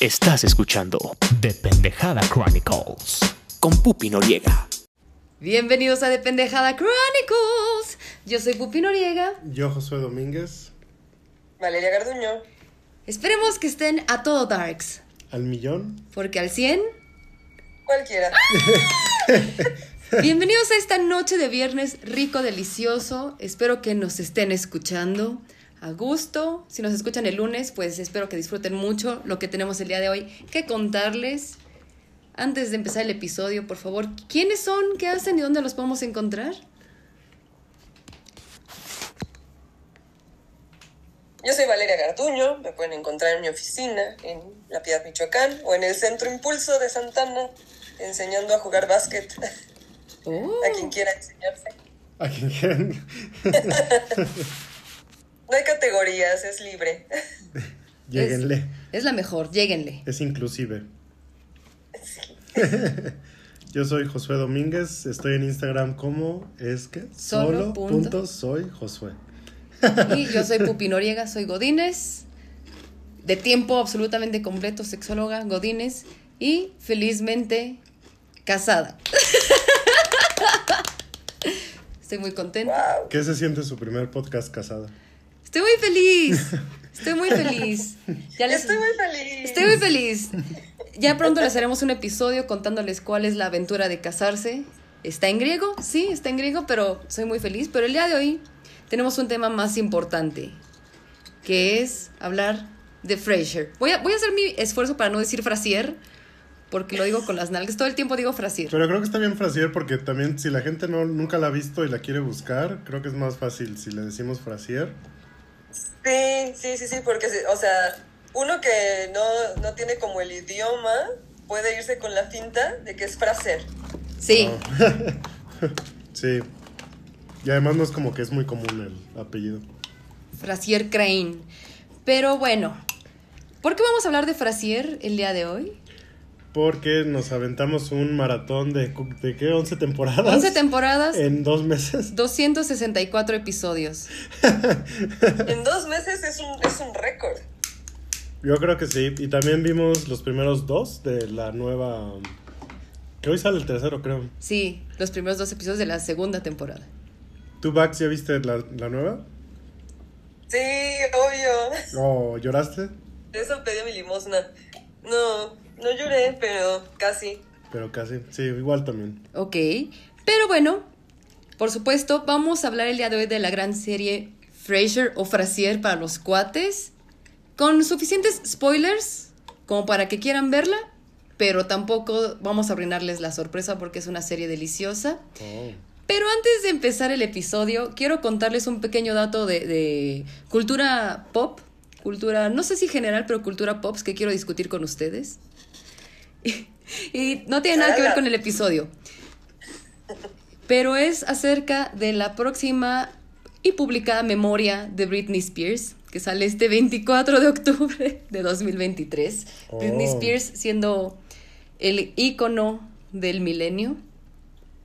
Estás escuchando The Pendejada Chronicles con Pupi Noriega. Bienvenidos a The Pendejada Chronicles. Yo soy Pupi Noriega. Yo, Josué Domínguez, Valeria Garduño. Esperemos que estén a todo darks, al millón. porque al 100. Cualquiera. Bienvenidos a esta noche de viernes rico, delicioso. Espero que nos estén escuchando a gusto. Si nos escuchan el lunes, pues espero que disfruten mucho lo que tenemos el día de hoy que contarles. Antes de empezar el episodio, por favor, ¿quiénes son? ¿Qué hacen y dónde los podemos encontrar? Yo soy Valeria Garduño. Me pueden encontrar en mi oficina en La Piedad, Michoacán, o en el Centro Impulso de Santana, enseñando a jugar básquet Oh, a quien quiera enseñarse. A quien quieran. No hay categorías, es libre. Lléguenle. es la mejor, lléguenle. Es inclusive. Sí. Yo soy Josué Domínguez. Estoy en Instagram como es que Solo solo punto. punto soy Josué. Y yo soy Pupi Noriega, soy Godínez, de tiempo absolutamente completo, sexóloga, Godínez, y felizmente casada. Estoy muy contenta. Wow. ¿Qué se siente su primer podcast casada? Estoy muy feliz. Estoy muy feliz. Ya les- Estoy muy feliz. Estoy muy feliz. Ya pronto les haremos un episodio contándoles cuál es la aventura de casarse. ¿Está en griego? Sí, está en griego, pero soy muy feliz. Pero el día de hoy tenemos un tema más importante, que es hablar de Frasier. Voy a, voy a hacer mi esfuerzo para no decir Frasier, porque lo digo con las nalgas. Todo el tiempo digo Frasier. Pero creo que está bien Frasier porque también si la gente no, nunca la ha visto y la quiere buscar, creo que es más fácil si le decimos Frasier. Sí, sí, sí, sí, porque, o sea, uno que no, no tiene como el idioma puede irse con la finta de que es fraser. Sí, Sí. Y además no es como que es muy común el apellido. Frasier Crane. Pero bueno, ¿por qué vamos a hablar de Frasier el día de hoy? Porque nos aventamos un maratón de, ¿de qué? 11 temporadas. 11 temporadas, En dos meses. 264 episodios. En dos meses es un, es un récord. Yo creo que sí. Y también vimos los primeros dos de la nueva. Que hoy sale el tercero, creo. Sí, los primeros dos episodios de la segunda temporada. ¿Tú, Bax, ya viste la, la nueva? Sí, obvio. ¿O lloraste? Eso pedí mi limosna. No, no lloré, pero casi. Pero casi. Sí, igual también. Ok, pero bueno, por supuesto, vamos a hablar el día de hoy de la gran serie Frasier o Frasier para los cuates, con suficientes spoilers como para que quieran verla, pero tampoco vamos a arruinarles la sorpresa porque es una serie deliciosa. Oh. Pero antes de empezar el episodio, quiero contarles un pequeño dato de, de cultura pop, cultura, no sé si general, pero cultura pop que quiero discutir con ustedes. Y, no tiene nada que ver con el episodio. Pero es acerca de la próxima y publicada memoria de Britney Spears, que sale este 24 de octubre de 2023. Britney Oh. Spears siendo el ícono del milenio,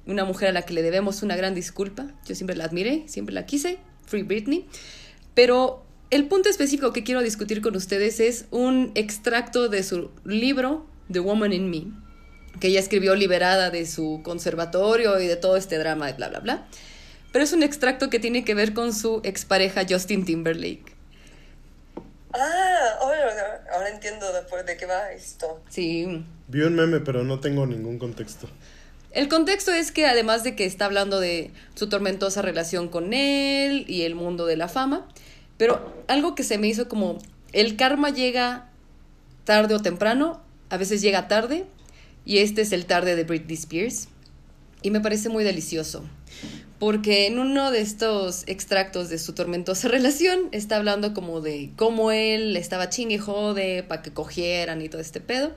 una mujer a la que le debemos una gran disculpa. Yo siempre la admiré, siempre la quise. Free Britney. Pero el punto específico que quiero discutir con ustedes es un extracto de su libro, The Woman in Me, que ella escribió liberada de su conservatorio y de todo este drama de bla, bla, bla. Pero es un extracto que tiene que ver con su expareja Justin Timberlake. Ah, ahora, ahora entiendo de, de qué va esto. Sí, Vi un meme, pero no tengo ningún contexto. El contexto es que además de que está hablando de su tormentosa relación con él y el mundo de la fama, pero algo que se me hizo como el karma llega tarde o temprano, a veces llega tarde, y este es el tarde de Britney Spears, y me parece muy delicioso, porque en uno de estos extractos de su tormentosa relación está hablando como de cómo él estaba chingue y jode para que cogieran y todo este pedo,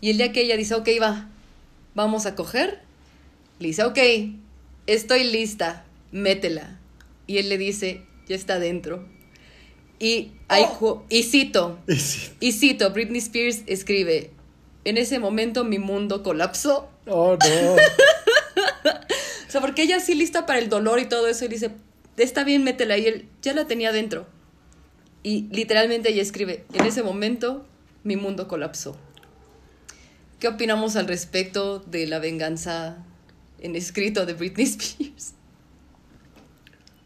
y el día que ella dice, ok, va, vamos a coger, le dice, ok, estoy lista, métela. Y él le dice, ya está dentro. Y, hay y cito, y cito, Britney Spears escribe, en ese momento mi mundo colapsó. Oh, no. O sea, porque ella sí lista para el dolor y todo eso, y dice, está bien, métela. Y él ya la tenía dentro. Y literalmente ella escribe, en ese momento mi mundo colapsó. ¿Qué opinamos al respecto de la venganza en escrito de Britney Spears?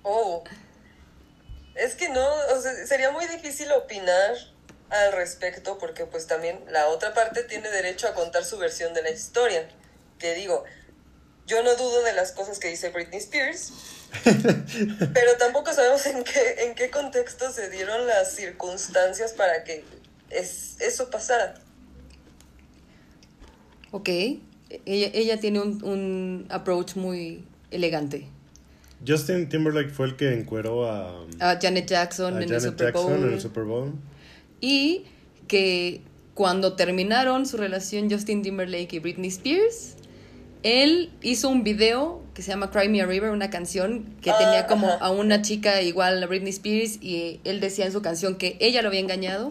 Oh. Es que no, o sea, sería muy difícil opinar al respecto porque pues también la otra parte tiene derecho a contar su versión de la historia. Que digo, yo no dudo de las cosas que dice Britney Spears, pero tampoco sabemos en qué, en qué contexto se dieron las circunstancias para que es, eso pasara. Ok, ella, ella tiene un, un approach muy elegante. Justin Timberlake fue el que encueró a, A Janet Jackson a en el Janet Super Jackson Bowl. en el Super Bowl. Y que cuando terminaron su relación Justin Timberlake y Britney Spears, él hizo un video que se llama Cry Me a River, una canción que Ah, tenía como ajá. a una chica igual a Britney Spears y él decía en su canción que ella lo había engañado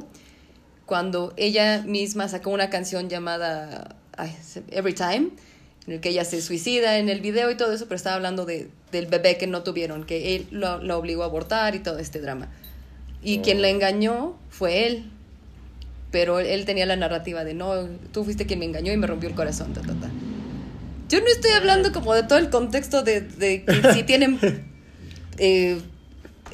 cuando ella misma sacó una canción llamada Every Time, en el que ella se suicida en el video y todo eso, pero estaba hablando de, del bebé que no tuvieron, que él lo, lo obligó a abortar y todo este drama. Y Oh. quien la engañó fue él. Pero él tenía la narrativa de no, tú fuiste quien me engañó y me rompió el corazón, ta, ta, ta. Yo no estoy hablando como de todo el contexto de, de que si tienen eh,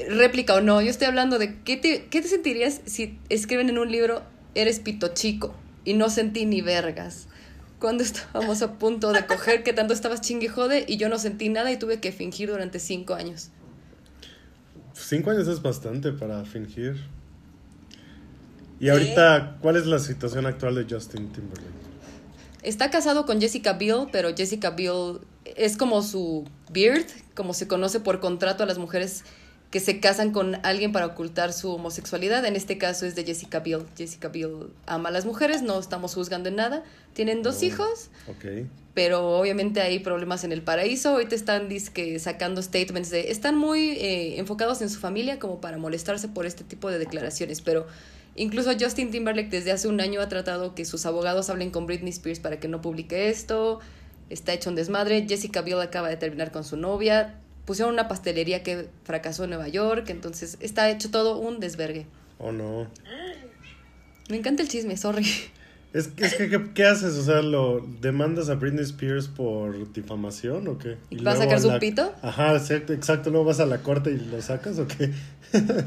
réplica o no. Yo estoy hablando de qué te, qué te sentirías si escriben en un libro eres pito chico y no sentí ni vergas. Cuando estábamos a punto de coger que tanto estabas chingue jode y yo no sentí nada y tuve que fingir durante cinco años. Cinco años es bastante para fingir. Y ahorita, ¿cuál es la situación actual de Justin Timberlake? Está casado con Jessica Biel, pero Jessica Biel es como su beard, como se conoce por contrato a las mujeres que se casan con alguien para ocultar su homosexualidad. En este caso es de Jessica Biel. Jessica Biel ama a las mujeres, no estamos juzgando en nada. Tienen dos No. hijos, pero obviamente hay problemas en el paraíso. Ahorita están dizque, sacando statements de... Están muy eh, enfocados en su familia como para molestarse por este tipo de declaraciones, pero incluso Justin Timberlake desde hace un año ha tratado que sus abogados hablen con Britney Spears para que no publique esto. Está hecho un desmadre. Jessica Biel acaba de terminar con su novia. Pusieron una pastelería que fracasó en Nueva York, entonces está hecho todo un desvergue. Oh, no. Me encanta el chisme, sorry. Es, que- es que, ¿qué, qué haces? O sea, ¿lo demandas a Britney Spears por difamación o qué? ¿Y va a sacar su la- pito? Ajá, exacto, exacto. Luego vas a la corte y lo sacas o qué?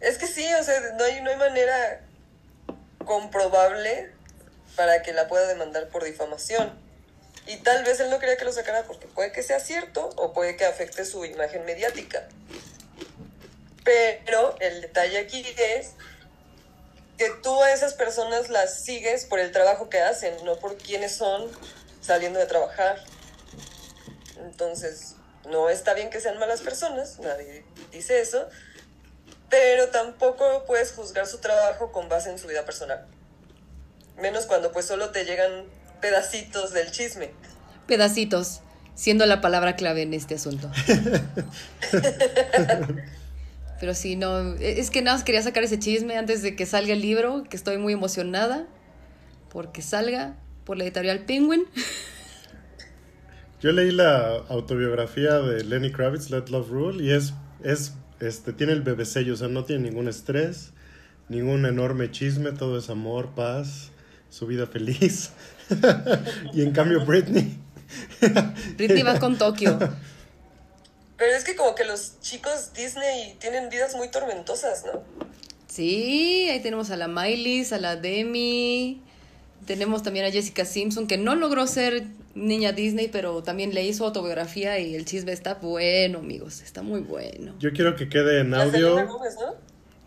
Es que sí, no hay, no hay manera comprobable para que la pueda demandar por difamación. Y tal vez él no quería que lo sacara porque puede que sea cierto o puede que afecte su imagen mediática. Pero el detalle aquí es que tú a esas personas las sigues por el trabajo que hacen, no por quiénes son saliendo de trabajar. Entonces, no está bien que sean malas personas, nadie dice eso, pero tampoco puedes juzgar su trabajo con base en su vida personal. Menos cuando pues solo te llegan pedacitos del chisme. Pedacitos, siendo la palabra clave en este asunto. Pero sí, no, es que nada más quería sacar ese chisme antes de que salga el libro, que estoy muy emocionada porque salga por la editorial Penguin. Yo leí la autobiografía de Lenny Kravitz, Let Love Rule, y es, es, este, tiene el bebé sello, o sea, no tiene ningún estrés, ningún enorme chisme, todo es amor, paz, su vida feliz. y en cambio Britney, Britney va con Tokio. Pero es que como que los chicos Disney tienen vidas muy tormentosas, ¿no? Sí, ahí tenemos a la Miley, a la Demi. Tenemos también a Jessica Simpson, que no logró ser niña Disney, pero también leí su autobiografía y el chisme está bueno, amigos. Está muy bueno. yo quiero que quede en La audio, Gómez, ¿no?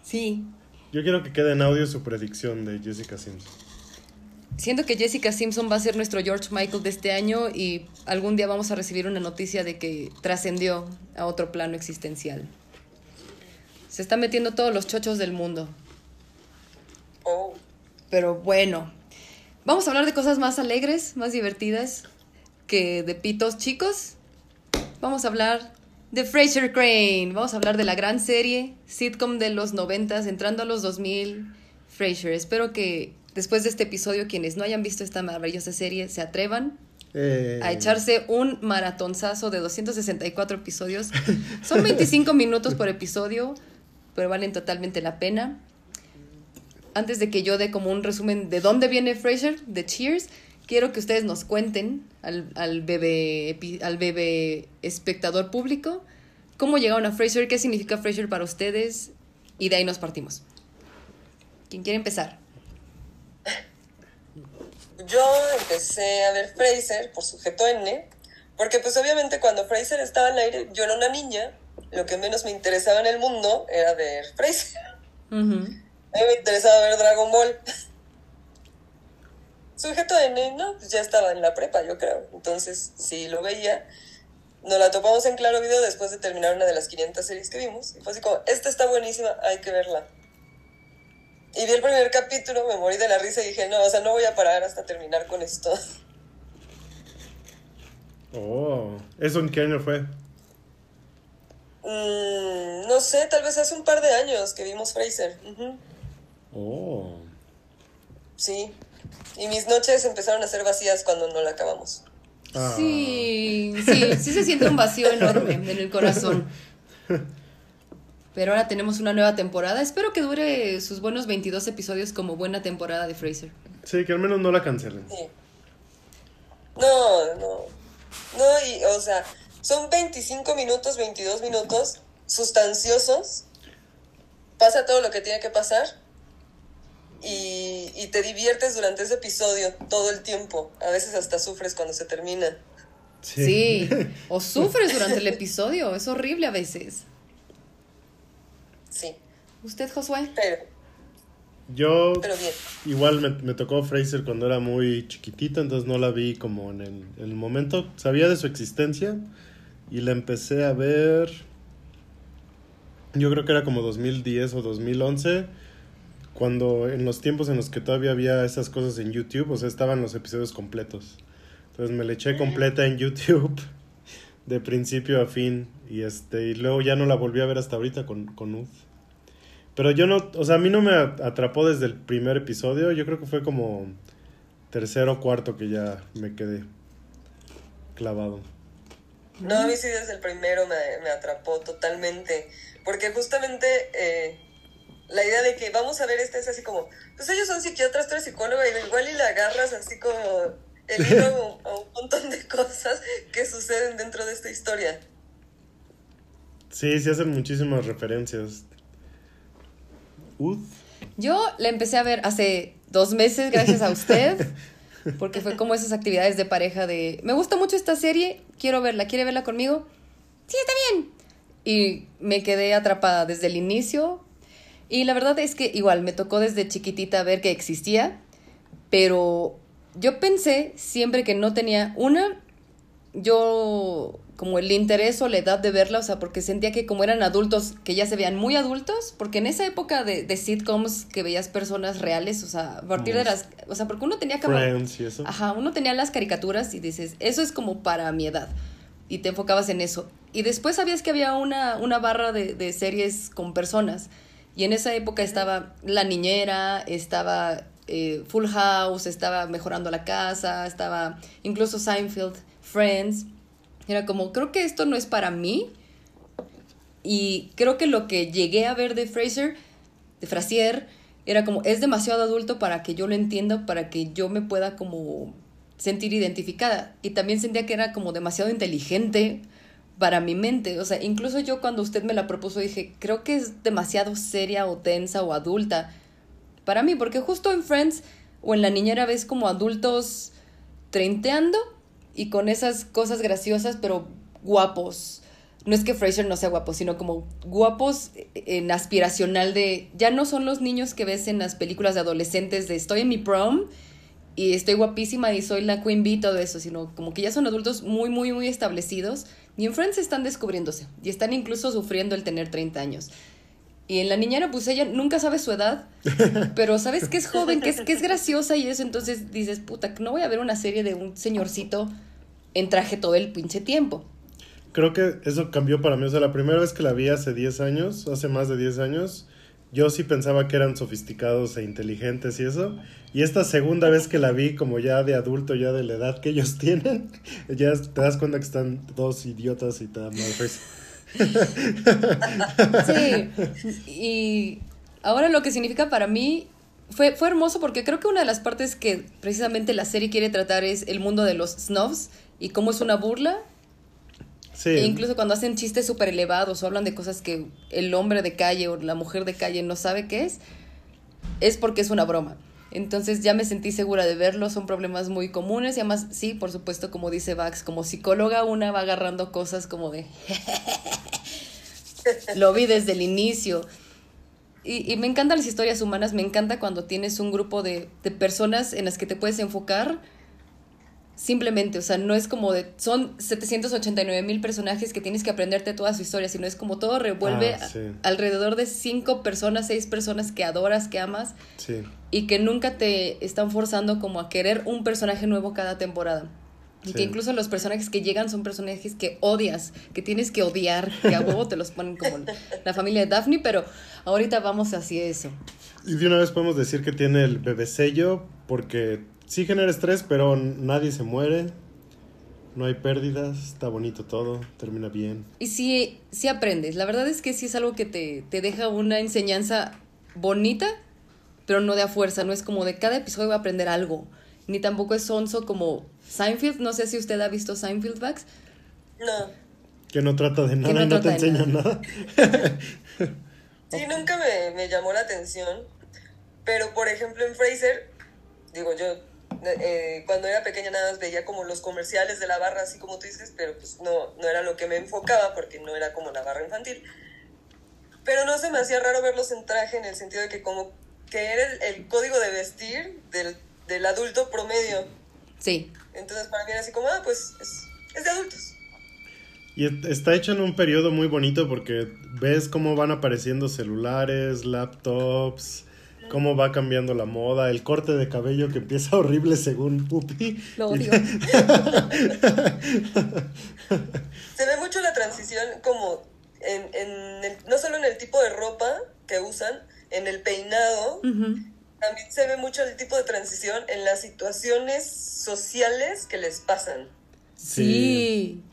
Sí. yo quiero que quede en audio su predicción de Jessica Simpson. Siento que Jessica Simpson va a ser nuestro George Michael de este año y algún día vamos a recibir una noticia de que trascendió a otro plano existencial. Se está metiendo todos los chochos del mundo. Oh. Pero bueno, vamos a hablar de cosas más alegres, más divertidas que de pitos chicos. Vamos a hablar de Fraser Crane. Vamos a hablar de la gran serie, sitcom de los noventas, entrando a los 2000. Frasier. Espero que después de este episodio, quienes no hayan visto esta maravillosa serie, se atrevan Eh, a echarse un maratonzazo de 264 episodios. Son 25 minutos por episodio, pero valen totalmente la pena. Antes de que yo dé como un resumen de dónde viene Fraser, de Cheers, quiero que ustedes nos cuenten al, al, bebé, al bebé espectador público cómo llegaron a Fraser, qué significa Fraser para ustedes y de ahí nos partimos. ¿Quién quiere empezar? Yo empecé a ver Fraser por sujeto N, porque pues obviamente cuando Fraser estaba el aire, yo era una niña, lo que menos me interesaba en el mundo era ver Fraser. A mí me interesaba ver Dragon Ball. Sujeto N, no, pues ya estaba en la prepa, yo creo. Entonces, sí lo veía. Nos la topamos en Claro Video después de terminar una de las 500 series que vimos. Y fue así como, esta está buenísima, hay que verla. Y vi el primer capítulo, me morí de la risa y dije, no, o sea, no voy a parar hasta terminar con esto. Oh, ¿eso en qué año fue? Mm, no sé, tal vez hace un par de años que vimos Fraser. Oh. Sí. Y mis noches empezaron a ser vacías cuando no la acabamos. Ah. Sí, sí, sí se siente un vacío enorme en el corazón. Pero ahora tenemos una nueva temporada. Espero que dure sus buenos 22 episodios como buena temporada de Fraser. Sí, que al menos no la cancelen. Sí. No, no. No, y, o sea, son 25 minutos, 22 minutos sustanciosos. Pasa todo lo que tiene que pasar. Y, y te diviertes durante ese episodio todo el tiempo. A veces hasta sufres cuando se termina. Sí. O sufres durante el episodio. Es horrible a veces. Sí. ¿Usted, Josué? Pero. Yo Pero bien. igual me, me, tocó Fraser cuando era muy chiquitita, entonces no la vi como en el, el, momento. Sabía de su existencia y la empecé a ver. Yo creo que era como 2010 o 2011, cuando en los tiempos en los que todavía había esas cosas en YouTube, o sea, estaban los episodios completos. Entonces me la eché completa en YouTube, de principio a fin, y este y luego ya no la volví a ver hasta ahorita con, con Ud. Pero yo no, o sea, a mí no me atrapó desde el primer episodio, yo creo que fue como tercero o cuarto que ya me quedé clavado. No, a mí sí desde el primero me, me atrapó totalmente, porque justamente eh, la idea de que vamos a ver esta es así como, pues ellos son psiquiatras, tú eres psicóloga, y igual y la agarras así como el hilo a un montón de cosas que suceden dentro de esta historia. Sí, sí hacen muchísimas referencias. Yo la empecé a ver hace dos meses gracias a usted, porque fue como esas actividades de pareja de, me gusta mucho esta serie, quiero verla, ¿quiere verla conmigo? Sí, está bien. Y me quedé atrapada desde el inicio. Y la verdad es que igual me tocó desde chiquitita ver que existía, pero yo pensé siempre que no tenía una, yo como el interés o la edad de verla, o sea, porque sentía que como eran adultos, que ya se veían muy adultos, porque en esa época de, de sitcoms que veías personas reales, o sea, a partir de las, o sea, porque uno tenía. Friends y eso. Ajá, uno tenía las caricaturas y dices, eso es como para mi edad, y te enfocabas en eso. Y después sabías que había una, una barra de, de series con personas, y en esa época estaba La Niñera, estaba eh, Full House, estaba Mejorando la Casa, estaba incluso Seinfeld, Friends. Era como, creo que esto no es para mí. Y creo que lo que llegué a ver de Fraser, de Frasier, era como, es demasiado adulto para que yo lo entienda, para que yo me pueda como sentir identificada. Y también sentía que era como demasiado inteligente para mi mente. O sea, incluso yo cuando usted me la propuso dije, creo que es demasiado seria o tensa o adulta para mí, porque justo en Friends o en La Niñera ves como adultos treinteando y con esas cosas graciosas, pero guapos. No es que Fraser no sea guapo, sino como guapos en aspiracional de... Ya no son los niños que ves en las películas de adolescentes de estoy en mi prom y estoy guapísima y soy la queen bee todo eso, sino como que ya son adultos muy, muy, muy establecidos y en Friends están descubriéndose y están incluso sufriendo el tener 30 años. Y en la niñera, pues ella nunca sabe su edad, pero sabes que es joven, que es, que es graciosa y eso, entonces dices, puta, no voy a ver una serie de un señorcito en traje todo el pinche tiempo. Creo que eso cambió para mí, o sea, la primera vez que la vi hace 10 años, hace más de 10 años, yo sí pensaba que eran sofisticados e inteligentes y eso. Y esta segunda vez que la vi, como ya de adulto, ya de la edad que ellos tienen, ya te das cuenta que están dos idiotas y risa. Sí, y ahora lo que significa para mí fue, fue hermoso porque creo que una de las partes que precisamente la serie quiere tratar es el mundo de los snobs y cómo es una burla. E incluso cuando hacen chistes súper elevados o hablan de cosas que el hombre de calle o la mujer de calle no sabe qué es, es porque es una broma. Entonces ya me sentí segura de verlo, son problemas muy comunes y además, sí, por supuesto, como dice Vax, como psicóloga una va agarrando cosas como de... Lo vi desde el inicio. Y, y me encantan las historias humanas, me encanta cuando tienes un grupo de, de personas en las que te puedes enfocar simplemente, o sea, no es como de, son 789 mil personajes que tienes que aprenderte toda su historia, sino es como todo revuelve Ah, sí. a- alrededor de cinco personas, seis personas que adoras, que amas Sí. y que nunca te están forzando como a querer un personaje nuevo cada temporada. Y Sí. que incluso los personajes que llegan son personajes que odias, que tienes que odiar, que a huevo te los ponen como la familia de Daphne, pero ahorita vamos hacia eso. Y de una vez podemos decir que tiene el bebé sello porque sí genera estrés, pero nadie se muere. No hay pérdidas, está bonito todo, termina bien. Y sí, sí aprendes. La verdad es que sí es algo que te, te deja una enseñanza bonita, pero no de a fuerza. No es como de cada episodio voy a aprender algo. Ni tampoco es sonso como Seinfeld. No sé si usted ha visto Seinfeld, Vax. No. Que no trata de nada no y no te enseña nada. Sí, nunca me, me llamó la atención. Pero, por ejemplo, en Fraser, digo yo, eh, cuando era pequeña nada más veía como los comerciales de la barra, así como tú dices, pero pues no, no era lo que me enfocaba porque no era como la barra infantil. Pero no se me hacía raro verlos en traje en el sentido de que como que era el, el código de vestir del, del adulto promedio. Sí. Entonces para mí era así como, ah, pues es, es de adultos. Y está hecho en un periodo muy bonito porque ves cómo van apareciendo celulares, laptops, cómo va cambiando la moda, el corte de cabello que empieza horrible según Pupi. Lo odio. Se ve mucho la transición como en, en el- no solo en el tipo de ropa que usan, en el peinado, también se ve mucho el tipo de transición en las situaciones sociales que les pasan. Sí. Sí,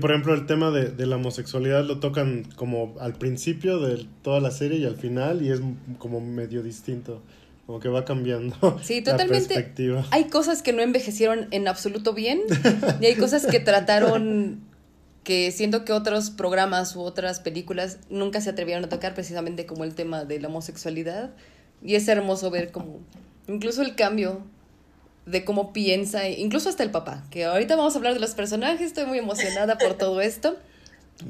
por ejemplo, el tema de, de la homosexualidad lo tocan como al principio de toda la serie y al final y es como medio distinto, como que va cambiando Sí, la totalmente. perspectiva. Hay cosas que no envejecieron en absoluto bien y hay cosas que trataron que siento que otros programas u otras películas nunca se atrevieron a tocar precisamente como el tema de la homosexualidad y es hermoso ver como incluso el cambio de cómo piensa, incluso hasta el papá, que ahorita vamos a hablar de los personajes, estoy muy emocionada por todo esto,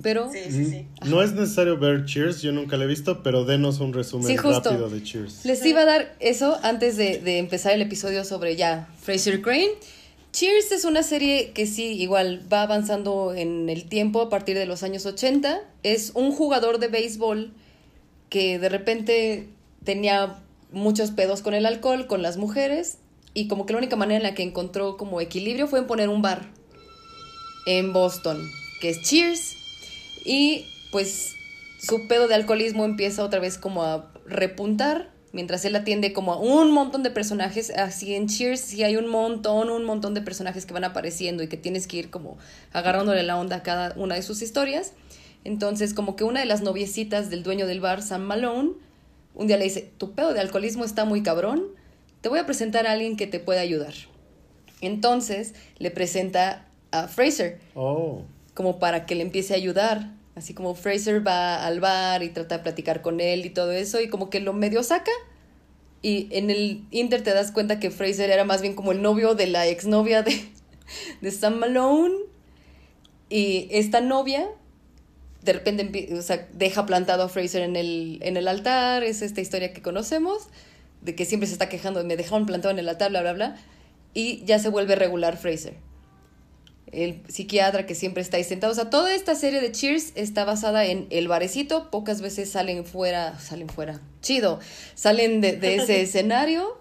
pero Sí, sí, sí. No es necesario ver Cheers, yo nunca lo he visto, pero denos un resumen Sí, justo. rápido de Cheers. Les iba a dar eso antes de, de empezar el episodio sobre ya Fraser Crane. Cheers es una serie que sí, igual va avanzando en el tiempo a partir de los años 80. Es un jugador de béisbol que de repente tenía muchos pedos con el alcohol, con las mujeres, y como que la única manera en la que encontró como equilibrio fue en poner un bar en Boston, que es Cheers. Y pues su pedo de alcoholismo empieza otra vez como a repuntar, mientras él atiende como a un montón de personajes, así en Cheers sí hay un montón, un montón de personajes que van apareciendo y que tienes que ir como agarrándole la onda a cada una de sus historias. Entonces como que una de las noviecitas del dueño del bar, Sam Malone, un día le dice, tu pedo de alcoholismo está muy cabrón, te voy a presentar a alguien que te pueda ayudar. Entonces le presenta a Fraser, Oh, como para que le empiece a ayudar. Así como Fraser va al bar y trata de platicar con él y todo eso, y como que lo medio saca. Y en el Inter te das cuenta que Fraser era más bien como el novio de la exnovia de, de Sam Malone. Y esta novia, de repente, o sea, deja plantado a Fraser en el, en el altar. Es esta historia que conocemos, de que siempre se está quejando me dejaron plantado en el altar, bla, bla, bla. Y ya se vuelve regular Fraser el psiquiatra que siempre está ahí sentado. O sea, toda esta serie de Cheers está basada en el barecito. Pocas veces salen fuera, salen fuera, chido, salen de, de ese escenario.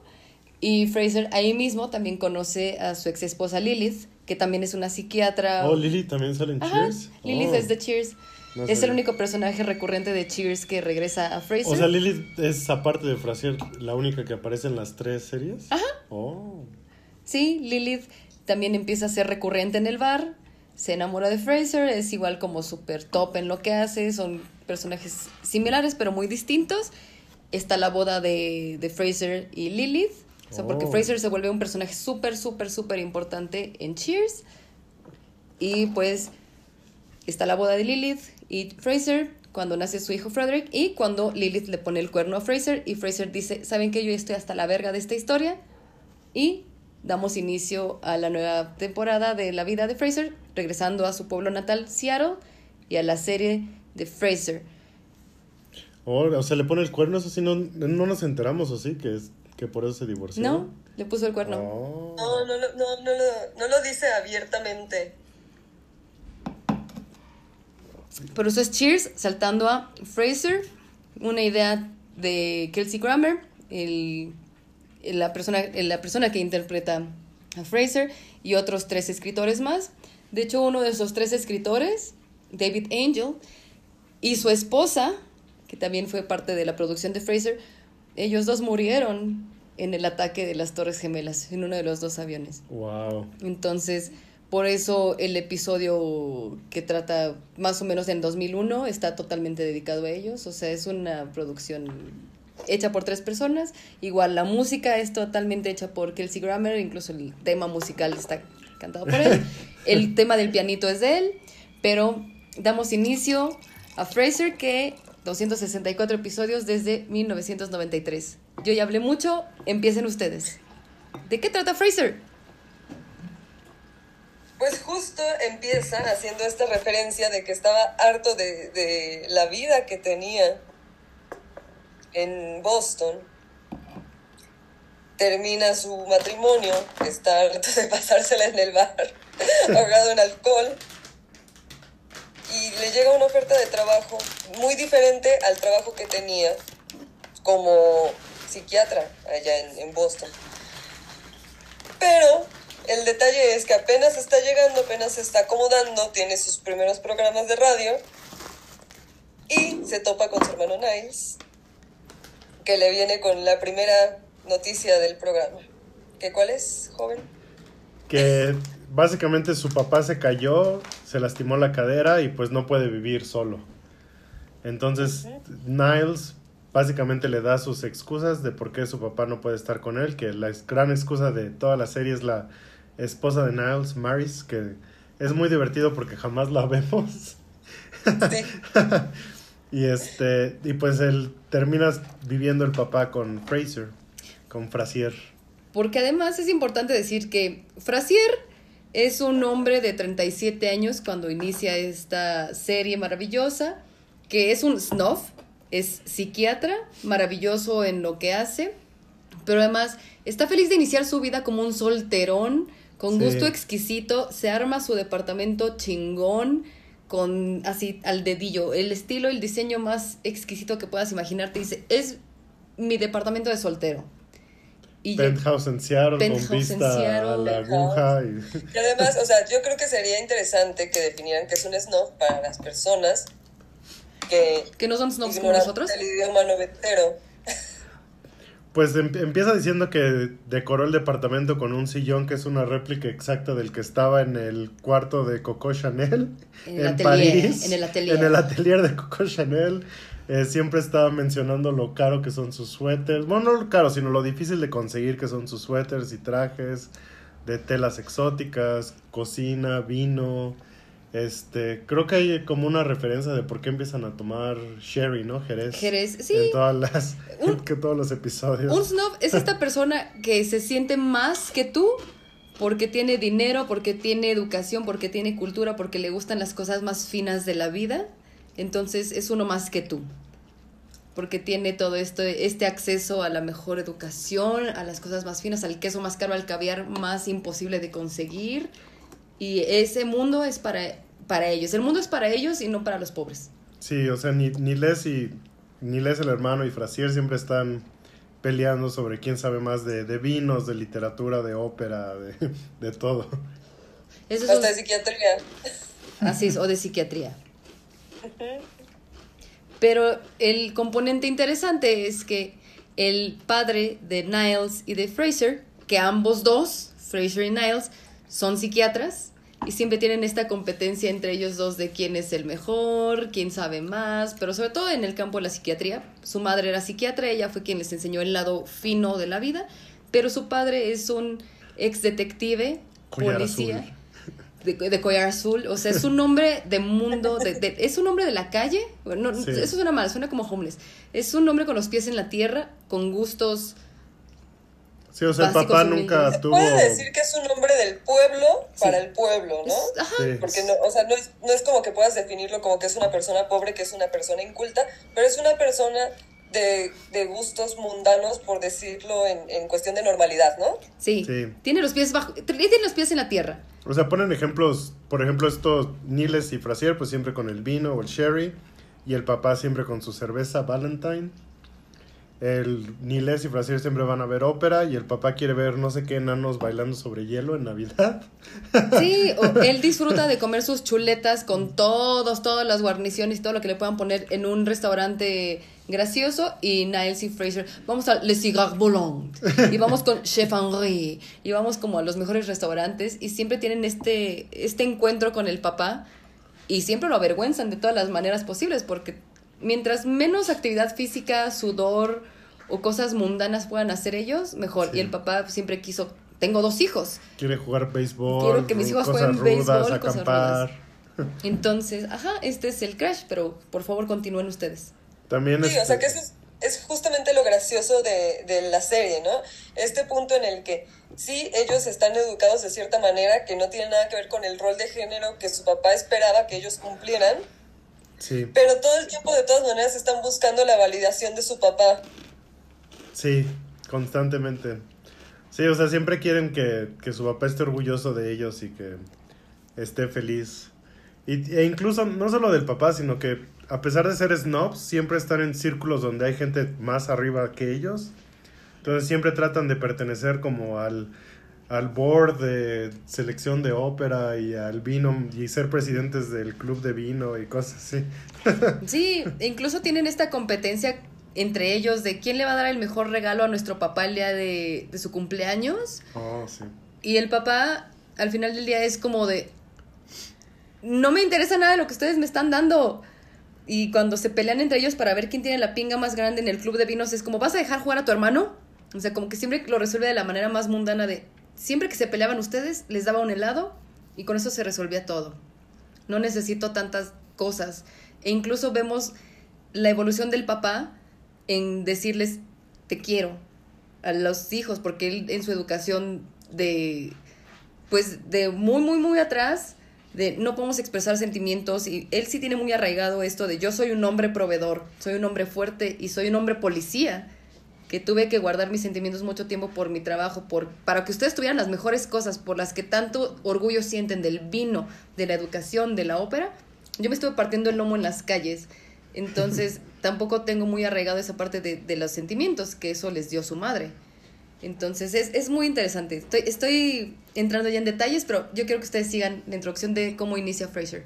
Y Fraser ahí mismo también conoce a su ex esposa Lilith, que también es una psiquiatra. oh Lily también sale en Ajá, Cheers. Lilith Oh. es de Cheers. No es el único personaje recurrente de Cheers que regresa a Fraser. O sea, Lily es aparte de Frasier la única que aparece en las tres series. Ajá. Oh. Sí, Lilith también empieza a ser recurrente en el bar, se enamora de Fraser, es igual como súper top en lo que hace, son personajes similares pero muy distintos. está la boda de, de Fraser y Lilith. O sea, porque Oh. Fraser se vuelve un personaje súper, súper, súper importante en Cheers. Y pues está la boda de Lilith y Fraser cuando nace su hijo Frederick y cuando Lilith le pone el cuerno a Fraser y Fraser dice, ¿saben que yo estoy hasta la verga de esta historia? Y damos inicio a la nueva temporada de la vida de Fraser, regresando a su pueblo natal, Seattle, y a la serie de Fraser. Oh, o sea, le pone el cuerno, eso sí, no, no nos enteramos, ¿o sí? Que, es, que por eso se divorció. ¿No? Le puso el cuerno. Oh. No, no, lo- no, no, lo- no lo dice abiertamente. Pero eso es Cheers, saltando a Fraser, una idea de Kelsey Grammer, el, la, persona, la persona que interpreta a Fraser, y otros tres escritores más. De hecho, uno de esos tres escritores, David Angel, y su esposa, que también fue parte de la producción de Fraser, ellos dos murieron en el ataque de las Torres Gemelas, en uno de los dos aviones. Wow. Entonces, por eso el episodio que trata más o menos en 2001 está totalmente dedicado a ellos. O sea, es una producción hecha por tres personas. Igual la música es totalmente hecha por Kelsey Grammer, incluso el tema musical está cantado por él. El tema del pianito es de él, pero damos inicio a Fraser que 264 episodios desde 1993. Yo ya hablé mucho, empiecen ustedes. ¿De qué trata Fraser? Pues justo empieza haciendo esta referencia de que estaba harto de, de la vida que tenía en Boston. Termina su matrimonio, está harto de pasársela en el bar, ahogado en alcohol. Y le llega una oferta de trabajo muy diferente al trabajo que tenía como psiquiatra allá en, en Boston. Pero el detalle es que apenas está llegando, apenas se está acomodando, tiene sus primeros programas de radio y se topa con su hermano Niles, que le viene con la primera noticia del programa. ¿Qué cuál es, joven? Que básicamente su papá se cayó, se lastimó la cadera y pues no puede vivir solo. Entonces Niles básicamente le da sus excusas de por qué su papá no puede estar con él, que la gran excusa de toda la serie es la esposa de Niles, Maris, que es muy divertido porque jamás la vemos. Sí. y este y pues él termina viviendo el papá con Fraser, con Frasier. Porque además es importante decir que Frasier es un hombre de 37 años cuando inicia esta serie maravillosa, que es un snuff, es psiquiatra, maravilloso en lo que hace, pero además está feliz de iniciar su vida como un solterón, con Sí. gusto exquisito, se arma su departamento chingón, con así al dedillo, el estilo, el diseño más exquisito que puedas imaginarte, dice, es mi departamento de soltero. Y Penthouse en Seattle Penthouse con en vista a Seattle. la aguja y Y además, o sea, yo creo que sería interesante que definieran qué es un snob para las personas que que no son snobs como nosotros. el idioma noventero. Pues em- empieza diciendo que decoró el departamento con un sillón que es una réplica exacta del que estaba en el cuarto de Coco Chanel En el atelier, en el atelier. En el atelier de Coco Chanel. Eh, siempre estaba mencionando lo caro que son sus suéteres. Bueno, no lo caro, sino lo difícil de conseguir que son sus suéteres y trajes de telas exóticas, cocina, vino. Este, creo que hay como una referencia de por qué empiezan a tomar sherry, ¿no? Jerez. Jerez, sí. En todas las, Un- que todos los episodios. Un snob es esta persona que se siente más que tú porque tiene dinero, porque tiene educación, porque tiene cultura, porque le gustan las cosas más finas de la vida. Entonces es uno más que tú. Porque tiene todo esto, este acceso a la mejor educación, a las cosas más finas, al queso más caro, al caviar más imposible de conseguir. Y ese mundo es para, para ellos. El mundo es para ellos y no para los pobres. Sí, o sea, ni, ni Les y ni Les el hermano y Frasier siempre están peleando sobre quién sabe más de, de vinos, de literatura, de ópera, de, de todo. Eso es Hasta de un- psiquiatría. Así es, o de psiquiatría. Pero el componente interesante es que el padre de Niles y de Fraser, que ambos dos, Fraser y Niles, son psiquiatras, y siempre tienen esta competencia entre ellos dos de quién es el mejor, quién sabe más, pero sobre todo en el campo de la psiquiatría. Su madre era psiquiatra, ella fue quien les enseñó el lado fino de la vida, pero su padre es un ex detective, Collar policía. azul. De, de collar azul, o sea, es un hombre de mundo, de, de- es un hombre de la calle, no, Sí. eso suena mal, suena como homeless, es un hombre con los pies en la tierra, con gustos Sí, o sea, el papá nunca Se tuvo. puede decir que es un hombre del pueblo para Sí. el pueblo, ¿no? Es- ajá. Sí. Porque no, o sea, no es, no es como que puedas definirlo como que es una persona pobre, que es una persona inculta, pero es una persona de, de gustos mundanos, por decirlo en, en cuestión de normalidad, ¿no? Sí. Sí. Tiene los pies bajo, tiene los pies en la tierra. O sea, ponen ejemplos, por ejemplo, estos Niles y Frasier, pues siempre con el vino o el sherry, y el papá siempre con su cerveza Valentine. El Niles y Frasier siempre van a ver ópera y el papá quiere ver no sé qué enanos bailando sobre hielo en Navidad. Sí, él disfruta de comer sus chuletas con todos, todas las guarniciones todo lo que le puedan poner en un restaurante gracioso. Y Niles y Fraser, vamos a Le Cigare Volant. Y vamos con Chef Henri. Y vamos como a los mejores restaurantes. Y siempre tienen este, este encuentro con el papá. Y siempre lo avergüenzan de todas las maneras posibles. Porque mientras menos actividad física, sudor o cosas mundanas puedan hacer ellos, mejor. Sí. Y el papá siempre quiso, tengo dos hijos. Quiere jugar béisbol, Quiero que mis hijos cosas jueguen rudas, béisbol, cosas acampar. Entonces, ajá, este es el crash, pero por favor continúen ustedes. También Sí, o este- sea que eso es, es justamente lo gracioso de, de la serie, ¿no? Este punto en el que sí, ellos están educados de cierta manera que no tiene nada que ver con el rol de género que su papá esperaba que ellos cumplieran, Sí, pero todo el tiempo de todas maneras están buscando la validación de su papá. Sí, constantemente. Sí, o sea, siempre quieren que, que su papá esté orgulloso de ellos y que esté feliz. Y, e incluso, no solo del papá, sino que a pesar de ser snobs, siempre están en círculos donde hay gente más arriba que ellos. Entonces siempre tratan de pertenecer como al, al board de selección de ópera y al vino y ser presidentes del club de vino y cosas así. Sí, incluso tienen esta competencia entre ellos de quién le va a dar el mejor regalo a nuestro papá el día de, de su cumpleaños. Oh, sí. Y el papá, al final del día, es como de, no me interesa nada de lo que ustedes me están dando. Y cuando se pelean entre ellos para ver quién tiene la pinga más grande en el club de vinos, es como, ¿vas a dejar jugar a tu hermano? O sea, como que siempre lo resuelve de la manera más mundana de, siempre que se peleaban ustedes, les daba un helado y con eso se resolvía todo. No necesito tantas cosas. E incluso vemos la evolución del papá en decirles, te quiero a los hijos, porque él en su educación de, pues, de muy, muy, muy atrás, de no podemos expresar sentimientos, y él sí tiene muy arraigado esto de yo soy un hombre proveedor, soy un hombre fuerte y soy un hombre policía, que tuve que guardar mis sentimientos mucho tiempo por mi trabajo, por, para que ustedes tuvieran las mejores cosas por las que tanto orgullo sienten del vino, de la educación, de la ópera. Yo me estuve partiendo el lomo en las calles, entonces tampoco tengo muy arraigado esa parte de, de los sentimientos que eso les dio su madre. Entonces es, es muy interesante. Estoy, estoy entrando ya en detalles, pero yo quiero que ustedes sigan la introducción de cómo inicia Fraser.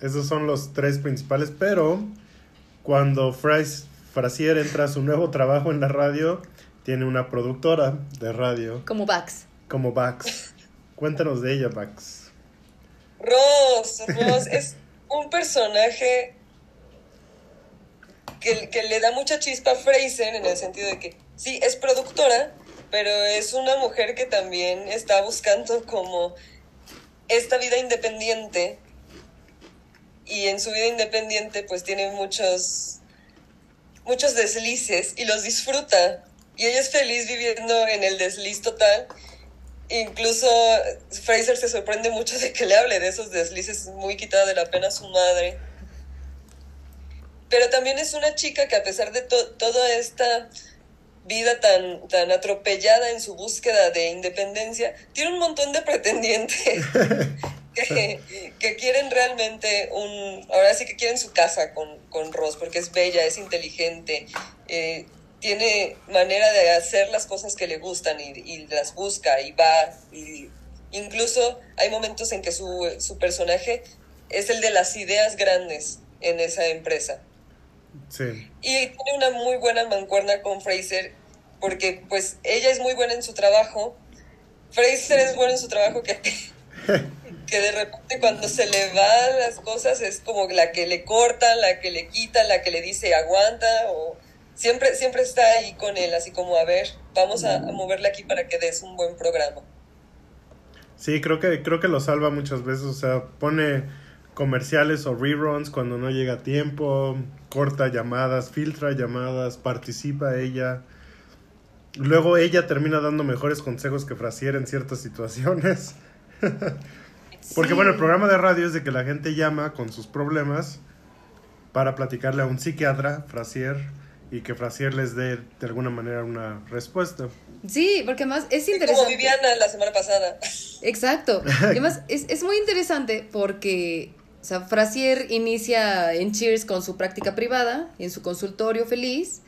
Esos son los tres principales, pero cuando Frasier entra a su nuevo trabajo en la radio, tiene una productora de radio Como Bax. como Bax. Cuéntanos de ella, Bax. Ross, Ross es un personaje que, que le da mucha chispa a Fraser en el sentido de que sí, es productora, pero es una mujer que también está buscando como esta vida independiente. Y en su vida independiente pues tiene muchos muchos deslices y los disfruta. Y ella es feliz viviendo en el desliz total. Incluso Fraser se sorprende mucho de que le hable de esos deslices muy quitada de la pena a su madre. Pero también es una chica que a pesar de to- toda esta vida tan, tan atropellada en su búsqueda de independencia, tiene un montón de pretendientes que, que quieren realmente un... Ahora sí que quieren su casa con, con Ross, porque es bella, es inteligente, eh, tiene manera de hacer las cosas que le gustan y, y las busca y va. Y incluso hay momentos en que su, su personaje es el de las ideas grandes en esa empresa. Sí. Y tiene una muy buena mancuerna con Fraser, porque pues ella es muy buena en su trabajo. Fraser es bueno en su trabajo que que de repente cuando se le van las cosas es como la que le corta, la que le quita, la que le dice aguanta o siempre siempre está ahí con él, así como a ver, vamos a, a moverle aquí para que des un buen programa. Sí, creo que creo que lo salva muchas veces, o sea, pone comerciales o reruns cuando no llega a tiempo, corta llamadas, filtra llamadas, participa ella. Luego ella termina dando mejores consejos que Frasier en ciertas situaciones. Porque bueno, el programa de radio es de que la gente llama con sus problemas para platicarle a un psiquiatra, Frasier, y que Frasier les dé de alguna manera una respuesta. Sí, porque además es Sí, interesante. como Viviana la semana pasada. Exacto. Y además es, es muy interesante porque o sea, Frasier inicia en Cheers con su práctica privada, en su consultorio feliz.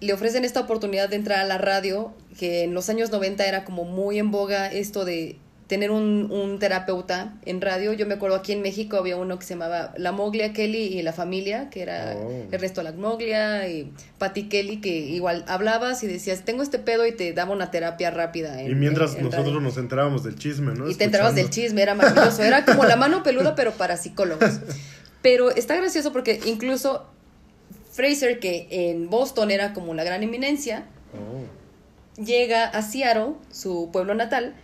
Le ofrecen esta oportunidad de entrar a la radio, que en los años 90 era como muy en boga esto de tener un, un terapeuta en radio. Yo me acuerdo aquí en México había uno que se llamaba La Moglia Kelly y la familia, que era Oh. Ernesto Lagmoglia y Patty Kelly, que igual hablabas y decías, tengo este pedo y te daba una terapia rápida. en- y mientras en- en nosotros radio. nos enterábamos del chisme, ¿no? Y te enterabas del chisme, era maravilloso. Era como la mano peluda, pero para psicólogos. Pero está gracioso porque incluso Fraser, que en Boston era como la gran eminencia, Oh. llega a Seattle, su pueblo natal,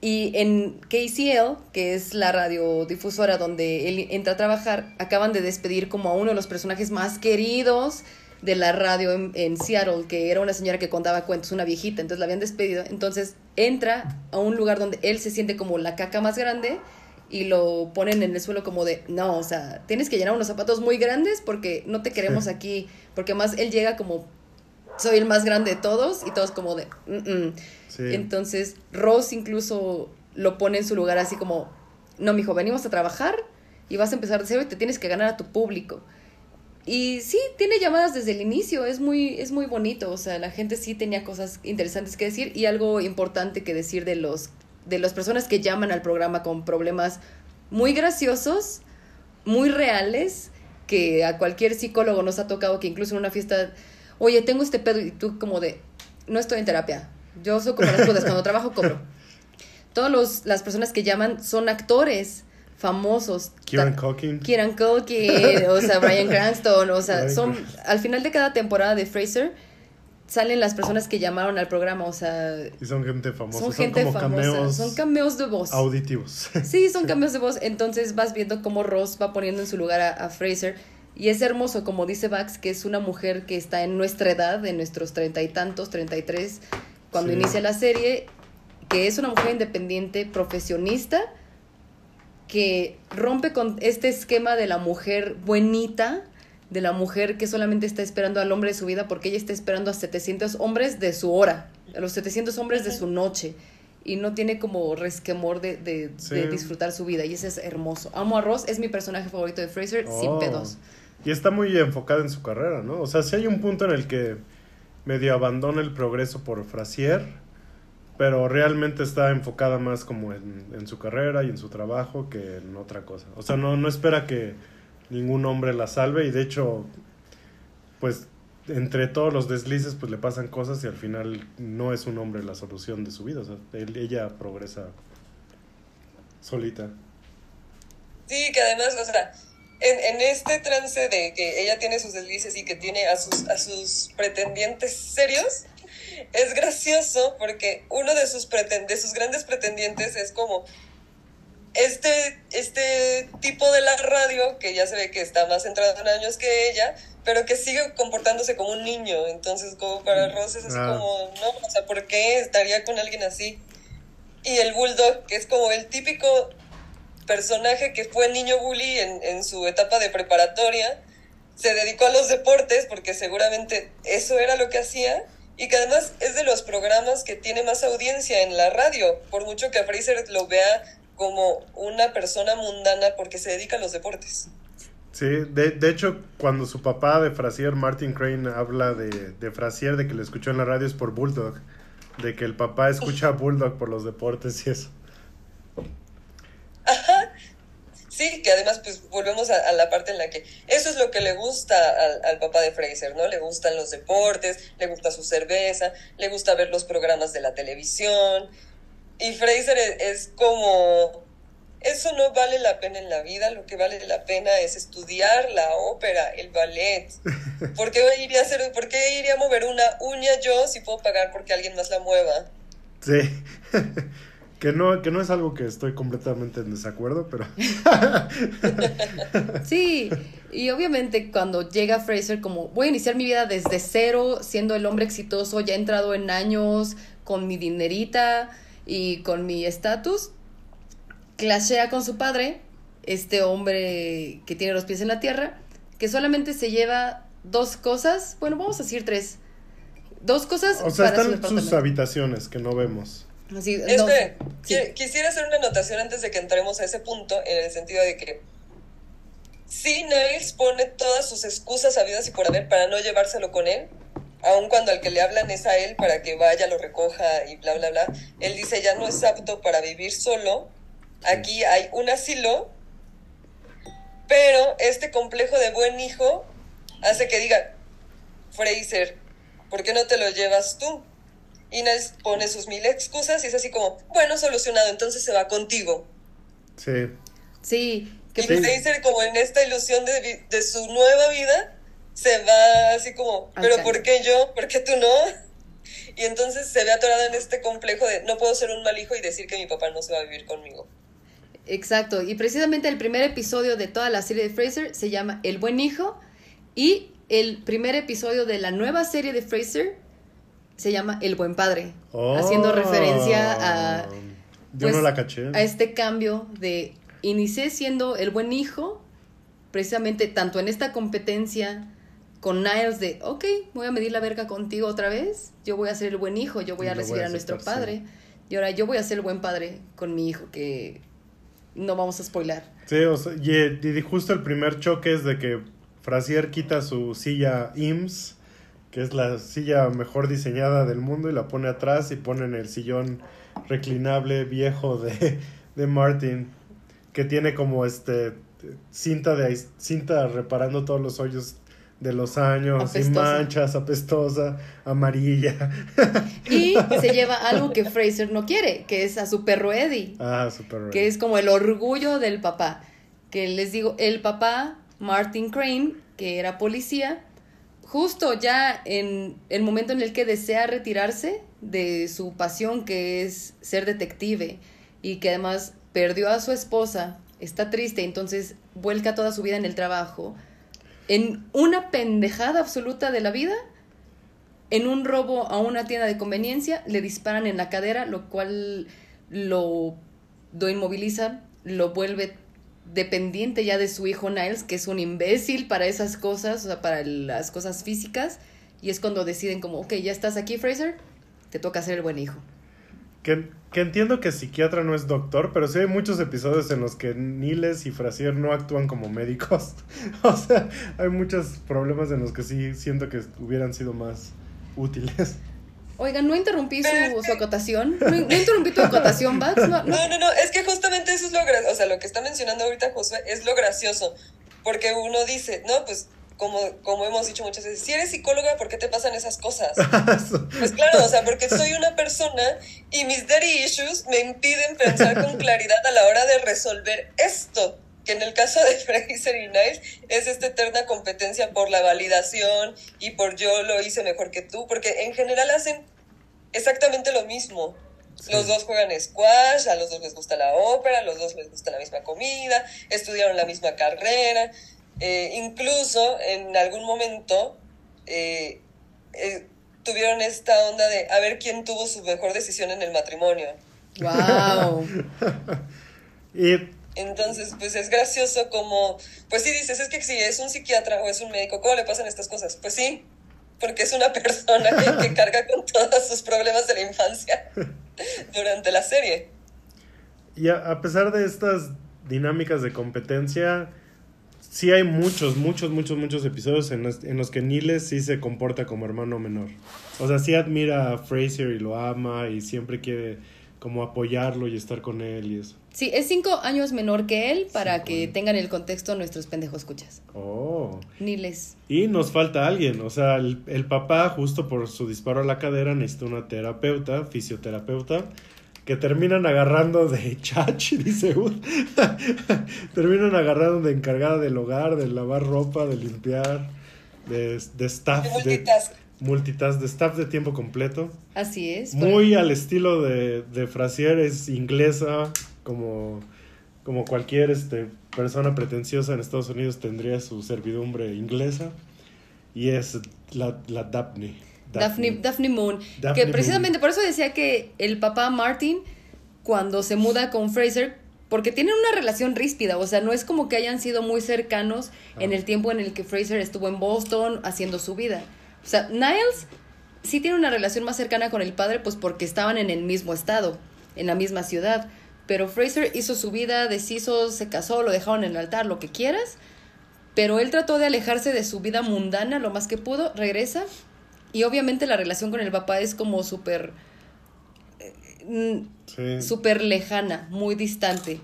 y en KCL, que es la radiodifusora donde él entra a trabajar, acaban de despedir como a uno de los personajes más queridos de la radio en, en Seattle, que era una señora que contaba cuentos, una viejita, entonces la habían despedido. Entonces entra a un lugar donde él se siente como la caca más grande y lo ponen en el suelo como de, no, o sea, tienes que llenar unos zapatos muy grandes porque no te queremos aquí, porque más él llega como, soy el más grande de todos y todos como de, "Mm, mm". Sí. Entonces Ross incluso lo pone en su lugar así como, no, mijo, venimos a trabajar y vas a empezar de cero y te tienes que ganar a tu público. Y sí, tiene llamadas desde el inicio, es muy, es muy bonito, o sea, la gente sí tenía cosas interesantes que decir y algo importante que decir de los de las personas que llaman al programa con problemas muy graciosos, muy reales, que a cualquier psicólogo nos ha tocado que incluso en una fiesta, oye, tengo este pedo y tú como de, no estoy en terapia, yo soy como las crudas, cuando trabajo cobro. Todas las personas que llaman son actores famosos. Kieran Culkin. Kieran Culkin, o sea, Brian Cranston, o sea, son, al final de cada temporada de Fraser, salen las personas que llamaron al programa, o sea, Y son gente famosa. son Son, gente como famosa, cameos son cameos de voz. auditivos. Sí, son cambios de voz. Entonces vas viendo cómo Ross va poniendo en su lugar a, a Fraser. Y es hermoso, como dice Bax, que es una mujer que está en nuestra edad, en nuestros treinta y tantos, treinta y tres, cuando Sí. inicia la serie, que es una mujer independiente, profesionista, que rompe con este esquema de la mujer buenita, de la mujer que solamente está esperando al hombre de su vida, porque ella está esperando a 700 hombres de su hora, a los 700 hombres de su noche. Y no tiene como resquemor de, de, Sí. de disfrutar su vida. Y eso es hermoso. Amo a Ross, es mi personaje favorito de Fraser, sin Oh. pedos. Y está muy enfocada en su carrera, ¿no? O sea, sí hay un punto en el que medio abandona el progreso por Frasier, pero realmente está enfocada más como en, en su carrera y en su trabajo que en otra cosa. O sea, no, no espera que ningún hombre la salve y de hecho, pues entre todos los deslices pues le pasan cosas y al final no es un hombre la solución de su vida. O sea, él- ella progresa solita. Sí, que además, o sea, en, en este trance de que ella tiene sus deslices y que tiene a sus, a sus pretendientes serios, es gracioso porque uno de sus, preten- de sus grandes pretendientes es como este, este tipo de la radio, que ya se ve que está más centrado en años que ella, pero que sigue comportándose como un niño. Entonces, como para Ross es así Ah. como, no, o sea, ¿por qué estaría con alguien así? Y el Bulldog, que es como el típico personaje que fue niño bully en, en su etapa de preparatoria, se dedicó a los deportes porque seguramente eso era lo que hacía y que además es de los programas que tiene más audiencia en la radio, por mucho que a Fraser lo vea como una persona mundana porque se dedica a los deportes. Sí, de, de hecho, cuando su papá de Frasier, Martin Crane, habla de, de Frasier, de que le escuchó en la radio es por Bulldog, de que el papá escucha a Bulldog por los deportes y eso. Sí, que además pues volvemos a, a la parte en la que eso es lo que le gusta al, al papá de Fraser, ¿no? Le gustan los deportes, le gusta su cerveza, le gusta ver los programas de la televisión. Y Fraser es, es como eso no vale la pena en la vida, lo que vale la pena es estudiar la ópera, el ballet. ¿Por qué iría a, hacer, ¿por qué iría a mover una uña yo si puedo pagar porque alguien más la mueva? Sí. Que no, que no es algo que estoy completamente en desacuerdo, pero. sí, y obviamente cuando llega Fraser, como voy a iniciar mi vida desde cero, siendo el hombre exitoso, ya entrado en años, con mi dinerita y con mi estatus, clashea con su padre, este hombre que tiene los pies en la tierra, que solamente se lleva dos cosas, bueno, vamos a decir tres. Dos cosas. O sea, están sus habitaciones que no vemos. Así, quisiera hacer una anotación antes de que entremos a ese punto, en el sentido de que sí, Niles pone todas sus excusas habidas y por haber para no llevárselo con él, aun cuando al que le hablan es a él para que vaya, lo recoja y bla, bla, bla. Él dice ya no es apto para vivir solo Aquí hay un asilo, pero este complejo de buen hijo hace que diga, Fraser, ¿por qué no te lo llevas tú? Inés pone sus mil excusas y es así como, bueno, solucionado, entonces se va contigo. Sí. Sí. Que y Fraser como en esta ilusión de, de su nueva vida, se va así como, pero ¿por qué yo? ¿Por qué tú no? Y entonces se ve atorada en este complejo de no puedo ser un mal hijo y decir que mi papá no se va a vivir conmigo. Exacto, y precisamente el primer episodio de toda la serie de Fraser se llama El buen hijo y el primer episodio de la nueva serie de Fraser se llama El buen padre, haciendo referencia a pues, no la caché. a este cambio de inicié siendo el buen hijo, precisamente tanto en esta competencia con Niles de, ok, voy a medir la verga contigo otra vez, yo voy a ser el buen hijo, yo voy a recibir a, nuestro padre, y ahora yo voy a ser el buen padre con mi hijo, que no vamos a spoilar. Sí, o sea, y, justo el primer choque es de que Frasier quita su silla IMSS, que es la silla mejor diseñada del mundo, y la pone atrás y pone en el sillón reclinable viejo de, de Martin, que tiene como este cinta de cinta reparando todos los hoyos de los años, sin manchas, apestosa, amarilla. Y se lleva algo que Fraser no quiere, que es a su perro Eddie. Ah, su perro Que es como el orgullo del papá. Que les digo, el papá, Martin Crane, que era policía, justo ya en el momento en el que desea retirarse de su pasión, que es ser detective, y que además perdió a su esposa, está triste, entonces vuelca toda su vida en el trabajo en una pendejada absoluta de la vida, en un robo a una tienda de conveniencia, le disparan en la cadera, lo cual lo, lo inmoviliza, lo vuelve dependiente ya de su hijo Niles, que es un imbécil para esas cosas, o sea, para las cosas físicas, y es cuando deciden como, ok, ya estás aquí, Fraser, te toca ser el buen hijo. Que, que, entiendo que psiquiatra no es doctor, pero sí hay muchos episodios en los que Niles y Frasier no actúan como médicos. o sea, hay muchos problemas en los que sí siento que hubieran sido más útiles. Oigan, no interrumpí su, acotación. No, interrumpí tu acotación, Bax. No no. no, es que justamente eso es lo gracioso. O sea, lo que está mencionando ahorita Josué es lo gracioso. Porque uno dice, no, pues como, como hemos dicho muchas veces, si eres psicóloga, ¿por qué te pasan esas cosas? pues claro, o sea, porque soy una persona y mis daddy issues me impiden pensar con claridad a la hora de resolver esto, que en el caso de Fraser y Niles es esta eterna competencia por la validación y por yo lo hice mejor que tú, porque en general hacen exactamente lo mismo. Los dos juegan squash, a los dos les gusta la ópera, a los dos les gusta la misma comida, estudiaron la misma carrera. Eh, incluso en algún momento eh, eh, tuvieron esta onda de a ver quién tuvo su mejor decisión en el matrimonio. ¡Wow! y entonces, pues es gracioso como, pues sí dices, es que si es un psiquiatra o es un médico, ¿cómo le pasan estas cosas? Pues sí, porque es una persona que, carga con todos sus problemas de la infancia durante la serie. Y a pesar de estas dinámicas de competencia, sí hay muchos, muchos, muchos, muchos episodios en los, en los que Niles sí se comporta como hermano menor. O sea, sí admira a Fraser y lo ama y siempre quiere como apoyarlo y estar con él y eso. Sí, es cinco años menor que él para que tengan el contexto nuestros pendejos escuchas. Oh. Niles. Y nos falta alguien, o sea, el, el papá justo por su disparo a la cadera necesita una terapeuta, fisioterapeuta, que terminan agarrando de chachi, dice Ud. terminan agarrando de encargada del hogar, de lavar ropa, de limpiar, de, de staff. De De, multitask. de staff de tiempo completo. Así es. Muy al estilo de, de Frasier, es inglesa, como, como cualquier este, persona pretenciosa en Estados Unidos tendría su servidumbre inglesa. Y es la, la Daphne. Daphne, Daphne Moon. Daphne que precisamente por eso decía que el papá Martin, cuando se muda con Fraser, porque tienen una relación ríspida, o sea, no es como que hayan sido muy cercanos en el tiempo en el que Fraser estuvo en Boston haciendo su vida. O sea, Niles sí tiene una relación más cercana con el padre, pues porque estaban en el mismo estado, en la misma ciudad. Pero Fraser hizo su vida, deshizo, se casó, lo dejaron en el altar, lo que quieras. Pero él trató de alejarse de su vida mundana lo más que pudo, regresa. Y obviamente la relación con el papá es como súper... eh, Sí. súper lejana, muy distante.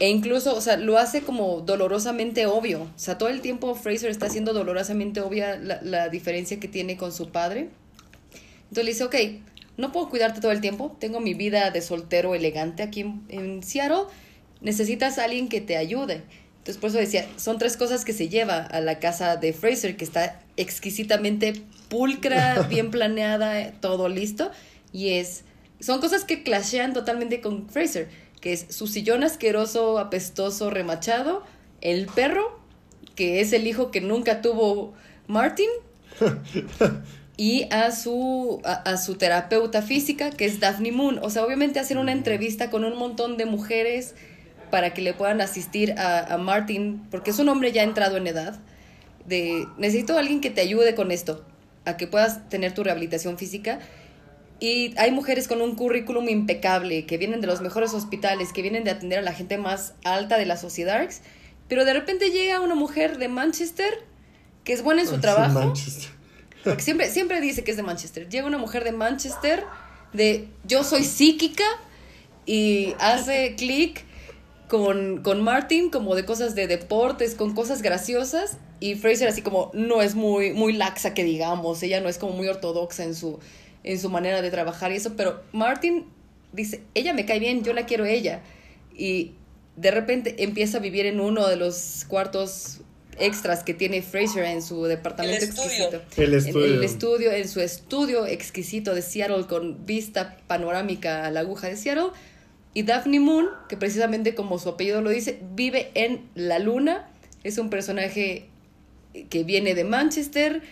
E incluso, o sea, lo hace como dolorosamente obvio. O sea, todo el tiempo Fraser está haciendo dolorosamente obvia la, la diferencia que tiene con su padre. Entonces le dice, ok, no puedo cuidarte todo el tiempo. Tengo mi vida de soltero elegante aquí en, en Seattle. Necesitas a alguien que te ayude. Entonces por eso decía, son tres cosas que se lleva a la casa de Fraser, que está exquisitamente pulcra, bien planeada, todo listo. Y es, son cosas que clashean totalmente con Fraser, que es su sillón asqueroso, apestoso, remachado, el perro, que es el hijo que nunca tuvo Martin, y a su, a, a su terapeuta física, que es Daphne Moon. O sea, obviamente hacer una entrevista con un montón de mujeres para que le puedan asistir a, a Martin, porque es un hombre ya entrado en edad, de necesito a alguien que te ayude con esto, a que puedas tener tu rehabilitación física. Y hay mujeres con un currículum impecable, que vienen de los mejores hospitales, que vienen de atender a la gente más alta de la sociedad, pero de repente llega una mujer de Manchester, que es buena en su Sí, trabajo, Manchester. porque siempre, siempre dice que es de Manchester. Llega una mujer de Manchester, de yo soy psíquica, y hace clic con, con Martin, como de cosas de deportes, con cosas graciosas. Y Fraser así como no es muy, muy laxa que digamos, ella no es como muy ortodoxa en su, en su manera de trabajar y eso, pero Martin dice, ella me cae bien, yo la quiero ella. Y de repente empieza a vivir en uno de los cuartos extras que tiene Fraser en su departamento El estudio. exquisito. El En estudio. el estudio, en su estudio exquisito de Seattle con vista panorámica a la aguja de Seattle. Y Daphne Moon, que precisamente como su apellido lo dice, vive en la luna. Es un personaje que viene de Manchester,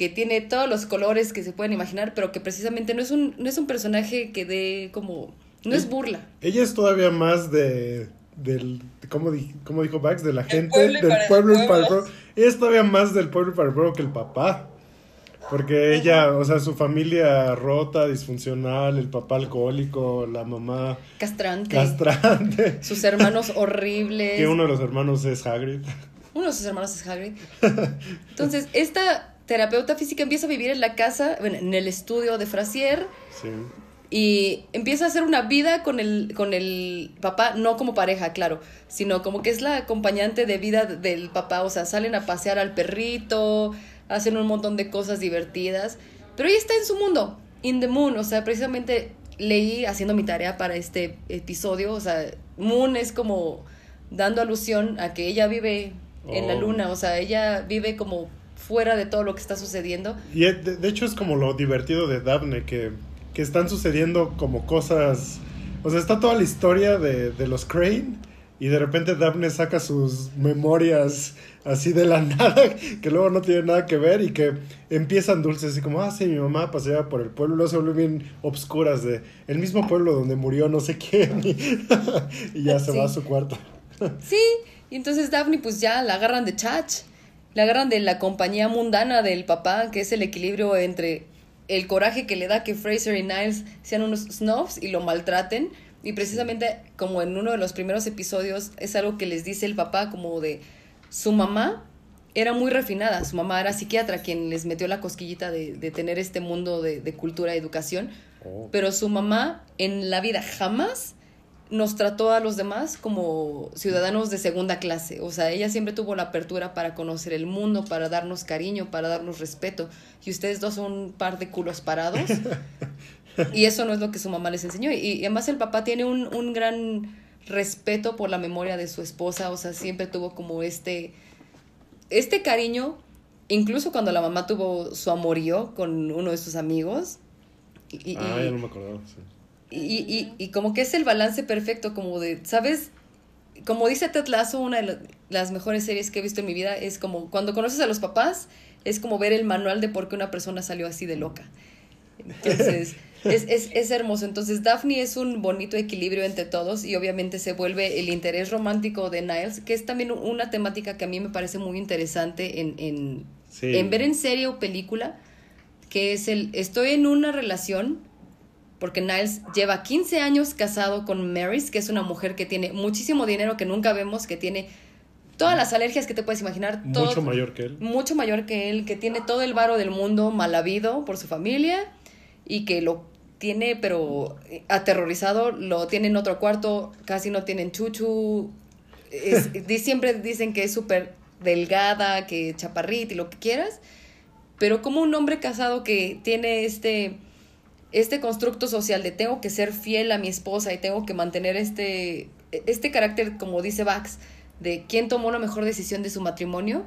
que tiene todos los colores que se pueden imaginar, pero que precisamente no es un, no es un personaje que dé como... No es burla. Ella es todavía más de. Del, ¿cómo, di- cómo dijo Bax? De la gente, pueblo del pueblo y para el pueblo. Ella es todavía más del pueblo y para el pueblo que el papá. Porque ella, o sea, su familia rota, disfuncional, el papá alcohólico, la mamá Castrante. castrante. sus hermanos horribles. Que uno de los hermanos es Hagrid. Uno de sus hermanos es Hagrid. Entonces, esta terapeuta física empieza a vivir en la casa, bueno, en el estudio de Frasier, Sí. y empieza a hacer una vida con el, con el papá, no como pareja, claro, sino como que es la acompañante de vida del papá, o sea, salen a pasear al perrito, hacen un montón de cosas divertidas, pero ella está en su mundo, in the moon, o sea, precisamente leí haciendo mi tarea para este episodio, o sea, moon es como dando alusión a que ella vive en la Oh. luna, o sea, ella vive como fuera de todo lo que está sucediendo. Y eh, de, de hecho es como lo divertido de Daphne, que, que están sucediendo como cosas... O sea, está toda la historia de, de los Crane y de repente Daphne saca sus memorias así de la nada, que luego no tienen nada que ver y que empiezan dulces, así como, ah, sí, mi mamá paseaba por el pueblo, y luego se vuelven bien obscuras de el mismo pueblo donde murió no sé quién y, y ya se Sí. va a su cuarto. Sí, y entonces Daphne pues ya la agarran de chach, la agarran de la compañía mundana del papá, que es el equilibrio entre el coraje que le da que Fraser y Niles sean unos snobs y lo maltraten. Y precisamente como en uno de los primeros episodios es algo que les dice el papá como de su mamá era muy refinada, su mamá era psiquiatra quien les metió la cosquillita de, de tener este mundo de, de cultura y educación, pero su mamá en la vida jamás nos trató a los demás como ciudadanos de segunda clase. O sea, ella siempre tuvo la apertura para conocer el mundo, para darnos cariño, para darnos respeto. Y ustedes dos son un par de culos parados. Y eso no es lo que su mamá les enseñó. Y, y además el papá tiene un, un gran respeto por la memoria de su esposa, o sea, siempre tuvo como este, este cariño, incluso cuando la mamá tuvo su amorío con uno de sus amigos. Y, y- ah, ya no me acordaba. sí. Y, y, y como que es el balance perfecto, como de, ¿sabes? Como dice Ted Lasso, una de la- las mejores series que he visto en mi vida es como cuando conoces a los papás, es como ver el manual de por qué una persona salió así de loca. Entonces, es, es, es hermoso. Entonces, Daphne es un bonito equilibrio entre todos y obviamente se vuelve el interés romántico de Niles, que es también una temática que a mí me parece muy interesante en, en, Sí. en ver en serie o película, que es el, estoy en una relación, porque Niles lleva 15 años casado con Maris, que es una mujer que tiene muchísimo dinero que nunca vemos, que tiene todas las alergias que te puedes imaginar. todo- Mucho mayor que él. mucho mayor que él, que tiene todo el varo del mundo mal habido por su familia y que lo tiene, pero aterrorizado, lo tiene en otro cuarto, casi no tienen chuchu. Es- siempre dicen que es súper delgada, que chaparrita y lo que quieras, pero como un hombre casado que tiene este, este constructo social de tengo que ser fiel a mi esposa y tengo que mantener este, este carácter, como dice Bax, de quién tomó una mejor decisión de su matrimonio,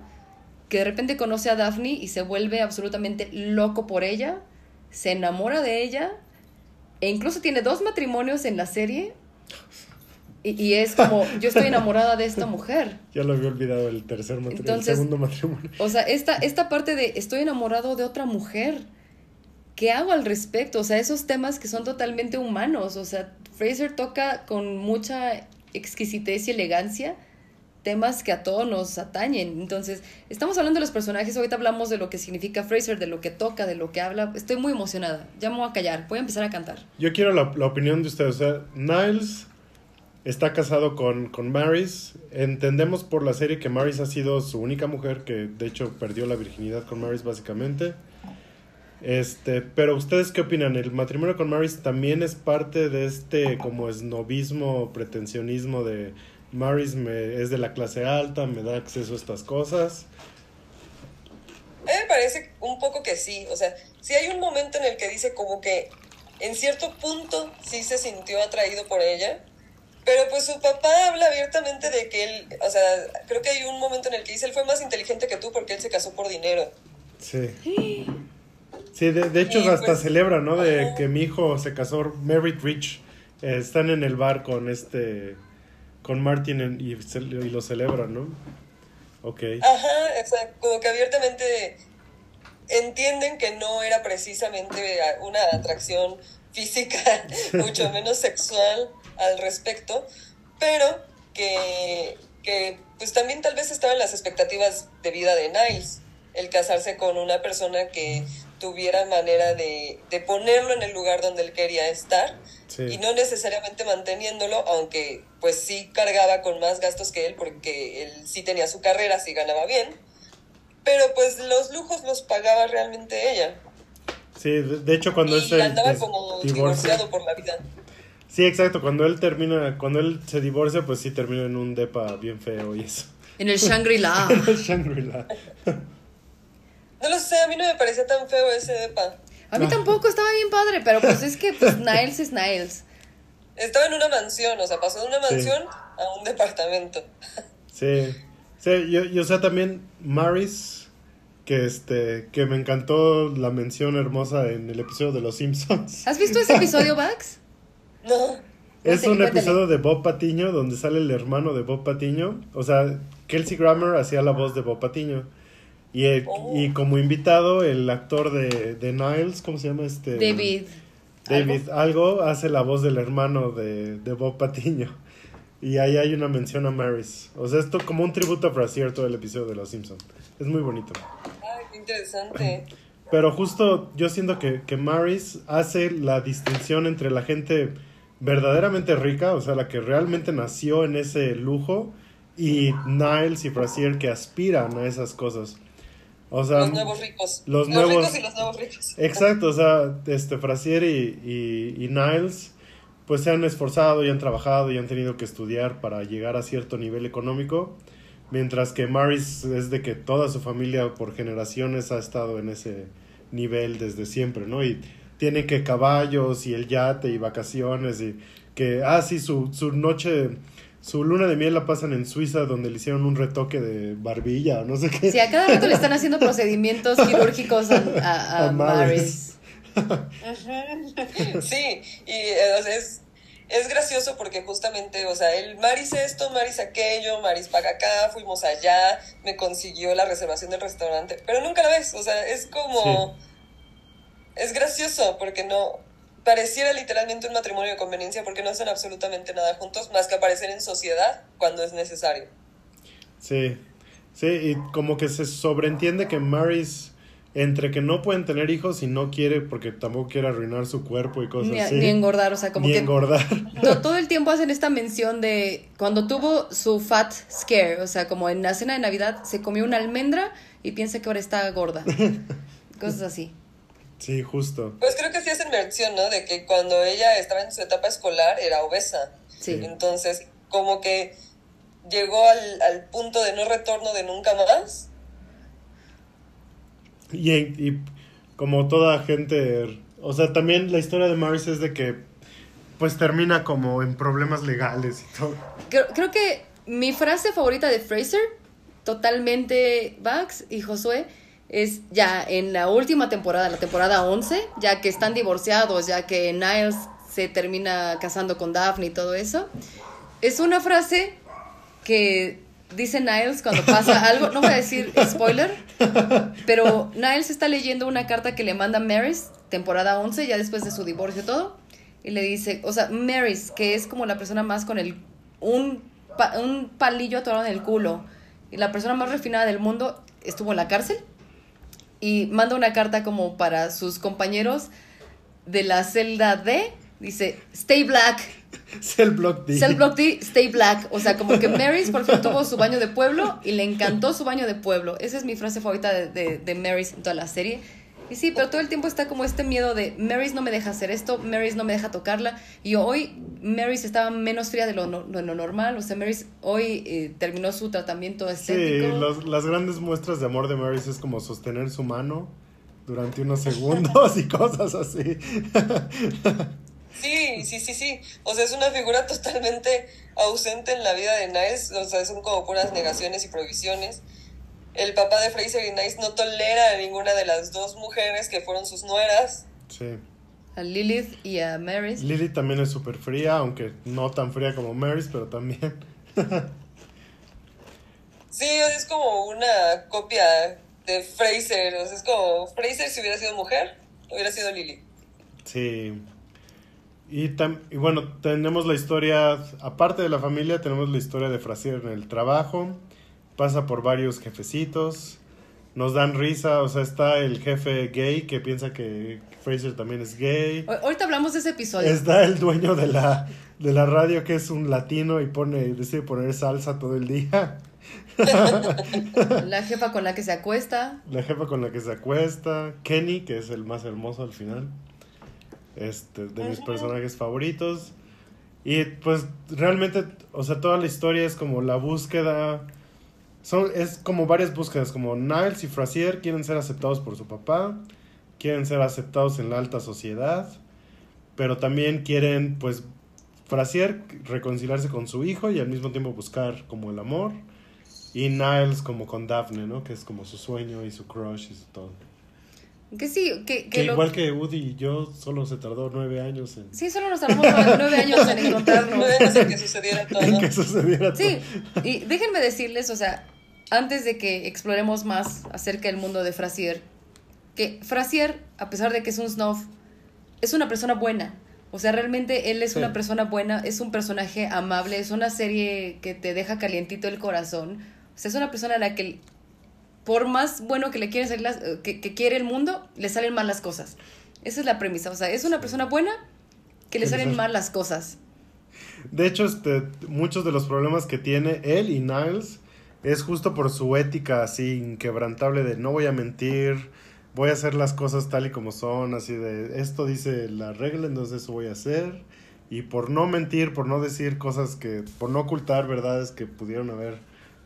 que de repente conoce a Daphne y se vuelve absolutamente loco por ella, se enamora de ella, e incluso tiene dos matrimonios en la serie, y, y es como, yo estoy enamorada de esta mujer. Ya lo había olvidado el tercer matrimonio, Entonces- el segundo matrimonio. O sea, esta, esta parte de estoy enamorado de otra mujer. ¿Qué hago al respecto? O sea, esos temas que son totalmente humanos. O sea, Fraser toca con mucha exquisitez y elegancia temas que a todos nos atañen. Entonces, estamos hablando de los personajes, ahorita hablamos de lo que significa Fraser, de lo que toca, de lo que habla. Estoy muy emocionada. Ya me voy a callar, voy a empezar a cantar. Yo quiero la, opinión de ustedes. O sea, Niles está casado con, con. Entendemos por la serie que Maris ha sido su única mujer, que de hecho perdió la virginidad con Maris básicamente. Este, pero ustedes qué opinan? ¿El matrimonio con Maris también es parte de este como esnovismo, pretensionismo de Maris me, es de la clase alta, me da acceso a estas cosas? A mí me parece un poco que sí, o sea, sí hay un momento en el que dice como que en cierto punto sí se sintió atraído por ella, pero pues su papá habla abiertamente de que él, o sea, creo que hay un momento en el que dice él fue más inteligente que tú porque él se casó por dinero. Sí. Sí, de, de hecho hasta pues, celebra, ¿no? De que mi hijo se casó, Merritt Rich. Eh, están en el bar con este, con Martin en- y, y lo celebran, ¿no? Ok. Ajá, o sea, como que abiertamente entienden que no era precisamente una atracción física, mucho menos sexual al respecto, pero que, que pues también tal vez estaban las expectativas de vida de Niles, el casarse con una persona que tuviera manera de, de ponerlo en el lugar donde él quería estar Sí. y no necesariamente manteniéndolo, aunque pues sí cargaba con más gastos que él porque él sí tenía su carrera, sí ganaba bien, pero pues los lujos los pagaba realmente ella Sí, de, hecho cuando él y andaba como divorciado por la vida. Sí, exacto. Cuando él termina, cuando él se divorcia, pues sí termina en un depa bien feo y eso. En el Shangri-La. Shangri-La. No lo sé, a mí no me parecía tan feo ese depa. A mí tampoco estaba bien padre, pero pues es que pues Niles es Niles. Estaba en una mansión, o sea, pasó de una Sí. mansión a un departamento. Sí. Sí, yo, yo, o sea, también Maris, que este, que me encantó la mención hermosa en el episodio de Los Simpsons. ¿Has visto ese episodio, Bax? No, Es un cuéntale. episodio de Bob Patiño donde sale el hermano de Bob Patiño. O sea, Kelsey Grammer hacía la voz de Bob Patiño. Y, el- Oh. y como invitado, el actor de, de Niles, ¿cómo se llama este? David. David algo hace la voz del hermano de, de Bob Patiño. Y ahí hay una mención a Maris. O sea, esto como un tributo a Frasier todo el episodio de Los Simpsons. Es muy bonito. ay, qué interesante. Pero justo yo siento que, que Maris hace la distinción entre la gente verdaderamente rica, o sea, la que realmente nació en ese lujo, y Niles y Frasier que aspiran a esas cosas. O sea, los nuevos ricos. los nuevos- ricos y los nuevos ricos. Exacto, o sea, este Frasier y, y, y Niles pues se han esforzado y han trabajado y han tenido que estudiar para llegar a cierto nivel económico, mientras que Maris es de que toda su familia por generaciones ha estado en ese nivel desde siempre, ¿no? Y tiene que caballos y el yate y vacaciones y que, ah, sí, su, su noche, su luna de miel la pasan en Suiza donde le hicieron un retoque de barbilla o no sé qué. Sí, a cada rato le están haciendo procedimientos quirúrgicos a, a, A Maris. Sí, y eh, o sea, es, es gracioso porque justamente, o sea, el Maris esto, Maris aquello, Maris paga acá, fuimos allá, me consiguió la reservación del restaurante, pero nunca la ves, o sea, es como... Es gracioso porque no... Pareciera literalmente un matrimonio de conveniencia porque no hacen absolutamente nada juntos más que aparecer en sociedad cuando es necesario. Sí, sí, y como que se sobreentiende que Maris, entre que no pueden tener hijos y no quiere, porque tampoco quiere arruinar su cuerpo y cosas Ni, así. ni engordar, o sea, como Ni que engordar. to- todo el tiempo hacen esta mención de cuando tuvo su fat scare, o sea, como en la cena de Navidad se comió una almendra y piensa que ahora está gorda. Cosas así. Sí, justo. Pues creo que sí hacen mención, ¿no? De que cuando ella estaba en su etapa escolar era obesa. Sí. Entonces, como que llegó al, al punto de no retorno de nunca más. Y, y como toda gente, o sea, también la historia de Maris es de que pues termina como en problemas legales y todo. Creo, creo que mi frase favorita de Fraser, totalmente Bax y Josué, es ya en la última temporada, la temporada 11, ya que están divorciados, ya que Niles se termina casando con Daphne y todo eso. Es una frase que dice Niles cuando pasa algo, no voy a decir spoiler, pero Niles está leyendo una carta que le manda Maris, temporada 11, ya después de su divorcio y todo, y le dice, o sea, Maris, que es como la persona más con el, un, un palillo atorado en el culo, y la persona más refinada del mundo, estuvo en la cárcel, y manda una carta como para sus compañeros de la celda D, dice, stay black, Cell Block D. Cell Block D, Stay Black. O sea, como que Marys por fin tuvo su baño de pueblo y le encantó su baño de pueblo. Esa es mi frase favorita de, de, de Marys en toda la serie. Y sí, pero todo el tiempo está como este miedo de Marys no me deja hacer esto, Marys no me deja tocarla. Y hoy Marys estaba menos fría de lo, no- de lo normal. O sea, Marys hoy eh, terminó su tratamiento Sí, estético. los- las grandes muestras de amor de Maris es como sostener su mano durante unos segundos y cosas así. Sí, sí, sí, sí. O sea, es una figura totalmente ausente en la vida de Niles. O sea, son como puras negaciones y prohibiciones. El papá de Fraser y Niles no tolera a ninguna de las dos mujeres que fueron sus nueras. Sí. A Lilith y a Marys. Lily también es súper fría, aunque no tan fría como Maris, pero también. Sí, es como una copia de Fraser. O sea, es como Fraser si hubiera sido mujer, hubiera sido Lily. Sí. Y, tam- y bueno, tenemos la historia, aparte de la familia, tenemos la historia de Frasier en el trabajo. Pasa por varios jefecitos. Nos dan risa, o sea, está el jefe gay que piensa que Fraser también es gay. Ahorita hablamos de ese episodio. Está el dueño de la, de la radio que es un latino y pone, decide poner salsa todo el día. La jefa con la que se acuesta. La jefa con la que se acuesta. Kenny, que es el más hermoso al final. Este, de mis personajes favoritos. Y pues realmente, o sea, toda la historia es como la búsqueda. Son, es como varias búsquedas, como Niles y Frasier quieren ser aceptados por su papá, quieren ser aceptados en la alta sociedad, pero también quieren, pues, Frasier reconciliarse con su hijo y al mismo tiempo buscar como el amor. Y Niles como con Daphne, ¿no? Que es como su sueño y su crush y su todo. Que sí, que, que Que lo- igual que Woody y yo, solo se tardó nueve años en, Sí, solo nos tardamos nueve, nueve años en encontrarnos. Nueve años en que sucediera todo. en que sucediera Sí, todo. y déjenme decirles, o sea, antes de que exploremos más acerca del mundo de Frasier, que Frasier, a pesar de que es un snob, es una persona buena. O sea, realmente él es Sí. una persona buena, es un personaje amable, es una serie que te deja calientito el corazón. O sea, es una persona a la que, por más bueno que le quiere salir las- que, que quiere el mundo, le salen mal las cosas. Esa es la premisa. O sea, es una persona buena que le salen sal- mal las cosas. De hecho, este, muchos de los problemas que tiene él y Niles es justo por su ética así inquebrantable de no voy a mentir, voy a hacer las cosas tal y como son, así de esto dice la regla, entonces eso voy a hacer. Y por no mentir, por no decir cosas que, por no ocultar verdades que pudieron haber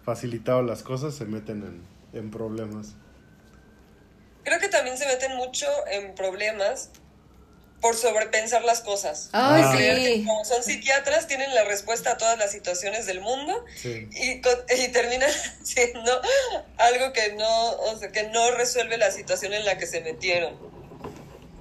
facilitado las cosas, se meten en, en problemas. Creo que también se meten mucho en problemas por sobrepensar las cosas. Ay, Ah. Sí. como son psiquiatras, tienen la respuesta a todas las situaciones del mundo Sí. y, co- y terminan siendo algo que no, o sea, que no resuelve la situación en la que se metieron.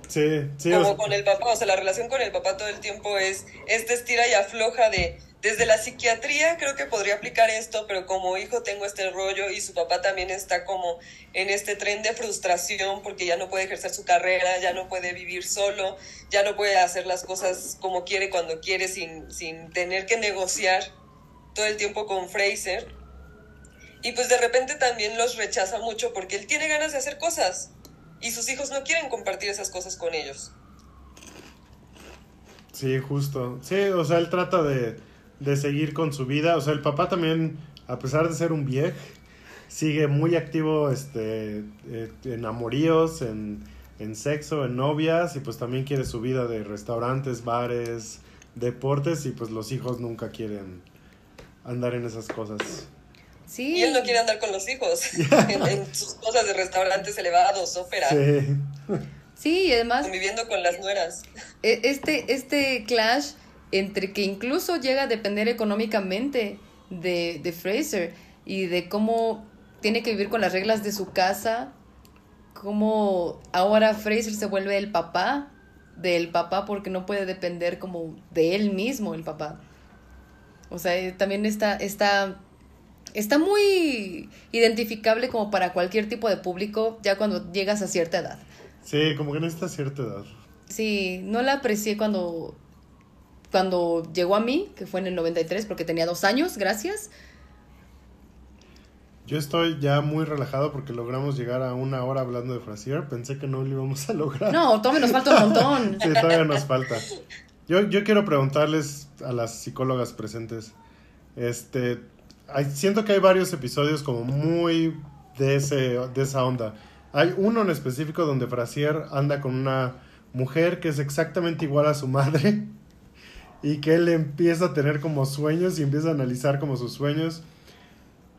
Sí, sí. o como sea, con el papá, o sea, la relación con el papá todo el tiempo es este estira y afloja de desde la psiquiatría creo que podría aplicar esto, pero como hijo tengo este rollo y su papá también está como en este tren de frustración porque ya no puede ejercer su carrera, ya no puede vivir solo, ya no puede hacer las cosas como quiere cuando quiere sin, sin tener que negociar todo el tiempo con Fraser. Y pues de repente también los rechaza mucho porque él tiene ganas de hacer cosas y sus hijos no quieren compartir esas cosas con ellos. Sí, justo. Sí, o sea, él trata de, de seguir con su vida. O sea, el papá también, a pesar de ser un viejo, sigue muy activo este, eh, en amoríos, en, en sexo, en novias, y pues también quiere su vida de restaurantes, bares, deportes, y pues los hijos nunca quieren andar en esas cosas. Sí. Y él no quiere andar con los hijos en, en sus cosas de restaurantes elevados, ópera, Sí, Sí, y además conviviendo con las nueras. e- este, este clash entre que incluso llega a depender económicamente de, de Fraser y de cómo tiene que vivir con las reglas de su casa, cómo ahora Fraser se vuelve el papá del papá porque no puede depender como de él mismo el papá. O sea, eh, también está, está, está muy identificable como para cualquier tipo de público ya cuando llegas a cierta edad. sí, como que necesita cierta edad. Sí, no la aprecié cuando, cuando llegó a mí, que fue en el 93, porque tenía dos años, gracias. Yo estoy ya muy relajado porque logramos llegar a una hora hablando de Frasier. Pensé que no lo íbamos a lograr. No, tome, nos falta un montón. Sí, todavía nos falta. Yo, yo quiero preguntarles a las psicólogas presentes. Este, hay- siento que hay varios episodios como muy de, ese, de esa onda. Hay uno en específico donde Frasier anda con una mujer que es exactamente igual a su madre y que él empieza a tener como sueños y empieza a analizar como sus sueños.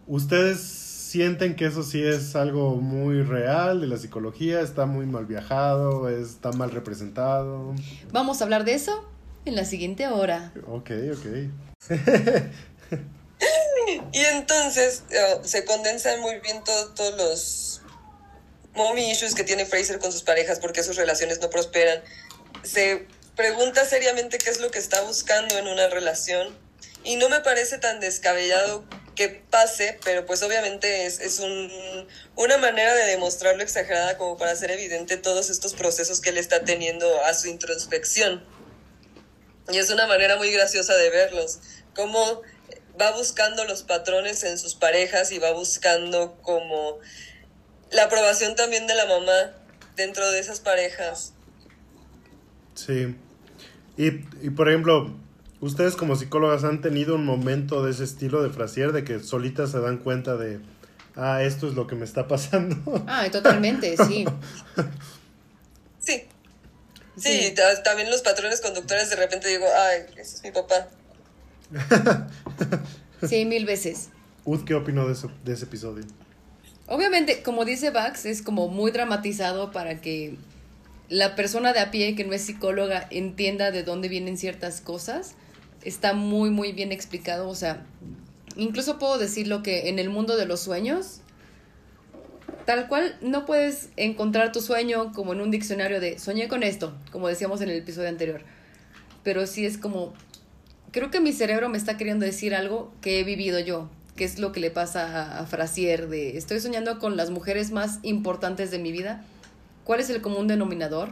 ¿Ustedes sienten que eso sí es algo muy real de la psicología? ¿Está muy mal viajado? ¿Está mal representado? Vamos a hablar de eso en la siguiente hora. Ok, ok. Y entonces eh, se condensan muy bien to- todos los mommy issues que tiene Fraser con sus parejas porque sus relaciones no prosperan. Se pregunta seriamente qué es lo que está buscando en una relación y no me parece tan descabellado que pase, pero pues obviamente es, es un, una manera de demostrarlo exagerada como para hacer evidente todos estos procesos que él está teniendo a su introspección. Y es una manera muy graciosa de verlos, cómo va buscando los patrones en sus parejas y va buscando como la aprobación también de la mamá dentro de esas parejas. Sí. Y, y por ejemplo, ¿ustedes como psicólogas han tenido un momento de ese estilo de Frasier de que solitas se dan cuenta de, ah, esto es lo que me está pasando? Ah, totalmente, sí. Sí. Sí, Sí. ta- también los patrones conductores de repente digo, ay, ese es mi papá. Sí, mil veces. Ud, ¿qué opinó de, ese- de ese episodio? Obviamente, como dice Bax, es como muy dramatizado para que la persona de a pie que no es psicóloga entienda de dónde vienen ciertas cosas. Está muy, muy bien explicado. O sea, incluso puedo decirlo que en el mundo de los sueños, tal cual no puedes encontrar tu sueño como en un diccionario de soñé con esto, como decíamos en el episodio anterior. Pero sí es como, creo que mi cerebro me está queriendo decir algo que he vivido yo, que es lo que le pasa a, a Frasier de estoy soñando con las mujeres más importantes de mi vida. ¿Cuál es el común denominador?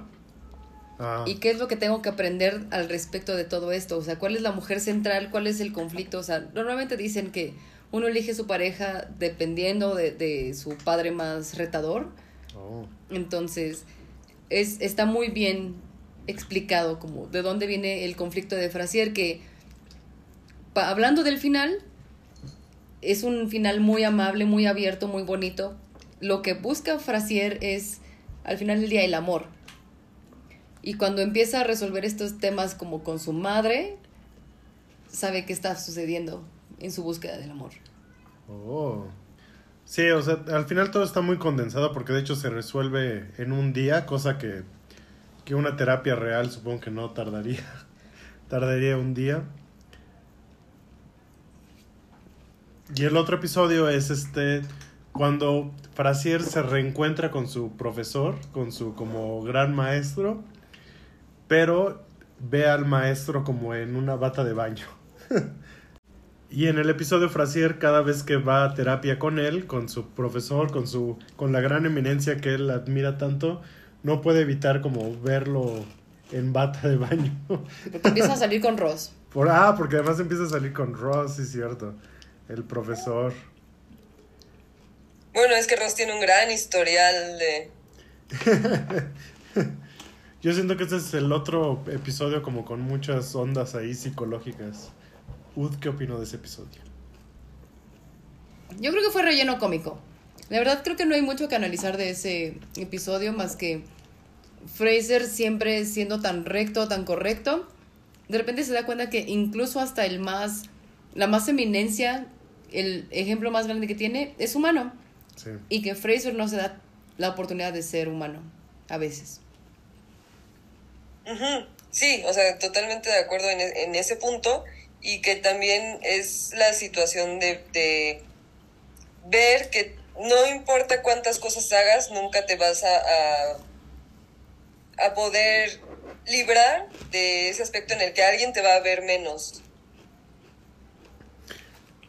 Ah, ¿Y qué es lo que tengo que aprender al respecto de todo esto? O sea, ¿cuál es la mujer central? ¿Cuál es el conflicto? O sea, normalmente dicen que uno elige su pareja dependiendo de, de su padre más retador. oh, Entonces, es, está muy bien explicado como de dónde viene el conflicto de Frasier, que pa- hablando del final, es un final muy amable, muy abierto, muy bonito. Lo que busca Frasier es, al final del día, el amor. Y cuando empieza a resolver estos temas como con su madre, sabe qué está sucediendo en su búsqueda del amor. oh. Sí, o sea, al final todo está muy condensado porque de hecho se resuelve en un día, cosa que que una terapia real supongo que no tardaría. tardaría un día. Y el otro episodio es este cuando Frasier se reencuentra con su profesor, con su como gran maestro, pero ve al maestro como en una bata de baño. y en el episodio Frasier cada vez que va a terapia con él, con su profesor, con su con la gran eminencia que él admira tanto, no puede evitar como verlo en bata de baño. Porque empieza a salir con Ross. Por, ah, porque además empieza a salir con Ross, sí cierto. El profesor. Bueno, es que Ross tiene un gran historial de... Yo siento que este es el otro episodio como con muchas ondas ahí psicológicas. Ud, ¿qué opinó de ese episodio? Yo creo que fue relleno cómico. La verdad creo que no hay mucho que analizar de ese episodio más que Fraser siempre siendo tan recto, tan correcto. De repente se da cuenta que incluso hasta el más, la más eminencia, el ejemplo más grande que tiene, es humano. Sí. Y que Fraser no se da la oportunidad de ser humano a veces. Sí, o sea, totalmente de acuerdo en, e- en ese punto y que también es la situación de, de ver que no importa cuántas cosas hagas, nunca te vas a, a, a poder librar de ese aspecto en el que alguien te va a ver menos.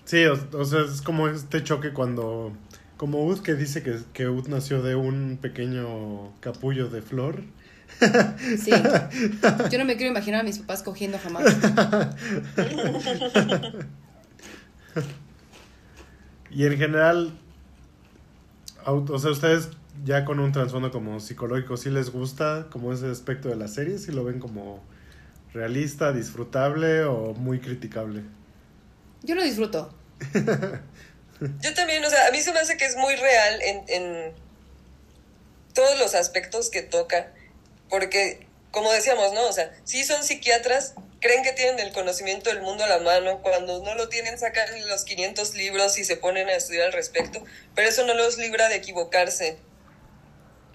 Sí, o, o sea, es como este choque cuando... Como Ud que dice que, que Ud nació de un pequeño capullo de flor. Sí. Yo no me quiero imaginar a mis papás cogiendo jamás. Y en general, o sea, ustedes ya con un trasfondo como psicológico, ¿sí les gusta como ese aspecto de la serie? ¿Sí lo ven como realista, disfrutable o muy criticable? Yo lo disfruto. Yo también, o sea, a mí se me hace que es muy real en, en todos los aspectos que toca, porque, como decíamos, ¿no? O sea, sí son psiquiatras, creen que tienen el conocimiento del mundo a la mano, cuando no lo tienen sacan los 500 libros y se ponen a estudiar al respecto, pero eso no los libra de equivocarse,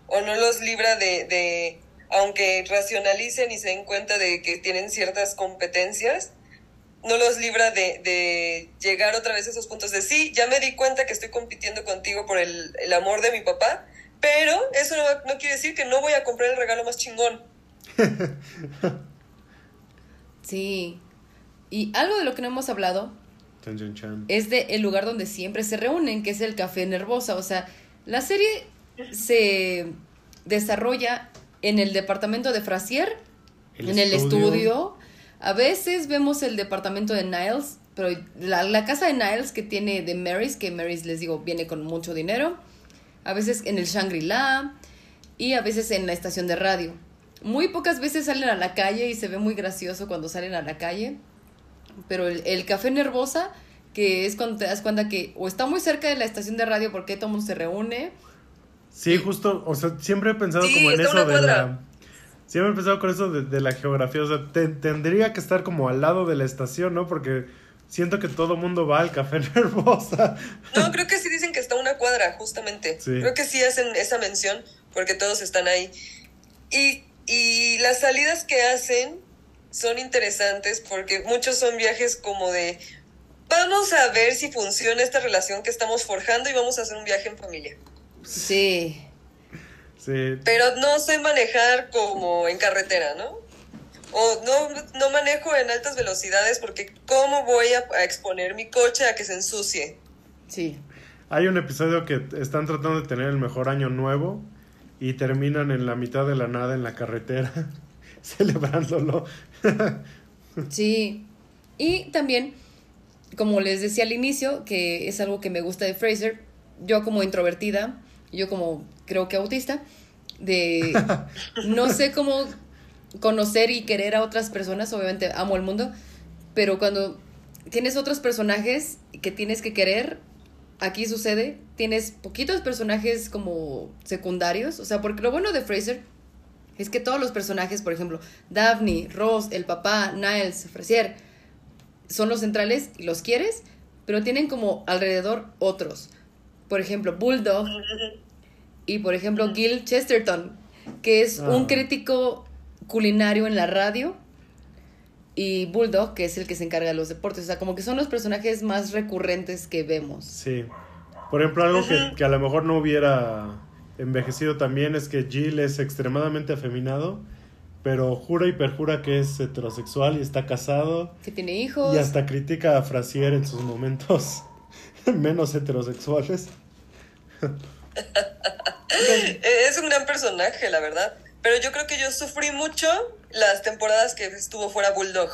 o no los libra de, de aunque racionalicen y se den cuenta de que tienen ciertas competencias, no los libra de, de llegar otra vez a esos puntos de sí, ya me di cuenta que estoy compitiendo contigo por el, el amor de mi papá, pero eso no, no quiere decir que no voy a comprar el regalo más chingón. Sí. Y algo de lo que no hemos hablado Chan, chan, chan. es de el lugar donde siempre se reúnen, que es el Café Nervosa. O sea, la serie se desarrolla en el departamento de Frasier, El en el estudio. A veces vemos el departamento de Niles, pero la, la casa de Niles que tiene de Marys, que Marys les digo viene con mucho dinero. A veces en el Shangri-La y a veces en la estación de radio. Muy pocas veces salen a la calle y se ve muy gracioso cuando salen a la calle. Pero el, el café nervosa, que es cuando te das cuenta que o está muy cerca de la estación de radio porque todo el mundo se reúne. Sí, justo, o sea, siempre he pensado Sí, como en eso de la... Siempre he pensado con eso de, de la geografía, o sea, te- tendría que estar como al lado de la estación, ¿no? Porque siento que todo mundo va al Café Nervosa. No, creo que sí dicen que está una cuadra, justamente. Sí. Creo que sí hacen esa mención porque todos están ahí. Y, y las salidas que hacen son interesantes porque muchos son viajes como de vamos a ver si funciona esta relación que estamos forjando y vamos a hacer un viaje en familia. Sí. Sí, Pero no sé manejar como en carretera, ¿no? O no, no manejo en altas velocidades porque ¿cómo voy a, a exponer mi coche a que se ensucie? Sí. Hay un episodio que están tratando de tener el mejor año nuevo y terminan en la mitad de la nada en la carretera celebrándolo. Sí. Y también, como les decía al inicio, que es algo que me gusta de Fraser, yo como introvertida, yo como creo que autista, de no sé cómo conocer y querer a otras personas, obviamente amo el mundo, pero cuando tienes otros personajes que tienes que querer, aquí sucede, tienes poquitos personajes como secundarios, o sea, porque lo bueno de Fraser es que todos los personajes, por ejemplo, Daphne, Ross, el papá, Niles, Frasier, son los centrales y los quieres, pero tienen como alrededor otros. Por ejemplo, Bulldog y por ejemplo Gil Chesterton, que es Ah. un crítico culinario en la radio. Y Bulldog, que es el que se encarga de los deportes. O sea, como que son los personajes más recurrentes que vemos. Sí. Por ejemplo, algo que, que a lo mejor no hubiera envejecido también es que Jill es extremadamente afeminado, pero jura y perjura que es heterosexual y está casado. Que tiene hijos. Y hasta critica a Frasier en sus momentos menos heterosexuales. es un gran personaje, la verdad. Pero yo creo que yo sufrí mucho las temporadas que estuvo fuera Bulldog.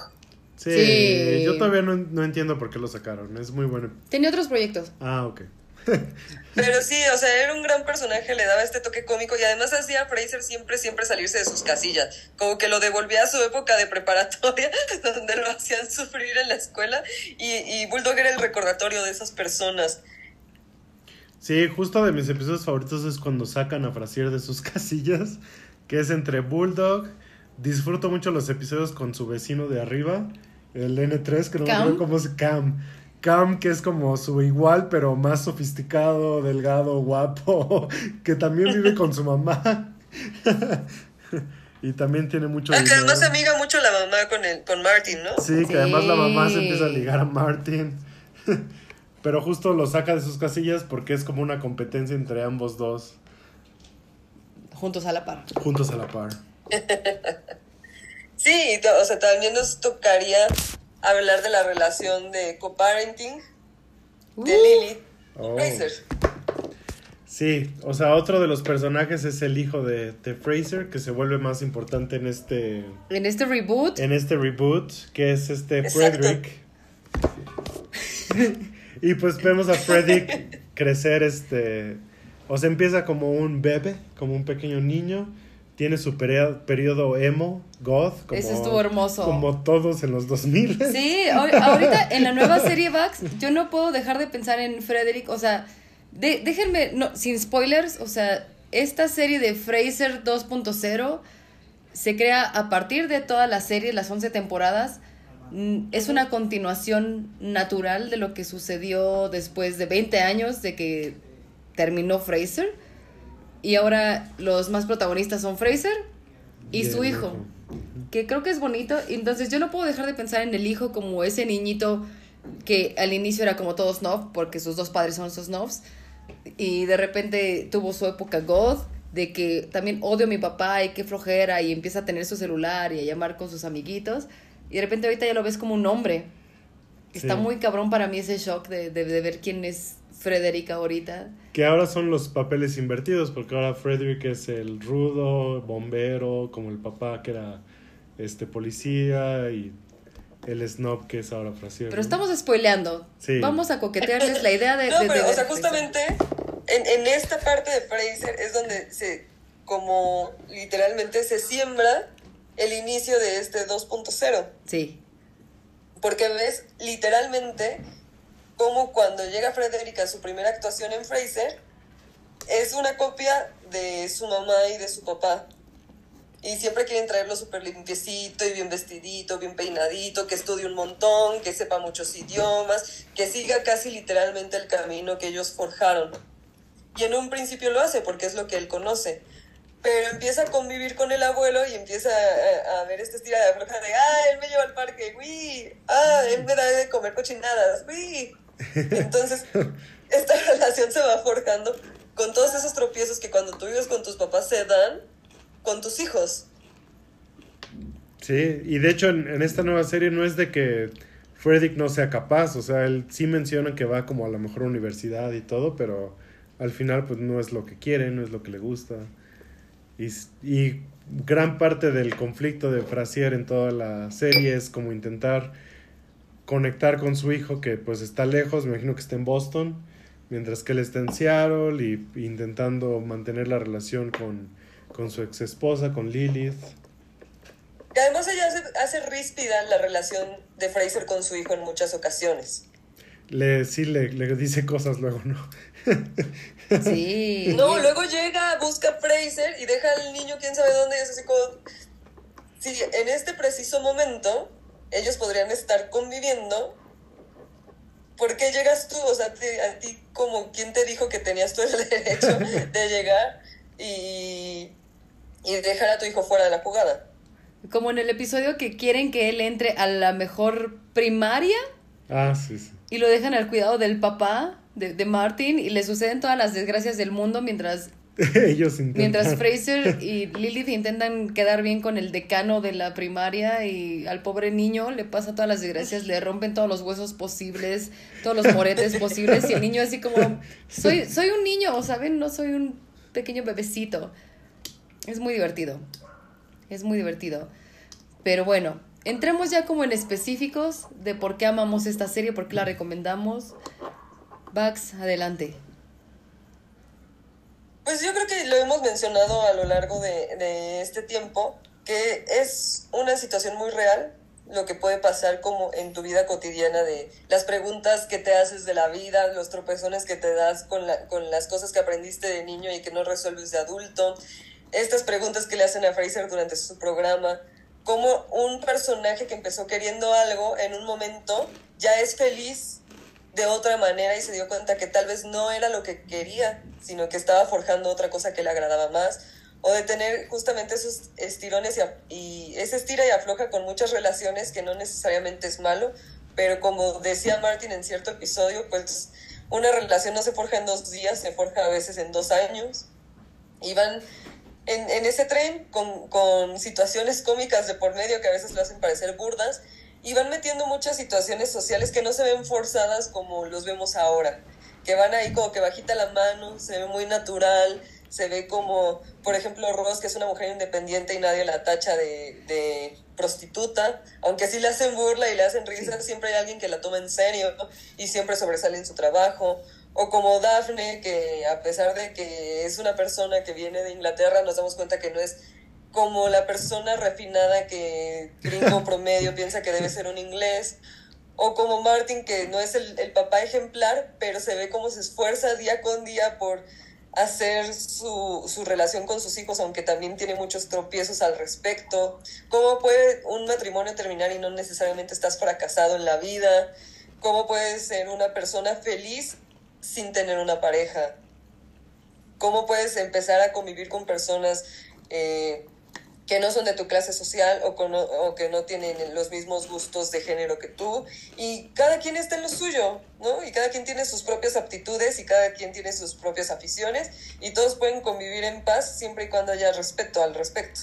Sí, Sí. yo todavía no, no entiendo por qué lo sacaron. Es muy bueno. Tenía otros proyectos. Ah, ok. Pero sí, o sea, era un gran personaje, le daba este toque cómico y además hacía a Fraser siempre, siempre salirse de sus casillas. Como que lo devolvía a su época de preparatoria, donde lo hacían sufrir en la escuela y, y Bulldog era el recordatorio de esas personas. Sí, justo de mis episodios favoritos es cuando sacan a Frasier de sus casillas, que es entre Bulldog. Disfruto mucho los episodios con su vecino de arriba, el N3, que no me acuerdo cómo es Cam. Cam, que es como su igual, pero más sofisticado, delgado, guapo, que también vive con su mamá. y también tiene mucho Ah, que además se amiga mucho la mamá con, el, con Martin, ¿no? Sí, que además la mamá se empieza a ligar a Martin. Pero justo lo saca de sus casillas porque es como una competencia entre ambos dos, Juntos a la par. juntos a la par. Sí, o sea, también nos tocaría hablar de la relación de coparenting de Uh. Lily Oh. Fraser. Sí, o sea, otro de los personajes es el hijo de, de Fraser, que se vuelve más importante en este, En este reboot. en este reboot, que es este Exacto. Frederick. y pues vemos a Frederick crecer, este, o sea, empieza como un bebé, como un pequeño niño, tiene su periodo emo, goth, como, Ese estuvo hermoso. como todos en los 2000. Sí, ahor- ahorita en la nueva serie Vax, yo no puedo dejar de pensar en Frederick, o sea, de- déjenme, no, sin spoilers, o sea, esta serie de Fraser 2.0 se crea a partir de toda la serie, las 11 temporadas, es una continuación natural de lo que sucedió después de 20 años de que terminó Fraser. Y ahora los más protagonistas son Fraser y, su hijo que creo que es bonito. Entonces yo no puedo dejar de pensar en el hijo como ese niñito que al inicio era como todo snob, porque sus dos padres son sus snobs, y de repente tuvo su época god, de que también odio a mi papá y qué flojera, y empieza a tener su celular y a llamar con sus amiguitos, y de repente ahorita ya lo ves como un hombre. Está Sí. muy cabrón para mí ese shock de, de, de ver quién es Frederica ahorita. Que ahora son los papeles invertidos, porque ahora Frederick es el rudo, bombero, como el papá que era este policía y el snob que es ahora Frasier. Pero ¿no? estamos spoileando. Sí. Vamos a coquetearles la idea de... No, de- de pero, o ver sea, justamente en, en esta parte de Fraser es donde se, como literalmente se siembra el inicio de este 2.0. Sí. Porque ves literalmente como cuando llega Frederica a su primera actuación en Fraser, es una copia de su mamá y de su papá. Y siempre quieren traerlo súper limpiecito y bien vestidito, bien peinadito, que estudie un montón, que sepa muchos idiomas, que siga casi literalmente el camino que ellos forjaron. Y en un principio lo hace porque es lo que él conoce. Pero empieza a convivir con el abuelo y empieza a, a ver esta estira de afloja de, ah, él me lleva al parque, uy, ah, él me da de comer cochinadas, uy. Entonces, esta relación se va forjando con todos esos tropiezos que cuando tú vives con tus papás se dan con tus hijos. Sí, y de hecho en, en esta nueva serie no es de que Frederick no sea capaz, o sea, él sí menciona que va como a la mejor universidad y todo, pero al final pues no es lo que quiere, no es lo que le gusta. Y, y gran parte del conflicto de Frasier en toda la serie es como intentar conectar con su hijo que pues está lejos, me imagino que está en Boston, mientras que él está en Seattle y y intentando mantener la relación con, con su ex esposa, con Lilith. Que además ella hace, hace ríspida la relación de Fraser con su hijo en muchas ocasiones. Le, sí, le, le dice cosas luego, ¿no? Sí. No, luego llega, busca a Fraser y deja al niño quién sabe dónde y es así como... Sí, en este preciso momento ellos podrían estar conviviendo. ¿Por qué llegas tú? O sea, te- a ti como quién te dijo que tenías tú el derecho de llegar y, y dejar a tu hijo fuera de la jugada. Como en el episodio que quieren que él entre a la mejor primaria Ah, sí, sí. y lo dejan al cuidado del papá de, de Martin y le suceden todas las desgracias del mundo mientras, Ellos intentan. mientras Fraser y Lilith intentan quedar bien con el decano de la primaria y al pobre niño le pasa todas las desgracias, le rompen todos los huesos posibles, todos los moretes posibles y el niño así como, soy, soy un niño, ¿saben? No soy un pequeño bebecito. Es muy divertido. Es muy divertido. Pero bueno, entremos ya como en específicos de por qué amamos esta serie, por qué la recomendamos. Bax, adelante. Pues yo creo que lo hemos mencionado a lo largo de, este tiempo, que es una situación muy real lo que puede pasar como en tu vida cotidiana de las preguntas que te haces de la vida, los tropezones que te das con, con las cosas que aprendiste de niño y que no resuelves de adulto, estas preguntas que le hacen a Fraser durante su programa, como un personaje que empezó queriendo algo en un momento ya es feliz de otra manera y se dio cuenta que tal vez no era lo que quería, sino que estaba forjando otra cosa que le agradaba más, o de tener justamente esos estirones y, y ese estira y afloja con muchas relaciones que no necesariamente es malo, pero como decía Martin en cierto episodio, pues una relación no se forja en dos días, se forja a veces en dos años, y van en, ese tren con situaciones cómicas de por medio que a veces lo hacen parecer burdas y van metiendo muchas situaciones sociales que no se ven forzadas como los vemos ahora, que van ahí como que bajita la mano, se ve muy natural, se ve como, por ejemplo, Ross, que es una mujer independiente y nadie la tacha de, de prostituta, aunque sí le hacen burla y le hacen risa, siempre hay alguien que la toma en serio y siempre sobresale en su trabajo. O como Daphne, que a pesar de que es una persona que viene de Inglaterra, nos damos cuenta que no es como la persona refinada que gringo promedio piensa que debe ser un inglés. O como Martin, que no es el, el papá ejemplar, pero se ve cómo se esfuerza día con día por hacer su, su relación con sus hijos, aunque también tiene muchos tropiezos al respecto. ¿Cómo puede un matrimonio terminar y no necesariamente estás fracasado en la vida? ¿Cómo puedes ser una persona feliz sin tener una pareja? ¿Cómo puedes empezar a convivir con personas eh, que no son de tu clase social o, que no tienen los mismos gustos de género que tú? Y cada quien está en lo suyo, ¿no? Y cada quien tiene sus propias aptitudes y cada quien tiene sus propias aficiones y todos pueden convivir en paz siempre y cuando haya respeto al respecto.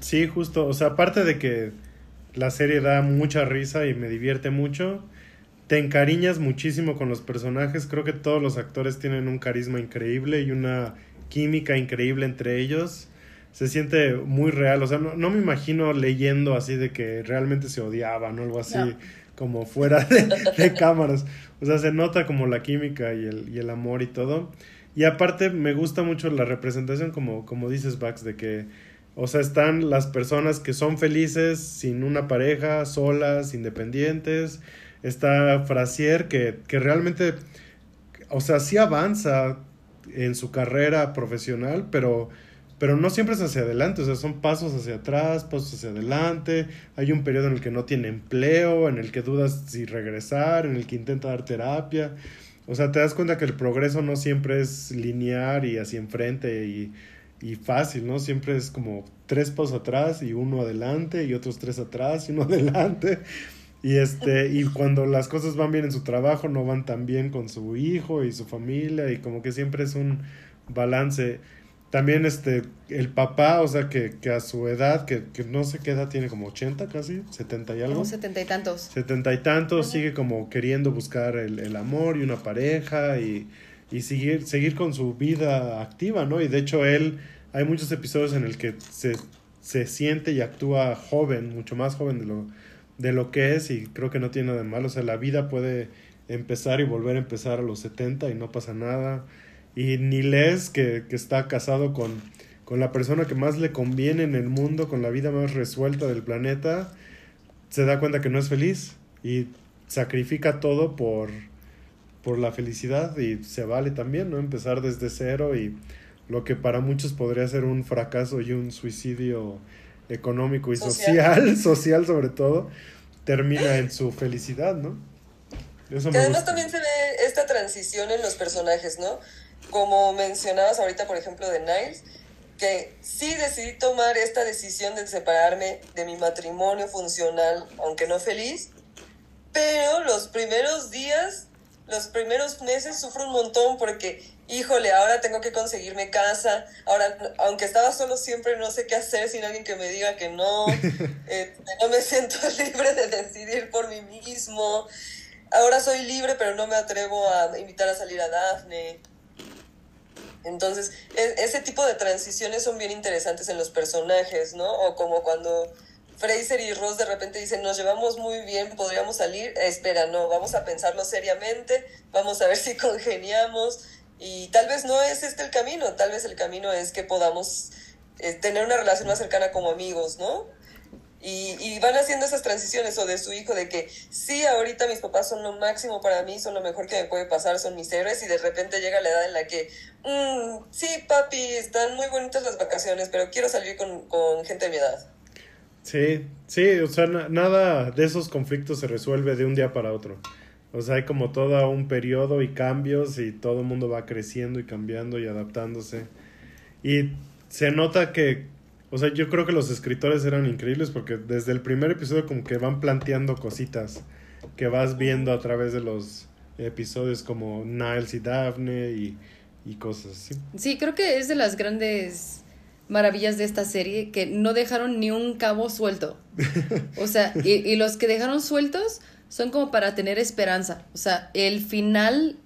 Sí, justo. O sea, aparte de que la serie da mucha risa y me divierte mucho, te encariñas muchísimo con los personajes. Creo que todos los actores tienen un carisma increíble y una química increíble entre ellos. Se siente muy real. O sea, no, no me imagino leyendo así de que realmente se odiaban o algo así, No. como fuera de, de cámaras. O sea, se nota como la química y el, y el amor y todo. Y aparte me gusta mucho la representación, como, como dices, Bax, de que, o sea, están las personas que son felices sin una pareja, solas, independientes. Está Frasier, que, que realmente, o sea, sí avanza en su carrera profesional, pero, pero no siempre es hacia adelante, o sea, son pasos hacia atrás, pasos hacia adelante. Hay un periodo en el que no tiene empleo, en el que dudas si regresar, en el que intenta dar terapia. O sea, te das cuenta que el progreso no siempre es lineal y hacia enfrente y, y fácil, ¿no? Siempre es como tres pasos atrás y uno adelante y otros tres atrás y uno adelante. Y este, y cuando las cosas van bien en su trabajo, no van tan bien con su hijo y su familia, y como que siempre es un balance. También este, el papá, o sea, que, que a su edad, que, que no sé qué edad tiene, como 80 casi, 70 y algo. Como setenta y tantos. Setenta y tantos, sigue como queriendo buscar el, el amor y una pareja y, y seguir, seguir con su vida activa, ¿no? Y de hecho él, hay muchos episodios en el que se, se siente y actúa joven, mucho más joven de lo, de lo que es y creo que no tiene nada de malo. O sea, la vida puede empezar y volver a empezar a los 70 y no pasa nada. Y Niles, que, que está casado con, con la persona que más le conviene en el mundo, con la vida más resuelta del planeta, se da cuenta que no es feliz y sacrifica todo por, por la felicidad y se vale también, ¿no? Empezar desde cero y lo que para muchos podría ser un fracaso y un suicidio económico y social, Social. social, sobre todo, termina en su felicidad, ¿no? Eso Que me además gusta. también se ve esta transición en los personajes, ¿no? Como mencionabas ahorita, por ejemplo, de Niles, que sí decidí tomar esta decisión de separarme de mi matrimonio funcional, aunque no feliz, pero los primeros días, los primeros meses sufro un montón porque, híjole, ahora tengo que conseguirme casa, ahora, aunque estaba solo siempre, no sé qué hacer sin alguien que me diga que no, eh, no me siento libre de decidir por mí mismo, ahora soy libre pero no me atrevo a invitar a salir a Daphne. Entonces, e, ese tipo de transiciones son bien interesantes en los personajes, ¿no? O como cuando Fraser y Ross de repente dicen, nos llevamos muy bien, podríamos salir. Espera, no, vamos a pensarlo seriamente, vamos a ver si congeniamos. Y tal vez no es este el camino, tal vez el camino es que podamos eh, tener una relación más cercana como amigos, ¿no? Y, y, van haciendo esas transiciones o de su hijo de que sí, ahorita mis papás son lo máximo para mí, son lo mejor que me puede pasar, son mis héroes y de repente llega la edad en la que, mm, sí, papi, están muy bonitas las vacaciones, pero quiero salir con, con gente de mi edad. Sí, sí, o sea, nada de esos conflictos se resuelve de un día para otro. O sea, hay como todo un periodo y cambios y todo el mundo va creciendo y cambiando y adaptándose. Y se nota que, o sea, yo creo que los escritores eran increíbles porque desde el primer episodio como que van planteando cositas que vas viendo a través de los episodios como Niles y Daphne y, y cosas así. Sí, creo que es de las grandes maravillas de esta serie que no dejaron ni un cabo suelto. O sea, y, y, los que dejaron sueltos son como para tener esperanza. O sea, el final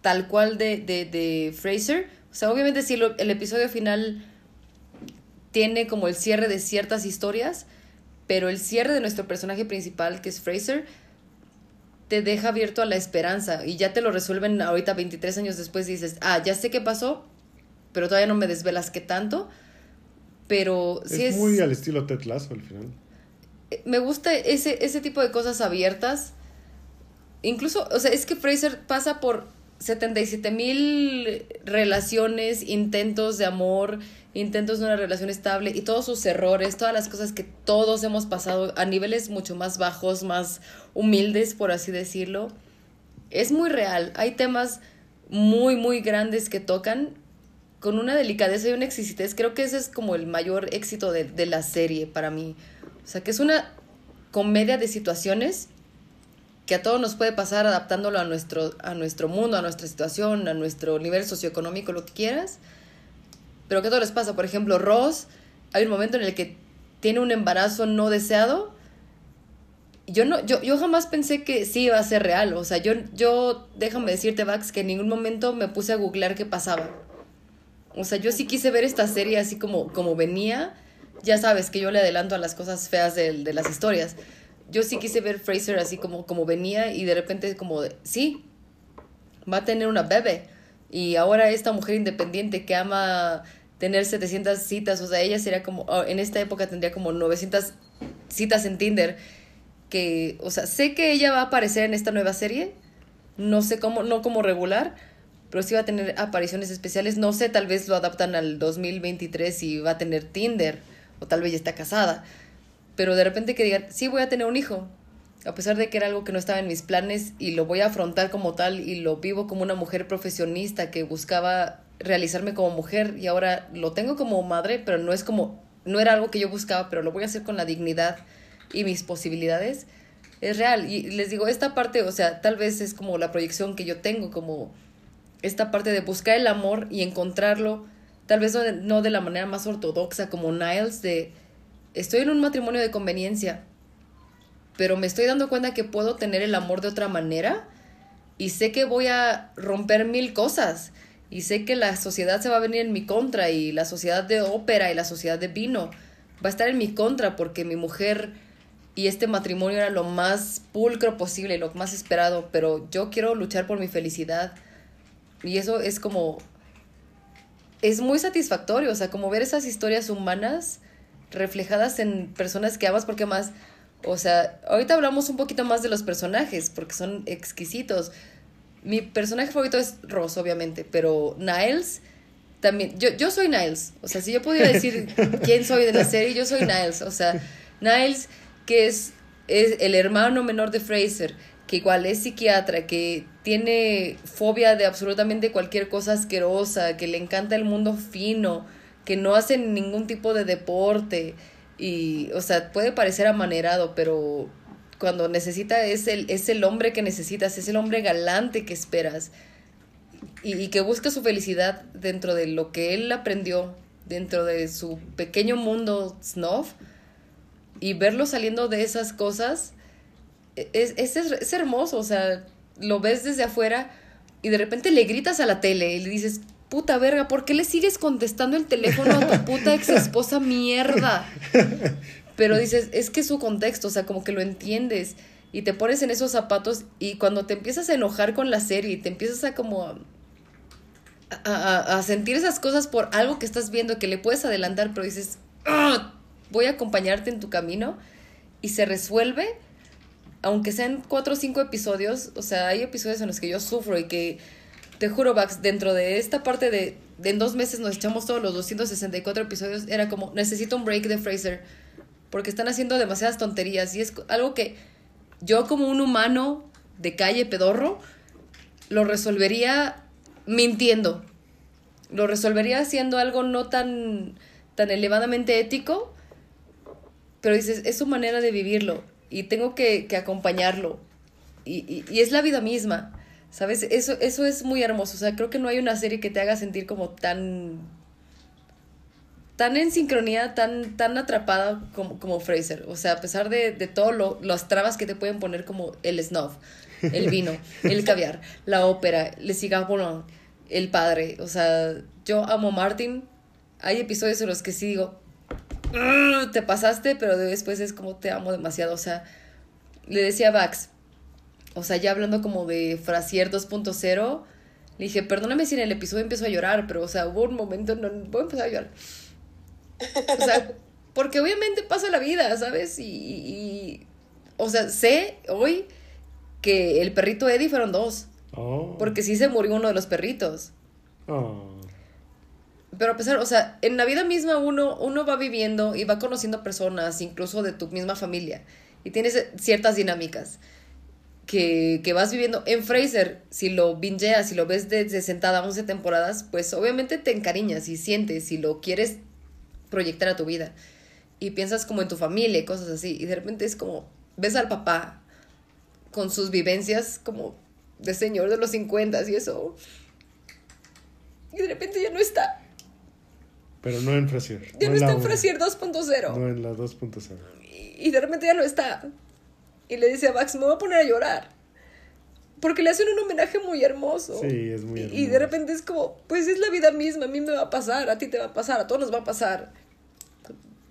tal cual de, de, de Fraser. O sea, obviamente sí, lo, el episodio final tiene como el cierre de ciertas historias, pero el cierre de nuestro personaje principal, que es Fraser, te deja abierto a la esperanza y ya te lo resuelven ahorita 23 años después dices, ah, ya sé qué pasó, pero todavía no me desvelas qué tanto. Pero sí es, es muy al estilo Ted Lasso al final. Me gusta ese, ese tipo de cosas abiertas. Incluso, o sea, es que Fraser pasa por 77 mil relaciones, intentos de amor, intentos de una relación estable y todos sus errores, todas las cosas que todos hemos pasado a niveles mucho más bajos, más humildes, por así decirlo. Es muy real. Hay temas muy, muy grandes que tocan con una delicadeza y una exquisitez. Creo que ese es como el mayor éxito de, de, la serie para mí. O sea, que es una comedia de situaciones que a todos nos puede pasar adaptándolo a nuestro, a nuestro mundo, a nuestra situación, a nuestro nivel socioeconómico, lo que quieras. Pero que a todos les pasa. Por ejemplo, Ross, hay un momento en el que tiene un embarazo no deseado. Yo, no, yo, yo jamás pensé que sí iba a ser real. O sea, yo, yo déjame decirte, Vax, que en ningún momento me puse a googlear qué pasaba. O sea, yo sí quise ver esta serie así como, como venía. Ya sabes que yo le adelanto a las cosas feas de, las historias. Yo sí quise ver Fraser así como, como venía y de repente como, de, sí, va a tener una bebé. Y ahora esta mujer independiente que ama tener 700 citas, o sea, ella sería como, en esta época tendría como 900 citas en Tinder. Que, o sea, sé que ella va a aparecer en esta nueva serie. No sé cómo, no como regular pero sí va a tener apariciones especiales. No sé, tal vez lo adaptan al 2023 y va a tener Tinder, o tal vez ya está casada. Pero de repente que digan, sí, voy a tener un hijo, a pesar de que era algo que no estaba en mis planes y lo voy a afrontar como tal y lo vivo como una mujer profesionista que buscaba realizarme como mujer y ahora lo tengo como madre, pero no es como, no era algo que yo buscaba, pero lo voy a hacer con la dignidad y mis posibilidades. Es real. Y les digo, esta parte, o sea, tal vez es como la proyección que yo tengo, como esta parte de buscar el amor y encontrarlo, tal vez no de, la manera más ortodoxa como Niles, de estoy en un matrimonio de conveniencia, pero me estoy dando cuenta que puedo tener el amor de otra manera y sé que voy a romper mil cosas y sé que la sociedad se va a venir en mi contra y la sociedad de ópera y la sociedad de vino va a estar en mi contra porque mi mujer y este matrimonio era lo más pulcro posible, lo más esperado, pero yo quiero luchar por mi felicidad. Y eso es como... Es muy satisfactorio, o sea, como ver esas historias humanas reflejadas en personas que amas, porque más, o sea, ahorita hablamos un poquito más de los personajes, porque son exquisitos. Mi personaje favorito es Ross, obviamente, pero Niles también, yo, yo soy Niles, o sea, si yo pudiera decir quién soy de la serie, yo soy Niles, o sea, Niles, que es, es el hermano menor de Fraser, que igual es psiquiatra, que tiene fobia de absolutamente cualquier cosa asquerosa, que le encanta el mundo fino, que no hacen ningún tipo de deporte y, o sea, puede parecer amanerado, pero cuando necesita es el, es el hombre que necesitas, es el hombre galante que esperas y, y que busca su felicidad dentro de lo que él aprendió, dentro de su pequeño mundo snuff y verlo saliendo de esas cosas es, es, es hermoso, o sea, lo ves desde afuera y de repente le gritas a la tele y le dices, puta verga, ¿por qué le sigues contestando el teléfono a tu puta ex esposa mierda? Pero dices, es que su contexto, o sea, como que lo entiendes y te pones en esos zapatos y cuando te empiezas a enojar con la serie y te empiezas a como a, a, a sentir esas cosas por algo que estás viendo que le puedes adelantar, pero dices, "Ah, voy a acompañarte en tu camino y se resuelve aunque sean cuatro o cinco episodios, o sea, hay episodios en los que yo sufro y que, te juro, Bax, dentro de esta parte de, de en dos meses nos echamos todos los 264 episodios, era como, necesito un break de Fraser, porque están haciendo demasiadas tonterías y es algo que yo como un humano de calle pedorro, lo resolvería mintiendo, lo resolvería haciendo algo no tan, tan elevadamente ético, pero dices, es su manera de vivirlo y tengo que, que acompañarlo. Y, y, y, es la vida misma, ¿sabes? Eso, eso es muy hermoso. O sea, creo que no hay una serie que te haga sentir como tan. tan en sincronía, tan, tan atrapada como, como Fraser. O sea, a pesar de, de todas lo, las trabas que te pueden poner, como el snuff, el vino, el caviar, la ópera, Le Cigare Blanc, el padre. O sea, yo amo a Martin. Hay episodios en los que sí digo, te pasaste, pero después es como te amo demasiado. O sea, le decía a Bax, o sea, ya hablando como de Frasier 2.0, le dije, perdóname si en el episodio empiezo a llorar, pero, o sea, hubo un momento, no, voy a empezar a llorar. O sea, porque obviamente pasa la vida, ¿sabes? Y, y, y o sea, sé hoy que el perrito Eddie fueron dos. Oh. Porque sí se murió uno de los perritos. Oh. Pero a pesar, o sea, en la vida misma uno, uno va viviendo y va conociendo personas, incluso de tu misma familia, y tienes ciertas dinámicas que, que vas viviendo. En Fraser, si lo bingeas, si lo ves desde sentada 11 temporadas, pues obviamente te encariñas y sientes y lo quieres proyectar a tu vida. Y piensas como en tu familia y cosas así. Y de repente es como, ves al papá con sus vivencias como de señor de los 50 y eso. Y de repente ya no está. Pero no en Frasier. Ya no, en está la en. Frasier 2.0. No en la 2.0. Y, y de repente ya no está. Y le dice a Max, me voy a poner a llorar. Porque le hacen un homenaje muy hermoso. Sí, es muy Y- hermoso. Y de repente es como, pues es la vida misma, a mí me va a pasar, a ti te va a pasar, a todos nos va a pasar.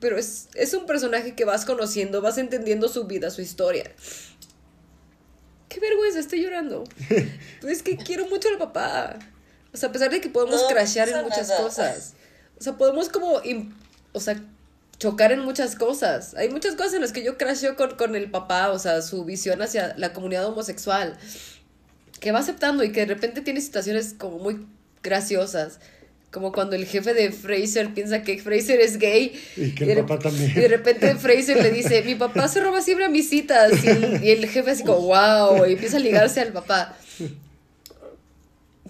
Pero es, es un personaje que vas conociendo, vas entendiendo su vida, su historia. Qué vergüenza, estoy llorando. Pero es que quiero mucho al papá. O sea, a pesar de que podemos No crashear en muchas nada. cosas. O sea, podemos como, o sea, chocar en muchas cosas. Hay muchas cosas en las que yo crasheo con, con el papá, o sea, su visión hacia la comunidad homosexual. Que va aceptando y que de repente tiene situaciones como muy graciosas. Como cuando el jefe de Fraser piensa que Fraser es gay. Y que el papá también. Y de repente Fraser le dice, mi papá se roba siempre a mis citas. Y el, y el jefe así como, wow, y empieza a ligarse al papá.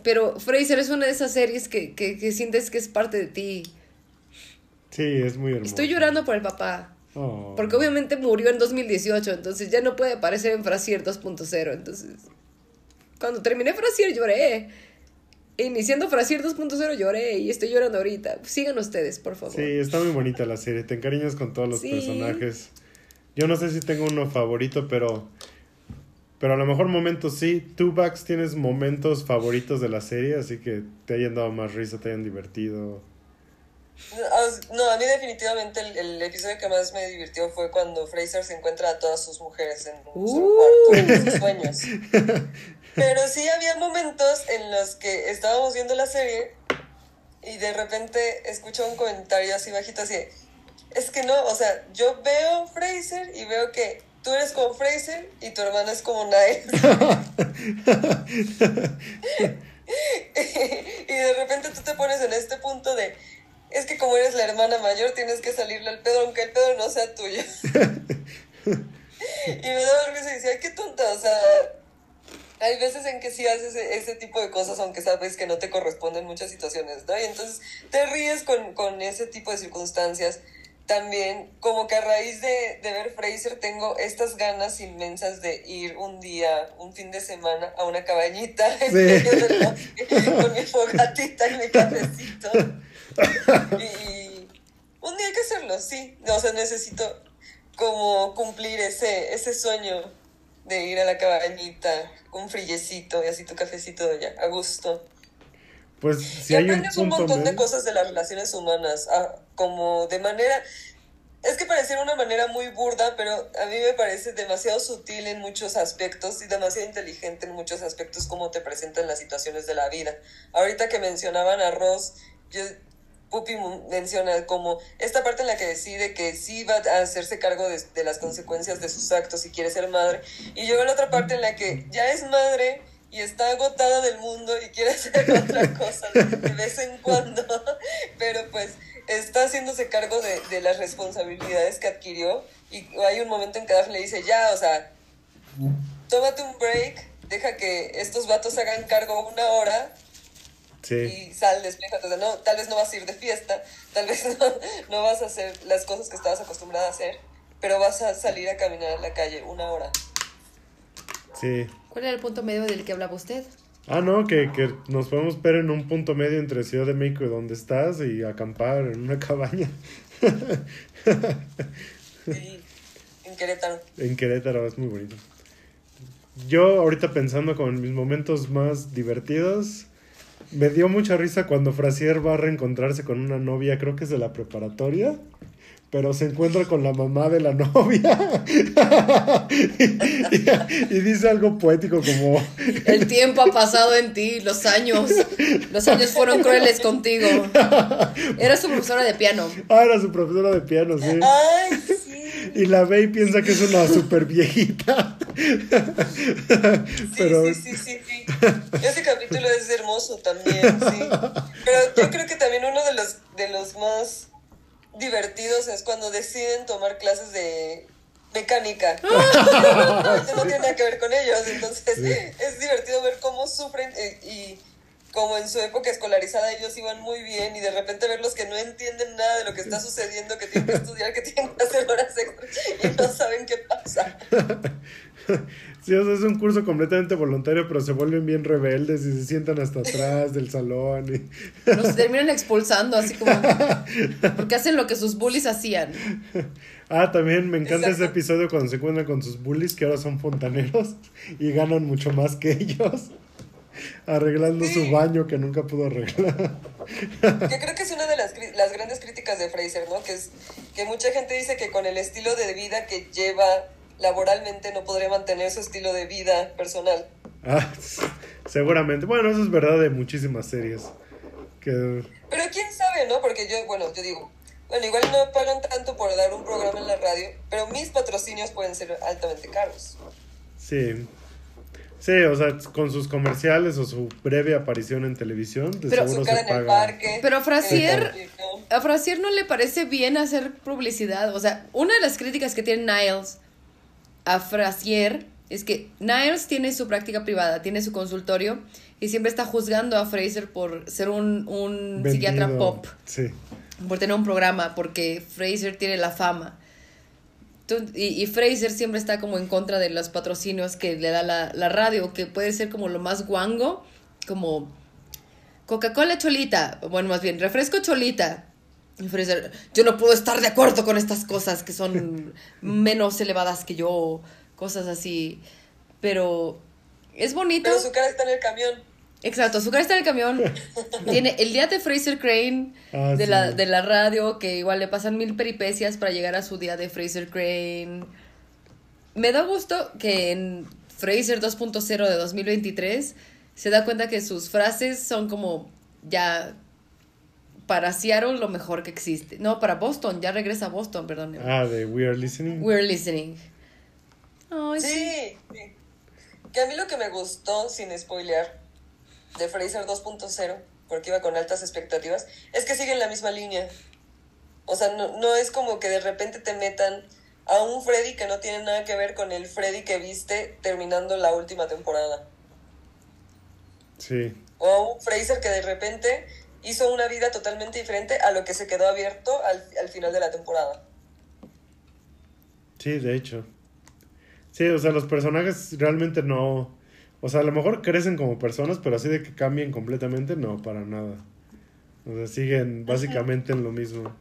Pero Fraser es una de esas series que, que, que sientes que es parte de ti. Sí, es muy hermoso. Estoy llorando por el papá. Oh. Porque obviamente murió en 2018, entonces ya no puede aparecer en Frasier 2.0. Entonces, cuando terminé Frasier lloré. Iniciando Frasier 2.0 lloré y estoy llorando ahorita. Sigan ustedes, por favor. Sí, está muy bonita la serie. Te encariñas con todos los Sí. personajes. Yo no sé si tengo uno favorito, pero. Pero a lo mejor momentos sí. Tú, Bax, tienes momentos favoritos de la serie, así que te hayan dado más risa, te hayan divertido. No, a mí definitivamente el, el episodio que más me divirtió fue cuando Fraser se encuentra a todas sus mujeres en Uh. cuarto, en sus sueños. Pero sí había momentos en los que estábamos viendo la serie y de repente escucho un comentario así bajito así, es que no, o sea, yo veo Fraser y veo que tú eres como Fraser y tu hermana es como Niles. y de repente tú te pones en este punto de, es que como eres la hermana mayor tienes que salirle al pedo aunque el pedo no sea tuyo. y me daba risa y decía, qué tonta, o sea, hay veces en que sí haces ese, ese, tipo de cosas, aunque sabes que no te corresponden muchas situaciones, ¿no? Y entonces te ríes con, con ese tipo de circunstancias. También, como que a raíz de, de, ver Fraser, tengo estas ganas inmensas de ir un día, un fin de semana, a una cabañita en medio del bosque, con mi fogatita y mi cafecito. Y, y, un día hay que hacerlo, sí. O sea, necesito como cumplir ese, ese sueño de ir a la cabañita, un frillecito y así tu cafecito de allá, a gusto. Pues si y hay un, aprendes un, punto montón de cosas de las relaciones humanas, ah, como de manera... Es que pareciera una manera muy burda, pero a mí me parece demasiado sutil en muchos aspectos y demasiado inteligente en muchos aspectos como te presentan las situaciones de la vida. Ahorita que mencionaban a Ross, yo, Pupi menciona como esta parte en la que decide que sí va a hacerse cargo de, de las consecuencias de sus actos y quiere ser madre. Y yo veo la otra parte en la que ya es madre y está agotada del mundo y quiere hacer otra cosa de, vez en cuando, pero pues está haciéndose cargo de, de las responsabilidades que adquirió y hay un momento en que Daphne le dice, ya, o sea, tómate un break, deja que estos vatos hagan cargo una hora Sí. y sal, despléjate. O sea, no, tal vez no vas a ir de fiesta, tal vez no, no vas a hacer las cosas que estabas acostumbrada a hacer, pero vas a salir a caminar a la calle una hora. Sí. ¿Cuál era el punto medio del que hablaba usted? Ah, no, que, que nos podemos ver en un punto medio entre Ciudad de México y donde estás y acampar en una cabaña Sí, en Querétaro. en Querétaro, es muy bonito. Yo ahorita pensando con mis momentos más divertidos, me dio mucha risa cuando Frasier va a reencontrarse con una novia, creo que es de la preparatoria, pero se encuentra con la mamá de la novia y, y- y dice algo poético como... El tiempo ha pasado en ti, los años. Los años fueron crueles contigo. Era su profesora de piano. Ah, era su profesora de piano, sí. ¡Ay, sí! Y la ve y piensa que es una super viejita. Sí, Pero sí, sí, sí, sí. Ese capítulo es hermoso también, sí. Pero yo creo que también uno de los, de los más divertidos es cuando deciden tomar clases de mecánica. Obviamente no tiene nada que ver con ellos, entonces es divertido ver cómo sufren eh, y como en su época escolarizada ellos iban muy bien y de repente verlos que no entienden nada de lo que está sucediendo, que tienen que estudiar, que tienen que hacer horas extras y no saben qué pasa. Sí, o sea, es un curso completamente voluntario, pero se vuelven bien rebeldes y se sientan hasta atrás del salón. Y... Los terminan expulsando, así como. Porque hacen lo que sus bullies hacían. Ah, también me encanta ese episodio cuando se encuentran con sus bullies que ahora son fontaneros y ganan mucho más que ellos. Arreglando Sí. su baño que nunca pudo arreglar. Que creo que es una de las, las grandes críticas de Fraser, ¿no? Que es que mucha gente dice que con el estilo de vida que lleva laboralmente no podría mantener su estilo de vida personal. Ah, seguramente. Bueno, eso es verdad de muchísimas series. Que Pero quién sabe, ¿no? Porque yo, bueno, yo digo, bueno, igual no pagan tanto por dar un programa en la radio, pero mis patrocinios pueden ser altamente caros. sí. Sí, o sea, con sus comerciales o su breve aparición en televisión, de Pero seguro Su cara se en el parque. Pero el Frasier-. A Frasier no le parece bien hacer publicidad. O sea, una de las críticas que tiene Niles a Frasier es que Niles tiene su práctica privada, tiene su consultorio y siempre está juzgando a Fraser por ser un, un psiquiatra pop, Sí. por tener un programa, porque Fraser tiene la fama. Y, y Fraser siempre está como en contra de los patrocinios que le da la, la radio, que puede ser como lo más guango, como Coca-Cola Cholita, bueno, más bien, refresco Cholita. Y Fraser, yo no puedo estar de acuerdo con estas cosas que son menos elevadas que yo, cosas así. Pero es bonito. Pero su cara está en el camión. Exacto, su cara está en el camión. Tiene el día de Fraser Crane Ah, de, sí. la, de la radio, que igual le pasan mil peripecias para llegar a su día de Fraser Crane. Me da gusto que en Fraser 2.0 de 2023 se da cuenta que sus frases son como ya para Seattle lo mejor que existe. No, para Boston, ya regresa a Boston, perdón. Ah, de We Are Listening. We're listening. Ay, sí. Sí. Que a mí lo que me gustó, sin spoilear, de Fraser 2.0, porque iba con altas expectativas, es que siguen la misma línea. O sea, no, no es como que de repente te metan a un Freddy que no tiene nada que ver con el Freddy que viste terminando la última temporada. Sí. O un Fraser que de repente hizo una vida totalmente diferente a lo que se quedó abierto al, al final de la temporada. Sí, de hecho. Sí, o sea, los personajes realmente no... O sea, a lo mejor crecen como personas, pero así de que cambien completamente, no, para nada. O sea, siguen básicamente en lo mismo.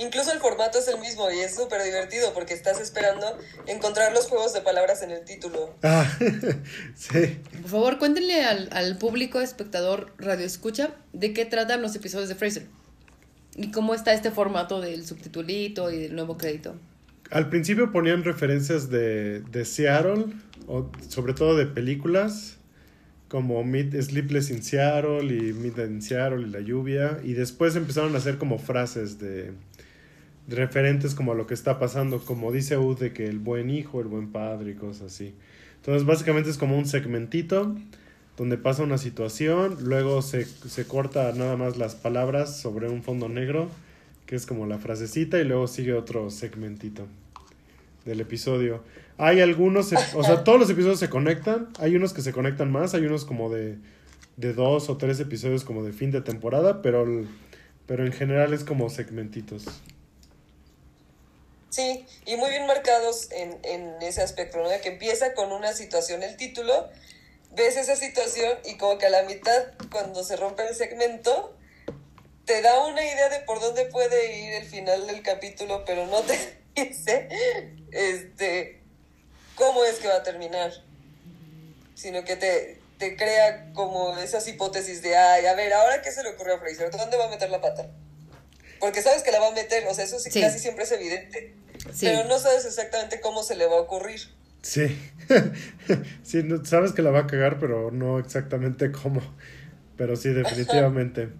Incluso el formato es el mismo y es súper divertido porque estás esperando encontrar los juegos de palabras en el título. Ah, sí. Por favor, cuéntenle al, al público espectador radio escucha de qué tratan los episodios de Fraser. Y cómo está este formato del subtitulito y del nuevo crédito. Al principio ponían referencias de, de Seattle, o sobre todo de películas, como Mid Sleepless in Seattle y Midnight in Seattle y la lluvia, y después empezaron a hacer como frases de referentes como a lo que está pasando, como dice U de que el buen hijo, el buen padre y cosas así. Entonces básicamente es como un segmentito donde pasa una situación, luego se, se corta nada más las palabras sobre un fondo negro, que es como la frasecita, y luego sigue otro segmentito del episodio. Hay algunos, o sea, todos los episodios se conectan, hay unos que se conectan más, hay unos como de, de dos o tres episodios como de fin de temporada, pero, pero en general es como segmentitos. Sí, y muy bien marcados en, en ese aspecto, ¿no? De que empieza con una situación el título, ves esa situación y como que a la mitad, cuando se rompe el segmento, te da una idea de por dónde puede ir el final del capítulo, pero no te dice este, cómo es que va a terminar, sino que te, te crea como esas hipótesis de, ay, a ver, ahora qué se le ocurrió a Fraser, ¿dónde va a meter la pata? Porque sabes que la va a meter, o sea, eso sí, Sí. casi siempre es evidente. Sí. Pero no sabes exactamente cómo se le va a ocurrir. Sí, sí, no- sabes que la va a cagar, pero no exactamente cómo. Pero sí, definitivamente.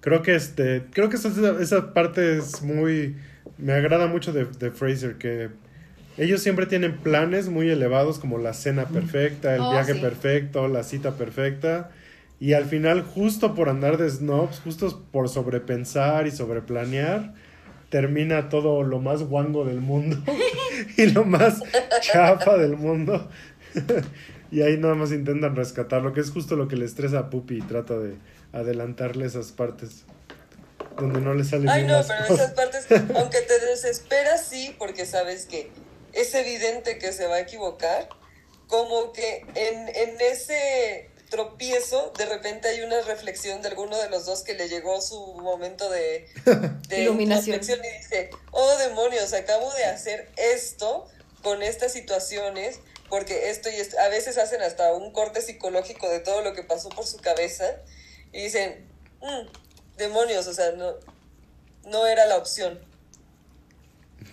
Creo que este, creo que esa, esa parte es muy, me agrada mucho de, de Fraser, que ellos siempre tienen planes muy elevados como la cena perfecta, el Oh, viaje sí. perfecto, la cita perfecta. Y al final, justo por andar de snobs, justo por sobrepensar y sobreplanear, termina todo lo más guango del mundo y lo más chafa del mundo. y ahí nada más intentan rescatarlo, que es justo lo que le estresa a Puppy y trata de adelantarle esas partes donde no le salen Ay, bien no, las pero cosas. esas partes, aunque te desesperas, sí, porque sabes que es evidente que se va a equivocar, como que en, en ese tropiezo, de repente hay una reflexión de alguno de los dos que le llegó su momento de, de Iluminación. y dice, oh demonios, acabo de hacer esto con estas situaciones, porque esto y esto, a veces hacen hasta un corte psicológico de todo lo que pasó por su cabeza y dicen, "Mm, demonios, o sea, no, no era la opción.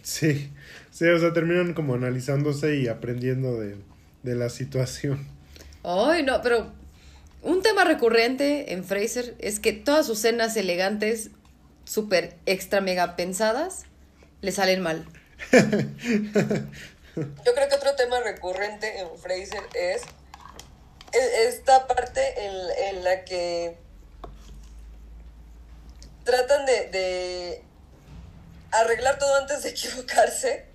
Sí, sí, o sea, terminan como analizándose y aprendiendo de, de la situación. Ay, no, pero un tema recurrente en Fraser es que todas sus cenas elegantes, súper extra mega pensadas, le salen mal. Yo creo que otro tema recurrente en Fraser es e- esta parte en, en la que tratan de, de arreglar todo antes de equivocarse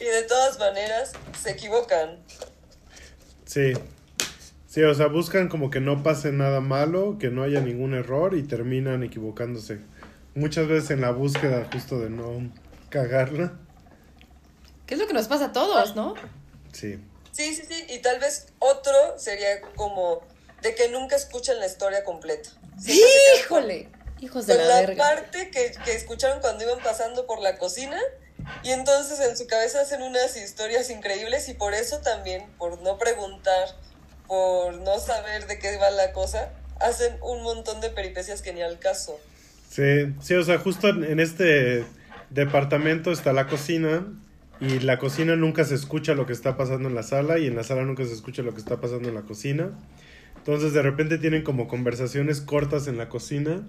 y de todas maneras se equivocan. Sí. Sí, o sea, buscan como que no pase nada malo, que no haya ningún error y terminan equivocándose. Muchas veces en la búsqueda justo de no cagarla. ¿Qué es lo que nos pasa a todos, no? Sí. Sí, sí, sí, y tal vez otro sería como de que nunca escuchan la historia completa. Con- ¡Híjole! Hijos de con la la verga. parte que, que escucharon cuando iban pasando por la cocina y entonces en su cabeza hacen unas historias increíbles y por eso también, por no preguntar, por no saber de qué va la cosa, hacen un montón de peripecias que ni al caso. Sí, sí, o sea, justo en este departamento está la cocina y la cocina nunca se escucha lo que está pasando en la sala y en la sala nunca se escucha lo que está pasando en la cocina. Entonces de repente tienen como conversaciones cortas en la cocina.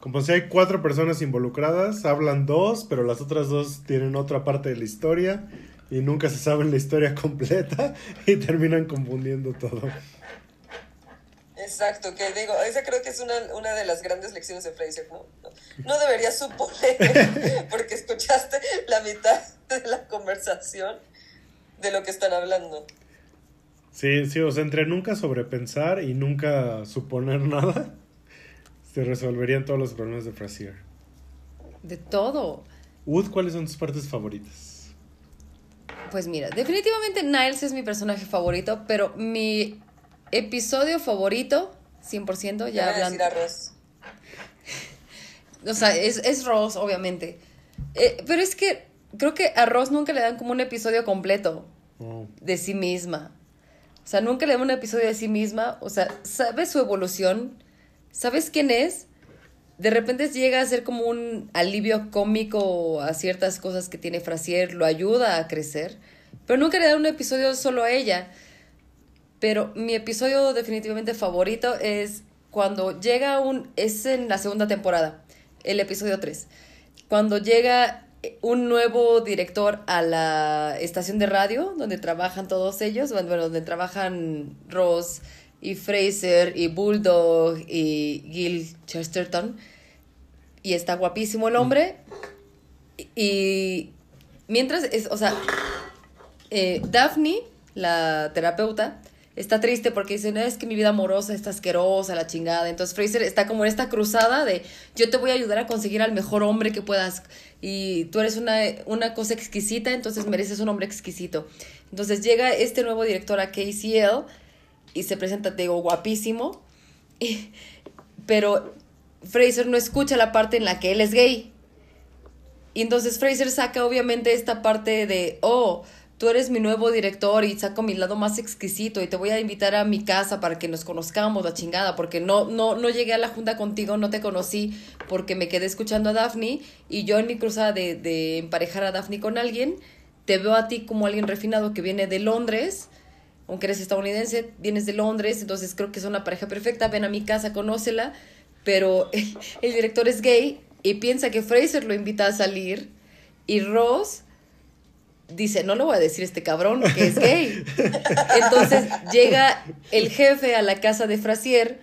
Como si hay cuatro personas involucradas, hablan dos, pero las otras dos tienen otra parte de la historia y nunca se saben la historia completa y terminan confundiendo todo. Exacto, que digo, esa creo que es una, una de las grandes lecciones de Fraser, ¿no? No, no deberías suponer, porque escuchaste la mitad de la conversación de lo que están hablando. Sí, sí, o sea, entre nunca sobrepensar y nunca suponer nada, se resolverían todos los problemas de Frasier. De todo. Wood, ¿cuáles son tus partes favoritas? Pues mira, definitivamente Niles es mi personaje favorito, pero mi episodio favorito, 100%, Ya hablando. O sea, es, es Ross, obviamente. Eh, pero es que creo que a Ross nunca le dan como un episodio completo de sí misma. O sea, nunca le dan un episodio de sí misma. O sea, sabes su evolución, sabes quién es. De repente llega a ser como un alivio cómico a ciertas cosas que tiene Frasier, lo ayuda a crecer. Pero nunca le dan un episodio solo a ella. Pero mi episodio definitivamente favorito es cuando llega un... Es en la segunda temporada, el episodio 3. Cuando llega un nuevo director a la estación de radio donde trabajan todos ellos, bueno, donde trabajan Ross y Fraser y Bulldog y Gil Chesterton. Y está guapísimo el hombre. Y mientras, es, o sea, eh, Daphne, la terapeuta, está triste porque dice, no, es que mi vida amorosa está asquerosa, la chingada. Entonces Fraser está como en esta cruzada de, yo te voy a ayudar a conseguir al mejor hombre que puedas. Y tú eres una, una cosa exquisita, entonces mereces un hombre exquisito. Entonces llega este nuevo director a KCL y se presenta, te digo, guapísimo. Pero Fraser no escucha la parte en la que él es gay. Y entonces Fraser saca obviamente esta parte de, oh, tú eres mi nuevo director y saco mi lado más exquisito y te voy a invitar a mi casa para que nos conozcamos, la chingada, porque no, no, no llegué a la junta contigo, no te conocí porque me quedé escuchando a Daphne y yo en mi cruzada de, de emparejar a Daphne con alguien, te veo a ti como alguien refinado que viene de Londres, aunque eres estadounidense, vienes de Londres, entonces creo que es una pareja perfecta, ven a mi casa, conócela, pero el director es gay y piensa que Fraser lo invita a salir y Ross dice, no le voy a decir a este cabrón que es gay. Entonces llega el jefe a la casa de Frasier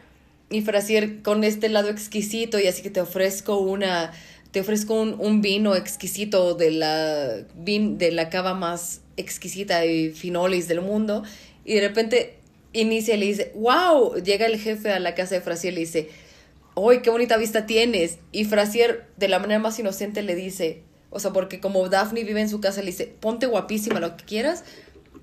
y Frasier con este lado exquisito y así que te ofrezco una te ofrezco un, un vino exquisito de la vin, de la cava más exquisita y finolis del mundo y de repente inicia y le dice, "Wow", llega el jefe a la casa de Frasier y le dice, ¡Uy, qué bonita vista tienes! Y Frasier, de la manera más inocente, le dice, o sea, porque como Daphne vive en su casa, le dice, ponte guapísima, lo que quieras.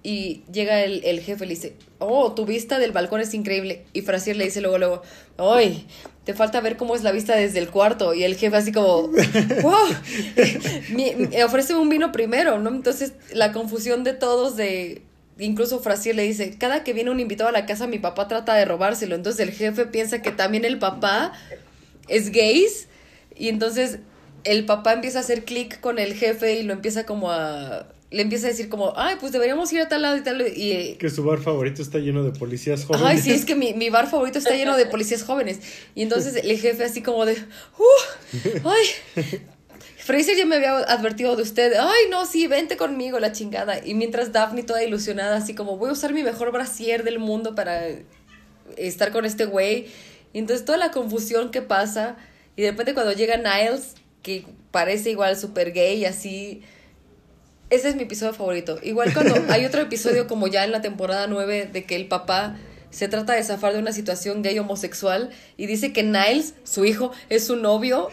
Y llega el, el jefe y le dice, oh, tu vista del balcón es increíble. Y Frasier le dice luego, luego, ¡ay! Te falta ver cómo es la vista desde el cuarto. Y el jefe así como, ¡wow! Mi- mi- ofréceme un vino primero, ¿no? Entonces, la confusión de todos de... Incluso Frasier le dice, cada que viene un invitado a la casa, mi papá trata de robárselo. Entonces el jefe piensa que también el papá es gays. Y entonces el papá empieza a hacer clic con el jefe y lo empieza como a... Le empieza a decir como, ay, pues deberíamos ir a tal lado y tal. Y, Que su bar favorito está lleno de policías jóvenes. Ay, sí, es que mi, mi bar favorito está lleno de policías jóvenes. Y entonces el jefe así como de, uh, ay, Fraser ya me había advertido de usted. Ay, no, sí, vente conmigo, la chingada. Y mientras Daphne toda ilusionada, así como, voy a usar mi mejor brasier del mundo para estar con este güey. Y entonces toda la confusión que pasa. Y de repente cuando llega Niles, que parece igual súper gay, así... Ese es mi episodio favorito. Igual cuando hay otro episodio como ya en la temporada 9 de que el papá se trata de zafar de una situación gay homosexual y dice que Niles, su hijo, es su novio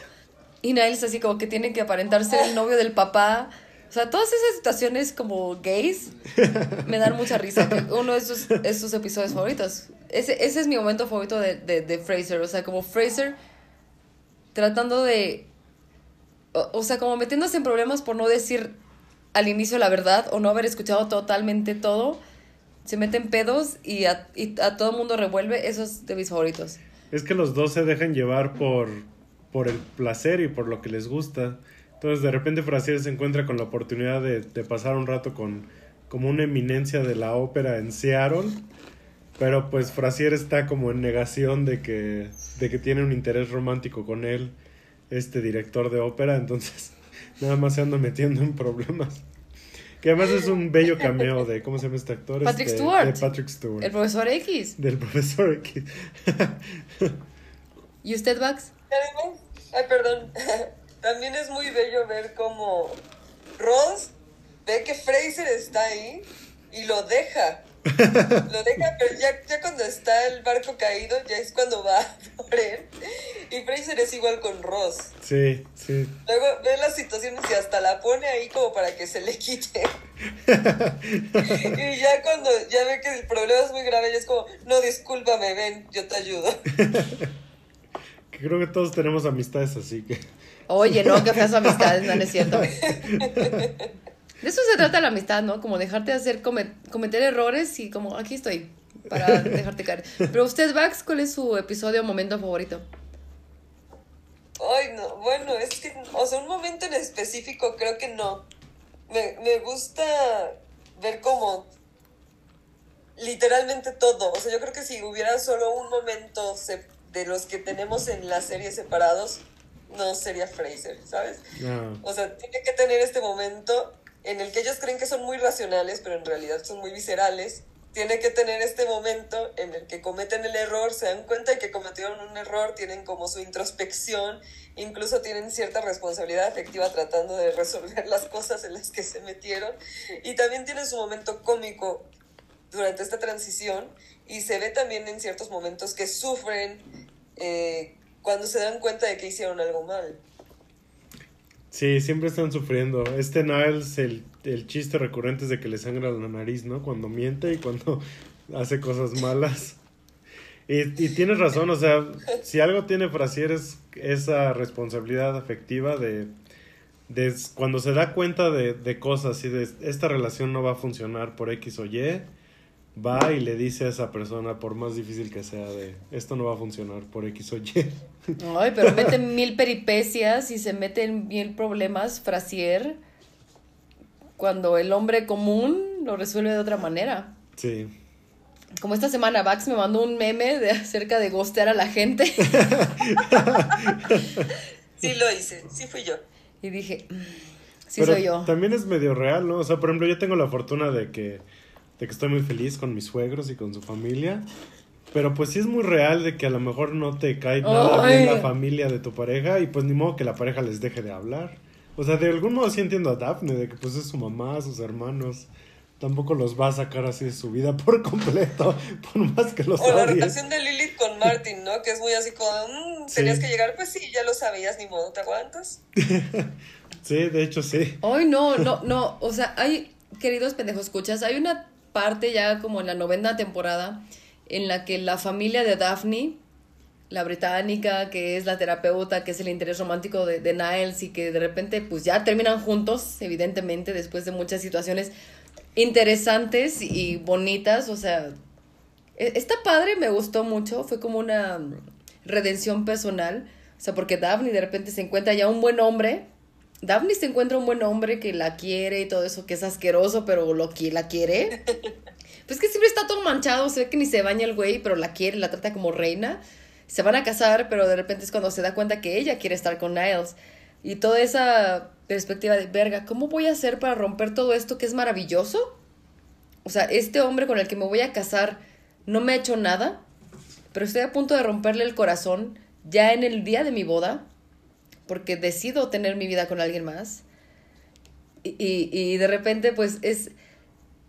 y Niles así como que tiene que aparentar ser el novio del papá. O sea, todas esas situaciones como gays me dan mucha risa. Uno de esos episodios favoritos. Ese, ese es mi momento favorito de, de, de Fraser. O sea, como Fraser tratando de... O, o sea, como metiéndose en problemas por no decir al inicio la verdad o no haber escuchado totalmente todo. Se meten pedos y a, y a todo mundo revuelve. Eso es de mis favoritos. Es que los dos se dejan llevar por, por el placer y por lo que les gusta. Entonces de repente Frasier se encuentra con la oportunidad de, de pasar un rato con como una eminencia de la ópera en Seattle. Pero pues Frasier está como en negación de que, de que tiene un interés romántico con él, este director de ópera. Entonces nada más se anda metiendo en problemas. Que además es un bello cameo de, ¿cómo se llama este actor? Patrick Este, Stewart. De Patrick Stewart. El profesor X. Del profesor X. ¿Y usted, Vax? Además, ay, perdón. También es muy bello ver cómo Ross ve que Fraser está ahí y lo deja. Lo deja, pero ya, ya cuando está el barco caído, ya es cuando va por él. Y Fraser es igual con Ross. Sí, sí. Luego ve las situaciones y hasta la pone ahí como para que se le quite. y ya cuando ya ve que el problema es muy grave, ya es como, no, discúlpame, ven, yo te ayudo. Creo que todos tenemos amistades así que... Oye, no, qué feas amistades, no, no es cierto. De eso se trata la amistad, ¿no? Como dejarte hacer cometer errores y como aquí estoy para dejarte caer. Pero usted, Vax, ¿cuál es su episodio o momento favorito? Ay, no, bueno, es que, o sea, un momento en específico creo que no. Me, me gusta ver como literalmente todo. O sea, yo creo que si hubiera solo un momento de los que tenemos en la serie separados, no sería Fraser, ¿sabes? O sea, tiene que tener este momento en el que ellos creen que son muy racionales, pero en realidad son muy viscerales, tiene que tener este momento en el que cometen el error, se dan cuenta de que cometieron un error, tienen como su introspección, incluso tienen cierta responsabilidad afectiva tratando de resolver las cosas en las que se metieron, y también tienen su momento cómico durante esta transición, y se ve también en ciertos momentos que sufren eh, cuando se dan cuenta de que hicieron algo mal. Sí, siempre están sufriendo. Este Niles, el, el chiste recurrente es de que le sangra la nariz, ¿no? Cuando miente y cuando hace cosas malas. Y, y tienes razón, o sea, si algo tiene Frasier es esa responsabilidad afectiva de, de cuando se da cuenta de, de cosas y de esta relación no va a funcionar por X o Y, va y le dice a esa persona, por más difícil que sea, de esto no va a funcionar por X o Y. Ay, pero mete mil peripecias y se mete en mil problemas, Frasier, cuando el hombre común lo resuelve de otra manera. Sí. Como esta semana, Vax me mandó un meme de acerca de gostear a la gente. sí lo hice, sí fui yo. Y dije, mm, sí soy yo. También es medio real, ¿no? O sea, por ejemplo, yo tengo la fortuna de que de que estoy muy feliz con mis suegros y con su familia. Pero pues sí es muy real de que a lo mejor no te cae nada bien la familia de tu pareja y pues ni modo que la pareja les deje de hablar. O sea, de algún modo sí entiendo a Daphne, de que pues es su mamá, sus hermanos. Tampoco los va a sacar así de su vida por completo, por más que los O la relación de Lilith con Martin, ¿no? Que es muy así como, mmm, tenías que llegar, pues sí, ya lo sabías, ni modo, ¿te aguantas? sí, de hecho sí. Ay, no, no, no, o sea, hay, queridos pendejos, escuchas, hay una parte ya como en la novena temporada en la que la familia de Daphne, la británica, que es la terapeuta, que es el interés romántico de, de Niles y que de repente pues ya terminan juntos, evidentemente, después de muchas situaciones interesantes y bonitas, o sea, e, está padre, me gustó mucho, fue como una redención personal, o sea, porque Daphne de repente se encuentra ya un buen hombre, Daphne se encuentra un buen hombre que la quiere y todo eso, que es asqueroso, pero lo que la quiere. Pues que siempre está todo manchado, se ve que ni se baña el güey, pero la quiere, la trata como reina. Se van a casar, pero de repente es cuando se da cuenta que ella quiere estar con Niles. Y toda esa perspectiva de, verga, ¿cómo voy a hacer para romper todo esto que es maravilloso? O sea, este hombre con el que me voy a casar no me ha hecho nada, pero estoy a punto de romperle el corazón ya en el día de mi boda porque decido tener mi vida con alguien más. Y, y, de repente, pues es.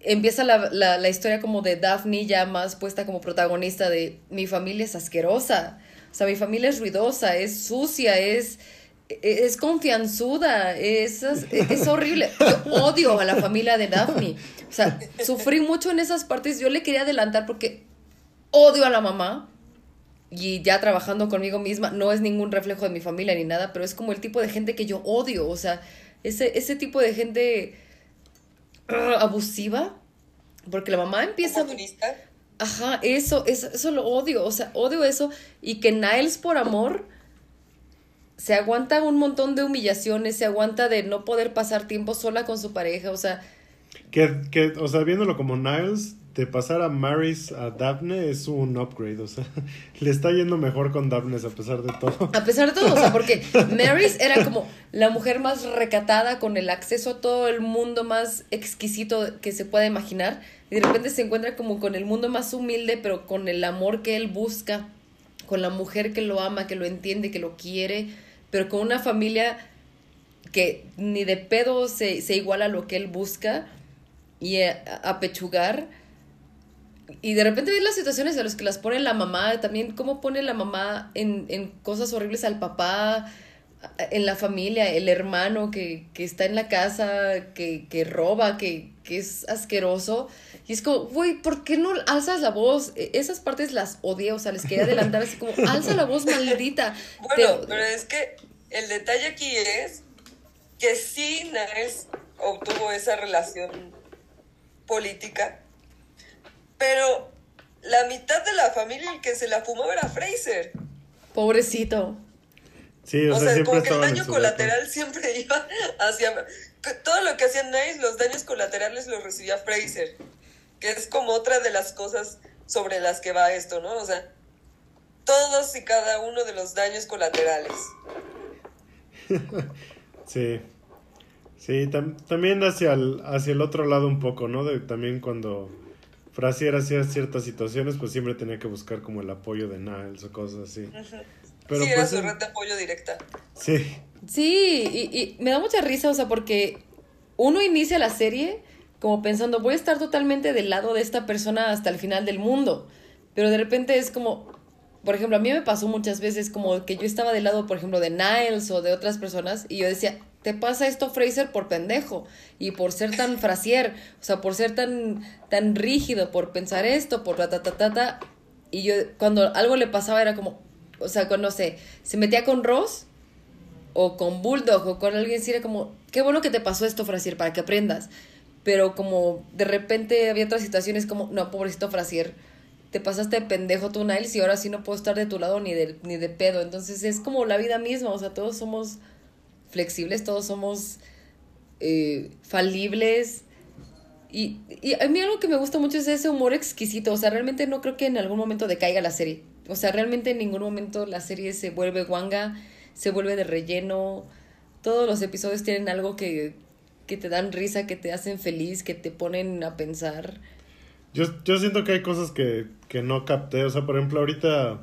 Empieza la, la, historia como de Daphne ya más puesta como protagonista de mi familia es asquerosa. O sea, mi familia es ruidosa, es sucia, es, es confianzuda, es, es, horrible. Yo odio a la familia de Daphne. O sea, sufrí mucho en esas partes. Yo le quería adelantar porque odio a la mamá y ya trabajando conmigo misma, no es ningún reflejo de mi familia ni nada, pero es como el tipo de gente que yo odio, o sea, ese, ese tipo de gente ah, abusiva, porque la mamá empieza... Ajá, eso, eso, eso lo odio, o sea, odio eso, y que Niles por amor se aguanta un montón de humillaciones, se aguanta de no poder pasar tiempo sola con su pareja, o sea... Que, que o sea, viéndolo como Niles, de pasar a Maris a Daphne es un upgrade, o sea, le está yendo mejor con Daphne a pesar de todo. A pesar de todo, o sea, porque Maris era como la mujer más recatada con el acceso a todo el mundo más exquisito que se pueda imaginar y de repente se encuentra como con el mundo más humilde, pero con el amor que él busca, con la mujer que lo ama, que lo entiende, que lo quiere, pero con una familia que ni de pedo se, se iguala a lo que él busca y a, a pechugar y de repente ves las situaciones en las que las pone la mamá, también cómo pone la mamá en, en cosas horribles al papá, en la familia, el hermano que, que está en la casa, que, que roba, que, que es asqueroso. Y es como, güey, ¿por qué no alzas la voz? E, esas partes las odié, o sea, les quería adelantar así como, alza la voz, maldita. Bueno, pero es que el detalle aquí es que sí Niles obtuvo esa relación política, pero la mitad de la familia el que se la fumaba era Fraser. Pobrecito. Sí, o, O sea, sea, como que el daño colateral siempre iba hacia... Todo lo que hacía Niles, los daños colaterales los recibía Fraser, que es como otra de las cosas sobre las que va esto, ¿no? O sea, todos y cada uno de los daños colaterales. Sí. Sí, tam- también hacia el, hacia el otro lado un poco, ¿no? De, también cuando Frasier hacía ciertas situaciones, pues siempre tenía que buscar como el apoyo de Niles o cosas así. Pero sí, era pues su en- red de apoyo directa. Sí, Sí, y, y me da mucha risa, o sea, porque uno inicia la serie como pensando, voy a estar totalmente del lado de esta persona hasta el final del mundo. Pero de repente es como, por ejemplo, a mí me pasó muchas veces como que yo estaba del lado, por ejemplo, de Niles o de otras personas y yo decía, te pasa esto, Fraser, por pendejo y por ser tan frasier, o sea, por ser tan, tan rígido, por pensar esto, por ta, ta, ta, ta, ta. Y yo, cuando algo le pasaba era como, o sea, cuando se, se metía con Ross, o con Bulldog o con alguien así era como, qué bueno que te pasó esto, Frasier, para que aprendas. Pero como de repente había otras situaciones como, no, pobrecito Frasier, te pasaste de pendejo tú, Niles, y ahora sí no puedo estar de tu lado ni de, ni de pedo. Entonces es como la vida misma, o sea, todos somos flexibles, todos somos eh, falibles. Y, y a mí algo que me gusta mucho es ese humor exquisito. O sea, realmente no creo que en algún momento decaiga la serie. O sea, realmente en ningún momento la serie se vuelve guanga, se vuelve de relleno. Todos los episodios tienen algo que, que te dan risa, que te hacen feliz, que te ponen a pensar. yo, yo siento que hay cosas que, que no capté. O sea, por ejemplo, ahorita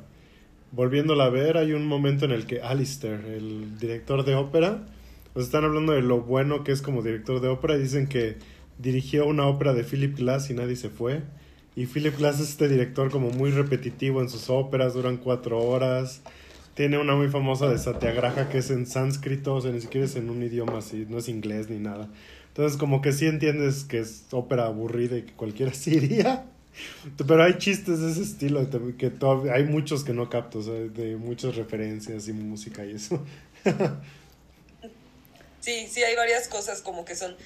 volviéndola a ver, hay un momento en el que Alistair, el director de ópera, pues están hablando de lo bueno que es como director de ópera y dicen que dirigió una ópera de Philip Glass y nadie se fue. Y Philip Glass es este director como muy repetitivo en sus óperas, duran cuatro horas. Tiene una muy famosa de Satyagraha que es en sánscrito, o sea, ni siquiera es en un idioma así, no es inglés ni nada. Entonces como que sí entiendes que es ópera aburrida y que cualquiera sí iría. Pero hay chistes de ese estilo que todavía- hay muchos que no capto, o de muchas referencias y música y eso. Sí, sí, hay varias cosas como que son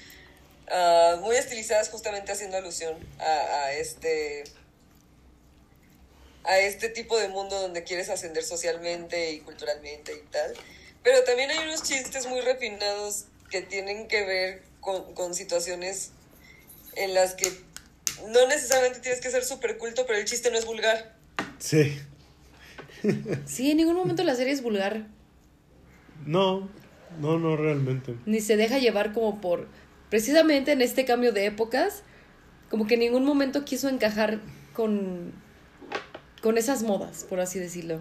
ah, muy estilizadas justamente haciendo alusión a, a este a este tipo de mundo donde quieres ascender socialmente y culturalmente y tal. Pero también hay unos chistes muy refinados que tienen que ver con, con situaciones en las que no necesariamente tienes que ser súper culto, pero el chiste no es vulgar. Sí. Sí, en ningún momento la serie es vulgar. No, no, no realmente. Ni se deja llevar como por... Precisamente en este cambio de épocas, como que en ningún momento quiso encajar con, con esas modas, por así decirlo.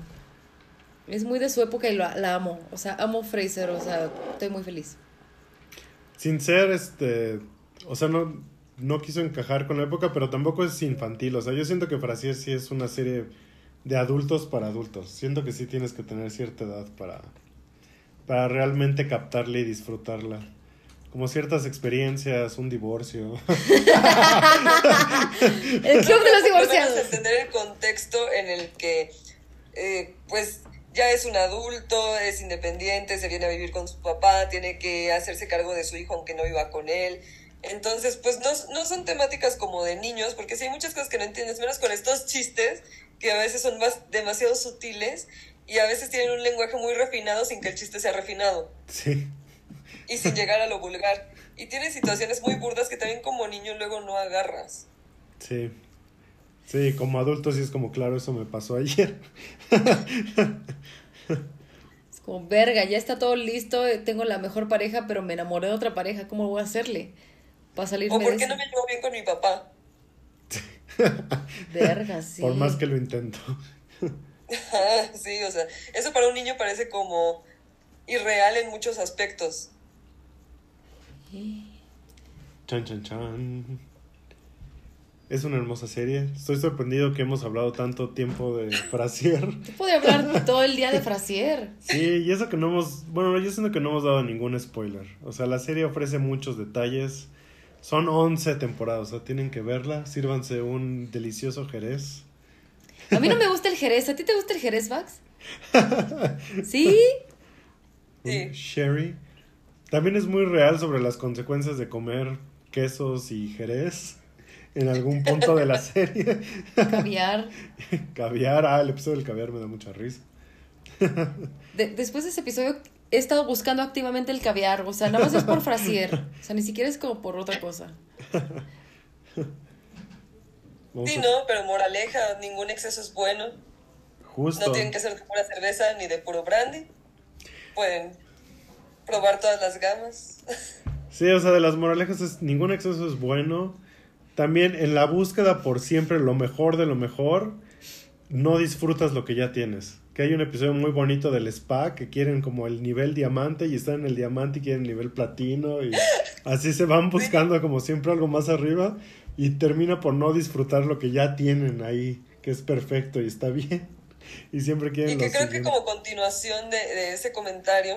Es muy de su época y la, la amo. O sea, amo Fraser, o sea, estoy muy feliz. Sin ser este, o sea, no, no quiso encajar con la época, pero tampoco es infantil. O sea, yo siento que Frasier sí es una serie de adultos para adultos. Siento que sí tienes que tener cierta edad para, para realmente captarla y disfrutarla. Como ciertas experiencias, un divorcio. El club de los divorciados. entender el contexto en el que, eh, pues, ya es un adulto, es independiente, se viene a vivir con su papá, tiene que hacerse cargo de su hijo aunque no viva con él. Entonces, pues no, no son temáticas como de niños, porque sí hay muchas cosas que no entiendes, menos con estos chistes que a veces son más, demasiado sutiles y a veces tienen un lenguaje muy refinado sin que el chiste sea refinado sí. y sin llegar a lo vulgar. Y tiene situaciones muy burdas que también como niño luego no agarras. Sí. Sí, como adulto sí es como, claro, eso me pasó ayer. Es como, verga, ya está todo listo, tengo la mejor pareja, pero me enamoré de otra pareja, ¿cómo voy a hacerle? Para salirme O por qué no me llevo bien con mi papá. Verga, sí. Por más que lo intento. Ah, sí, o sea, eso para un niño parece como irreal en muchos aspectos. Chan, chan, chan. Es una hermosa serie. Estoy sorprendido que hemos hablado tanto tiempo de Frasier. Yo podría hablar todo el día de Frasier. Sí, y eso que no hemos, bueno, yo siento que no hemos dado ningún spoiler. O sea, la serie ofrece muchos detalles. Son 11 temporadas, o sea, tienen que verla. Sírvanse un delicioso jerez. A mí no me gusta el jerez. ¿A ti te gusta el jerez, Vax? ¿Sí? Un Sí. sherry. También es muy real sobre las consecuencias de comer quesos y jerez en algún punto de la serie. Caviar. caviar, ah, el episodio del caviar me da mucha risa. De- después de ese episodio he estado buscando activamente el caviar. O sea, nada más es por Frasier. O sea, ni siquiera es como por otra cosa. Sí, no, pero moraleja, ningún exceso es bueno. Justo. No tienen que ser de pura cerveza ni de puro brandy. Pueden probar todas las gamas. Sí, o sea, de las moralejas es ningún exceso es bueno. También en la búsqueda por siempre lo mejor de lo mejor, no disfrutas lo que ya tienes. Que hay un episodio muy bonito del spa que quieren como el nivel diamante y están en el diamante y quieren el nivel platino y así se van buscando como siempre algo más arriba y termina por no disfrutar lo que ya tienen ahí, que es perfecto y está bien. Y siempre quieren Y que creo que siguiente. como continuación de, de ese comentario,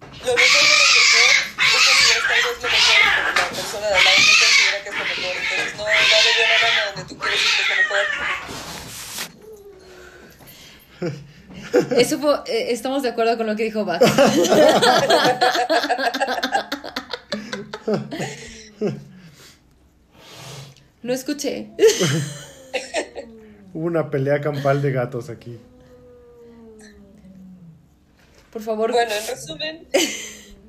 lo mejor de lo mejor, consideras que algo es lo mejor, pero la persona de al lado no considera que es lo mejor. Entonces no va de buena gana donde tú quieres ir que es lo mejor. Eso fue- eh, estamos de acuerdo con lo que dijo Vax. No escuché. Hubo una pelea campal de gatos aquí. Por favor. Bueno, en resumen,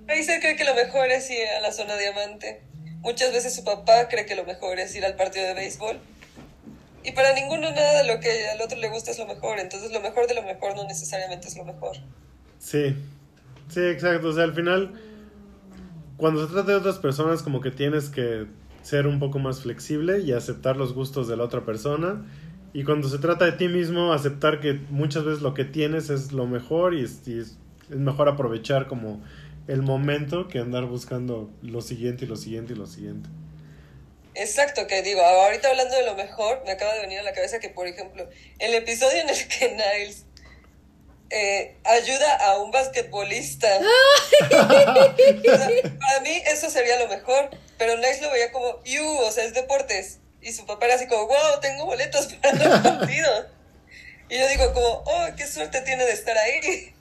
Fraser cree que lo mejor es ir a la zona diamante. Muchas veces su papá cree que lo mejor es ir al partido de béisbol. Y para ninguno nada de lo que al otro le gusta es lo mejor. Entonces lo mejor de lo mejor no necesariamente es lo mejor. Sí, sí, exacto. O sea, al final, cuando se trata de otras personas, como que tienes que ser un poco más flexible y aceptar los gustos de la otra persona. Y cuando se trata de ti mismo, aceptar que muchas veces lo que tienes es lo mejor y es, y es- mejor aprovechar como el momento que andar buscando lo siguiente y lo siguiente y lo siguiente. Exacto, que digo, ahorita hablando de lo mejor, me acaba de venir a la cabeza que, por ejemplo, el episodio en el que Niles eh, ayuda a un basquetbolista. O sea, para mí eso sería lo mejor, pero Niles lo veía como, ¡Yu! O sea, es deportes. Y su papá era así como, ¡Wow! Tengo boletos para los partidos. Y yo digo como, ¡Oh! ¡Qué suerte tiene de estar ahí!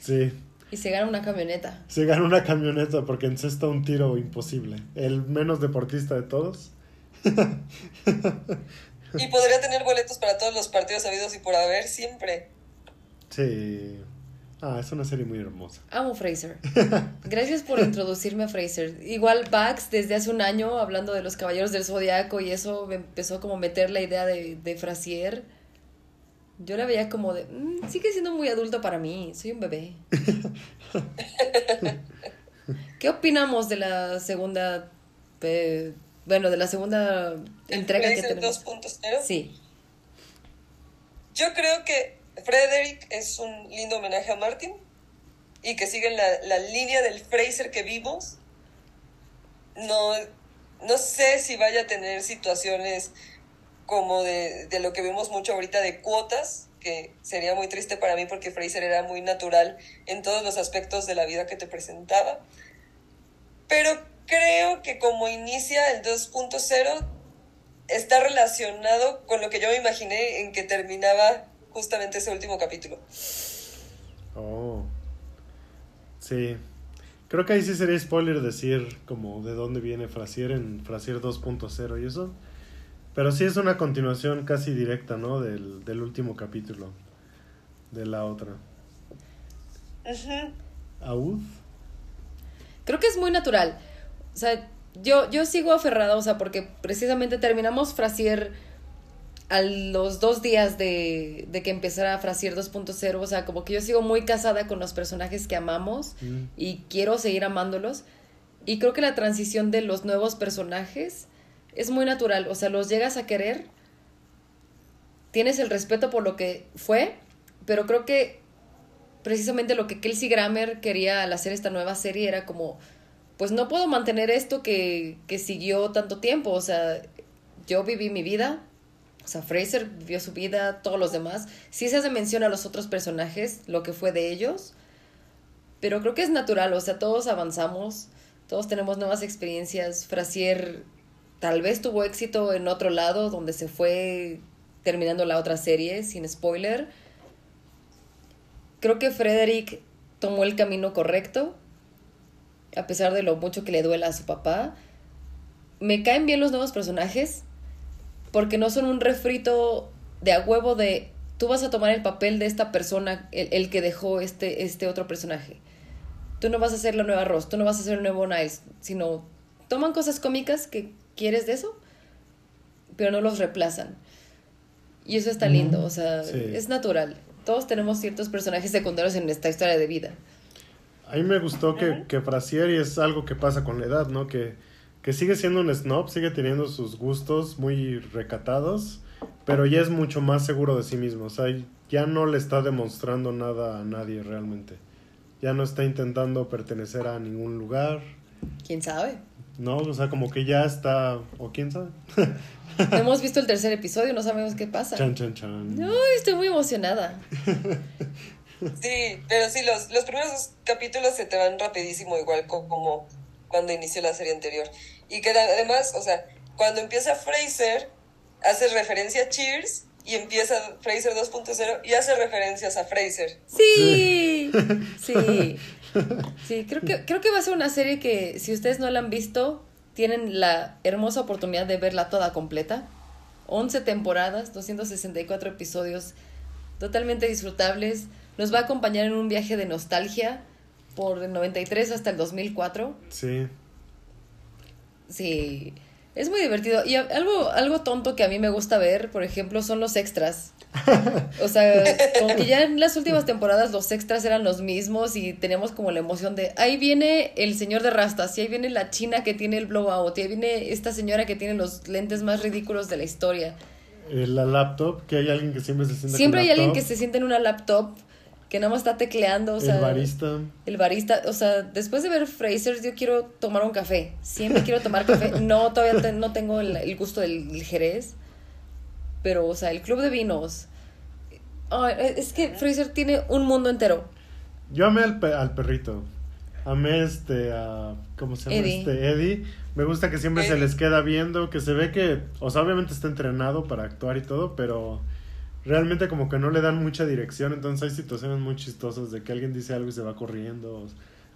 Sí, Y se gana una camioneta. se gana una camioneta porque encesta un tiro imposible. El menos deportista de todos. Y podría tener boletos para todos los partidos habidos y por haber siempre. Sí. Ah, es una serie muy hermosa. Amo Fraser. Gracias por introducirme a Fraser. Igual Bax, desde hace un año, hablando de los Caballeros del Zodiaco y eso, me empezó como a meter la idea de, de Frasier. Yo la veía como de, "Mm, sigue siendo muy adulto para mí, soy un bebé. ¿Qué opinamos de la segunda, eh, bueno, de la segunda entrega que tenemos? 2.0. Sí, Yo creo que Frederick es un lindo homenaje a Martin y que siguen la, la línea del Fraser que vimos. No, no sé si vaya a tener situaciones como de, de lo que vemos mucho ahorita de cuotas, que sería muy triste para mí porque Fraser era muy natural en todos los aspectos de la vida que te presentaba. Pero creo que como inicia el 2.0, está relacionado con lo que yo me imaginé en que terminaba justamente ese último capítulo. Oh. Sí. Creo que ahí sí sería spoiler decir como de dónde viene Frasier en Frasier 2.0 y eso. Pero sí es una continuación casi directa, ¿no? Del, del último capítulo. De la otra. Ujú. ¿Aud? creo que es muy natural. O sea, yo, yo sigo aferrada, o sea, porque precisamente terminamos Frasier a los dos días de, de que empezara Frasier 2.0, o sea, como que yo sigo muy casada con los personajes que amamos Mm. y quiero seguir amándolos. Y creo que la transición de los nuevos personajes es muy natural, o sea, los llegas a querer, tienes el respeto por lo que fue, pero creo que precisamente lo que Kelsey Grammer quería al hacer esta nueva serie era como pues no puedo mantener esto que, que siguió tanto tiempo. O sea, yo viví mi vida, o sea, Fraser vivió su vida, todos los demás. Sí se hace mención a los otros personajes, lo que fue de ellos, pero creo que es natural, o sea, todos avanzamos, todos tenemos nuevas experiencias. Frasier tal vez tuvo éxito en otro lado, donde se fue terminando la otra serie, sin spoiler. Creo que Frederick tomó el camino correcto, a pesar de lo mucho que le duela a su papá. Me caen bien los nuevos personajes, porque no son un refrito de a huevo de tú vas a tomar el papel de esta persona, el, el que dejó este, este otro personaje. Tú no vas a ser la nueva Ross, tú no vas a ser el nuevo Nice, sino toman cosas cómicas que quieres de eso, pero no los reemplazan. Y eso está lindo, o sea, Sí. es natural. Todos tenemos ciertos personajes secundarios en esta historia de vida. A mí me gustó que, que Frasier, y es algo que pasa con la edad, ¿no? Que, que sigue siendo un snob, sigue teniendo sus gustos muy recatados, pero ya es mucho más seguro de sí mismo. O sea, ya no le está demostrando nada a nadie realmente. Ya no está intentando pertenecer a ningún lugar, ¿Quién sabe? ¿No? O sea, como que ya está, o quién sabe. No hemos visto el tercer episodio, no sabemos qué pasa. Chan, chan, chan. Ay, estoy muy emocionada. Sí, pero sí, los, los primeros dos capítulos se te van rapidísimo, igual co- como cuando inició la serie anterior. Y que además, o sea, cuando empieza Fraser, hace referencia a Cheers y empieza Fraser 2.0 y hace referencias a Fraser. Sí, sí, sí, creo que, creo que va a ser una serie que si ustedes no la han visto, tienen la hermosa oportunidad de verla toda completa. 11 temporadas, 264 episodios totalmente disfrutables. Nos va a acompañar en un viaje de nostalgia por el 93 hasta el 2004. Sí. Sí, es muy divertido. Y algo, algo tonto que a mí me gusta ver, por ejemplo, son los extras. O sea, como que ya en las últimas temporadas los extras eran los mismos y teníamos como la emoción de, ahí viene el señor de rastas, y ahí viene la china que tiene el blowout, y ahí viene esta señora que tiene los lentes más ridículos de la historia. Eh, la laptop, que hay alguien que siempre se sienta Siempre hay alguien que se siente en una laptop que nada más está tecleando, o sea... El barista. El barista, o sea, después de ver Frasers, yo quiero tomar un café. Siempre quiero tomar café. No, todavía te- no tengo el, el gusto del, del Jerez. Pero, o sea, el club de vinos. Ay, es que Fraser tiene un mundo entero. Yo amé al, pe- al perrito. Amé este a. ¿Cómo se llama? Eddie. Este Eddie. Me gusta que siempre se les queda viendo, que se ve que. O sea, obviamente está entrenado para actuar y todo, pero realmente como que no le dan mucha dirección. Entonces hay situaciones muy chistosas de que alguien dice algo y se va corriendo. O,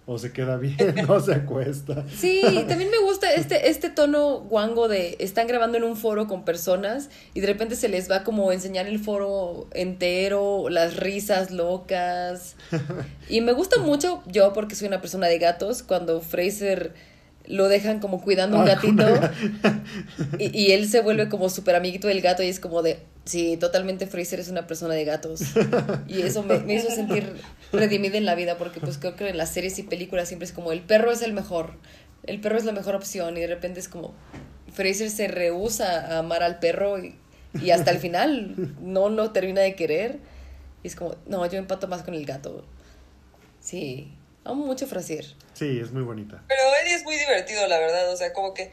o se queda bien, o se acuesta. Sí, también me gusta este, este tono guango de están grabando en un foro con personas y de repente se les va como enseñar el foro entero, las risas locas. Y me gusta mucho yo porque soy una persona de gatos cuando Fraser lo dejan como cuidando un Ah, gatito y, y él se vuelve como súper amiguito del gato y es como de, sí, totalmente Fraser es una persona de gatos. Y eso me, me hizo sentir redimida en la vida porque pues creo que en las series y películas siempre es como el perro es el mejor, el perro es la mejor opción y de repente es como Fraser se rehúsa a amar al perro y, y hasta el final no lo termina de querer y es como, no, yo empato más con el gato. Sí, amo mucho a Frasier. Sí, es muy bonita. Pero Eddie es muy divertido, la verdad. O sea, como que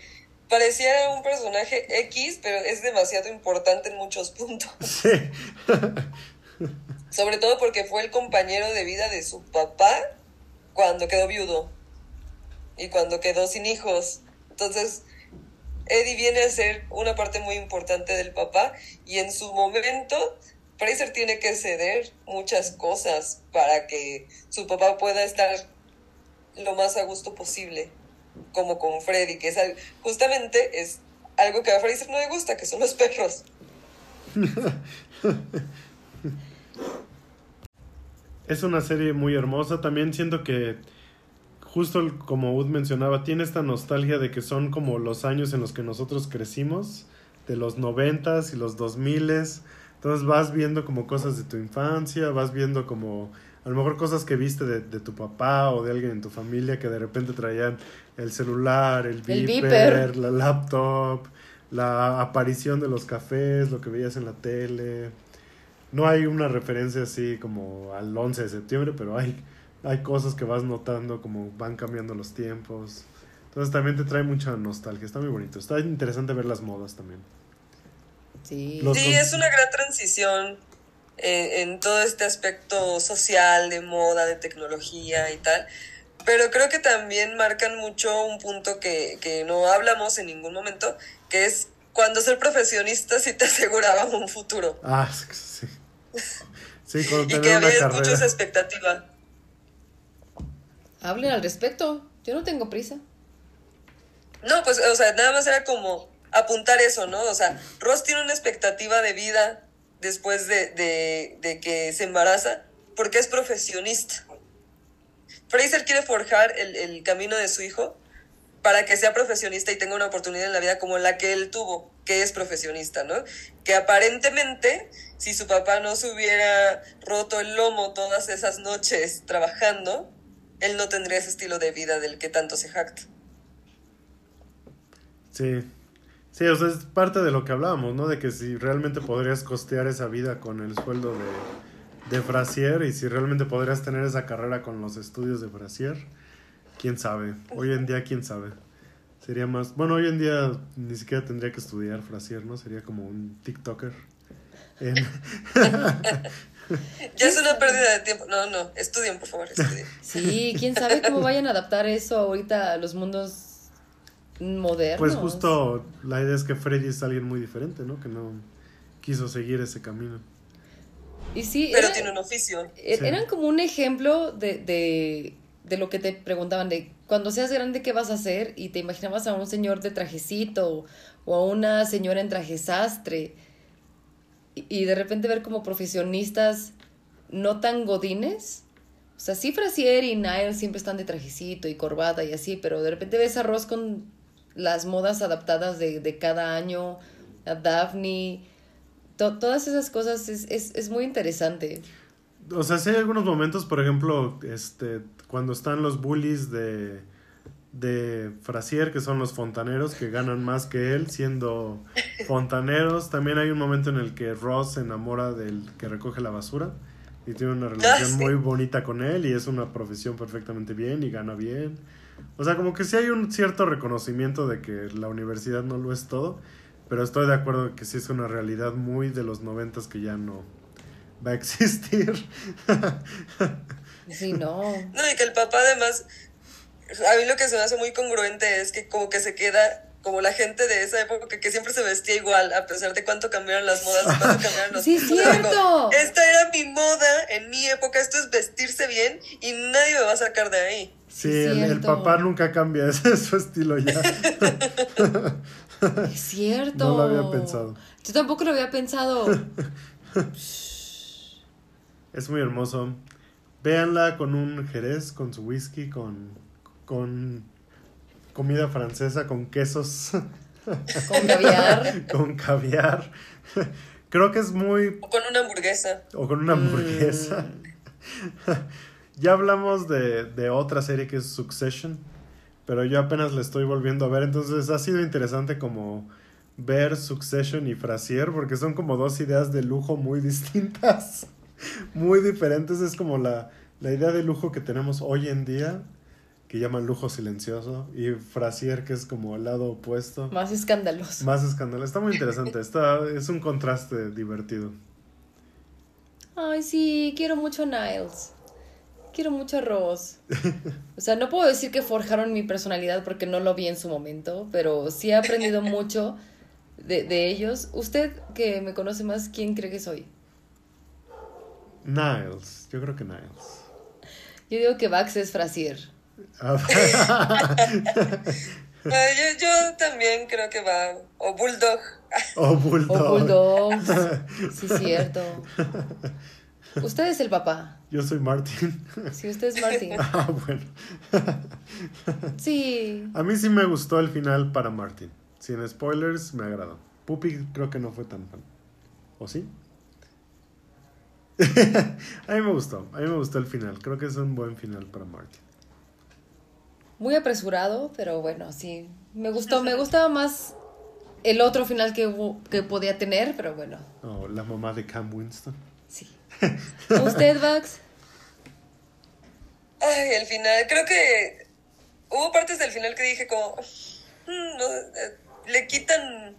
parecía un personaje X, pero es demasiado importante en muchos puntos. Sí. Sobre todo porque fue el compañero de vida de su papá cuando quedó viudo y cuando quedó sin hijos. Entonces, Eddie viene a ser una parte muy importante del papá y en su momento Fraser tiene que ceder muchas cosas para que su papá pueda estar lo más a gusto posible, como con Freddy, que es justamente es algo que a Fraser no le gusta, que son los perros. Es una serie muy hermosa. También siento que, justo como Ud mencionaba, tiene esta nostalgia de que son como los años en los que nosotros crecimos, de los noventas y los dos miles. Entonces vas viendo como cosas de tu infancia, vas viendo como a lo mejor cosas que viste de, de tu papá o de alguien en tu familia que de repente traían el celular, el beeper, beeper. la laptop, la aparición de los cafés, lo que veías en la tele. No hay una referencia así como al 11 de septiembre, pero hay, hay cosas que vas notando como van cambiando los tiempos. Entonces también te trae mucha nostalgia, está muy bonito. Está interesante ver las modas también. Sí. Los- Sí, es una gran transición eh, en todo este aspecto social, de moda, de tecnología y tal. Pero creo que también marcan mucho un punto que, que no hablamos en ningún momento, que es cuando ser profesionista sí te aseguraba un futuro. Ah, sí. Sí, cuando Y que tener había mucho carrera. esa expectativa. Hablen al respecto. Yo no tengo prisa. No, pues, o sea, nada más era como apuntar eso, ¿no? O sea, Ross tiene una expectativa de vida después de, de, de que se embaraza porque es profesionista. Fraser quiere forjar el, el camino de su hijo para que sea profesionista y tenga una oportunidad en la vida como la que él tuvo, que es profesionista, ¿no? Que aparentemente, si su papá no se hubiera roto el lomo todas esas noches trabajando, él no tendría ese estilo de vida del que tanto se jacta. Sí. Sí, o sea, es parte de lo que hablábamos, ¿no? De que si realmente podrías costear esa vida con el sueldo de, de Frasier y si realmente podrías tener esa carrera con los estudios de Frasier, quién sabe. Hoy en día, quién sabe. Sería más. Bueno, hoy en día ni siquiera tendría que estudiar Frasier, ¿no? Sería como un TikToker. En- Ya es una pérdida de tiempo. No, no, estudien, por favor, estudien. Sí, quién sabe cómo vayan a adaptar eso ahorita a los mundos modernos. Pues justo la idea es que Freddy es alguien muy diferente, ¿no? Que no quiso seguir ese camino. Y sí, Pero era- tiene un oficio. e- Sí. eran como un ejemplo de, de, de lo que te preguntaban de cuando seas grande qué vas a hacer y te imaginabas a un señor de trajecito o a una señora en traje sastre y, y de repente ver como profesionistas no tan godines. O sea, sí Frasier y Niles siempre están de trajecito y corbata y así, pero de repente ves a Ross con las modas adaptadas de, de cada año, a Daphne, to- todas esas cosas es, es, es muy interesante. O sea, sí hay algunos momentos, por ejemplo, este, cuando están los bullies de, de Frasier, que son los fontaneros, que ganan más que él siendo fontaneros. También hay un momento en el que Ross se enamora del que recoge la basura y tiene una relación sí. muy bonita con él y es una profesión perfectamente bien y gana bien. O sea, como que sí hay un cierto reconocimiento de que la universidad no lo es todo, pero estoy de acuerdo que sí es una realidad muy de los noventas que ya no va a existir. Sí, no. No, y que el papá además, a mí lo que se me hace muy congruente es que como que se queda como la gente de esa época que, que siempre se vestía igual, a pesar de cuánto cambiaron las modas, cuánto cambiaron los... Sí, es cierto. como, Esta era mi moda en mi época, esto es vestirse bien y nadie me va a sacar de ahí. Sí, el, el papá nunca cambia, ese es su estilo ya. Es cierto. No lo había pensado. Yo tampoco lo había pensado. Es muy hermoso. Véanla con un jerez, con su whisky, con, con comida francesa, con quesos, Con caviar. con caviar. Creo que es muy... O con una hamburguesa. o con una Mm. hamburguesa. ya hablamos de, de otra serie que es Succession, pero yo apenas la estoy volviendo a ver, entonces ha sido interesante como ver Succession y Frasier, porque son como dos ideas de lujo muy distintas, muy diferentes, es como la, la idea de lujo que tenemos hoy en día, que llaman lujo silencioso, y Frasier que es como el lado opuesto. Más escandaloso. Más escándalo. Está muy interesante. Está, es un contraste divertido. Ay, sí, quiero mucho a Niles. Quiero mucho a Ross. O sea, no puedo decir que forjaron mi personalidad porque no lo vi en su momento, pero sí he aprendido mucho de, de ellos. Usted, que me conoce más, ¿quién cree que soy? Niles. Yo creo que Niles. Yo digo que Vax es Frasier. Ah, yo, yo también creo que va. O Bulldog. o Bulldog. O. Sí, cierto. Usted es el papá. Yo soy Martin. Sí, usted es Martin. ah, bueno. Sí. A mí sí me gustó el final para Martin. Sin spoilers, me agradó. Puppy creo que no fue tan fan. ¿O sí? a mí me gustó. A mí me gustó el final. Creo que es un buen final para Martin. Muy apresurado, pero bueno, sí. Me gustó, me gustaba más el otro final que, hubo- que podía tener, pero bueno, Oh, la mamá de Cam Winston. sí. ¿Usted, Vax? Ay, el final. Creo que hubo partes del final que dije como, "Mm, no, eh, le quitan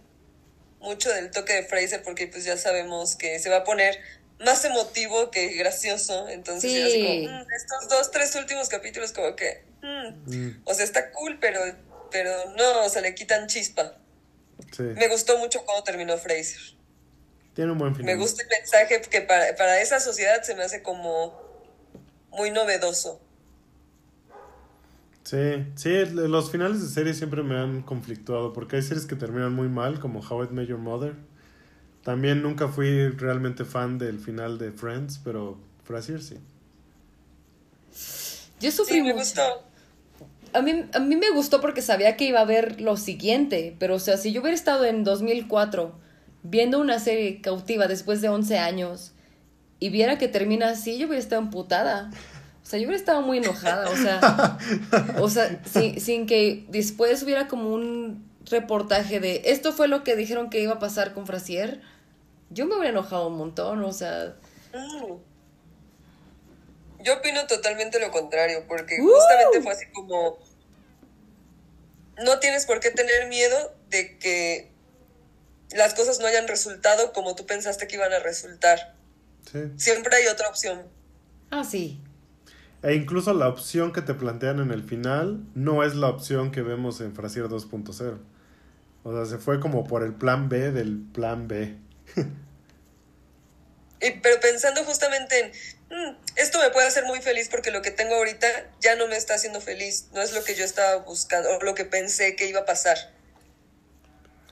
mucho del toque de Fraser porque pues ya sabemos que se va a poner más emotivo que gracioso, entonces Sí. era así como, "Mm, estos dos, tres últimos capítulos como que, mm, Mm, o sea, está cool, pero, pero no, o sea, le quitan chispa. sí. Me gustó mucho cómo terminó Fraser. Tiene un buen final. Me gusta el mensaje que para, para esa sociedad se me hace como muy novedoso. Sí, sí, los finales de serie siempre me han conflictuado porque hay series que terminan muy mal, como How I Met Your Mother. También nunca fui realmente fan del final de Friends, pero Frasier sí. Yo sufrí Sí, me mucho. gustó. A mí, a mí me gustó porque sabía que iba a haber lo siguiente, pero o sea, si yo hubiera estado en 2004 viendo una serie cautiva después de 11 años y viera que termina así, yo hubiera estado emputada. O sea, yo hubiera estado muy enojada, o sea, o sea, sin, sin que después hubiera como un reportaje de esto fue lo que dijeron que iba a pasar con Frasier. Yo me hubiera enojado un montón, o sea, Mm. Yo opino totalmente lo contrario, porque ¡Uh! justamente fue así como, no tienes por qué tener miedo de que las cosas no hayan resultado como tú pensaste que iban a resultar. Sí. Siempre hay otra opción. ah, sí. E incluso la opción que te plantean en el final no es la opción que vemos en Frasier 2.0. O sea, se fue como por el plan B del plan B. Y, pero pensando justamente en, "Mm, esto me puede hacer muy feliz porque lo que tengo ahorita ya no me está haciendo feliz, no es lo que yo estaba buscando o lo que pensé que iba a pasar.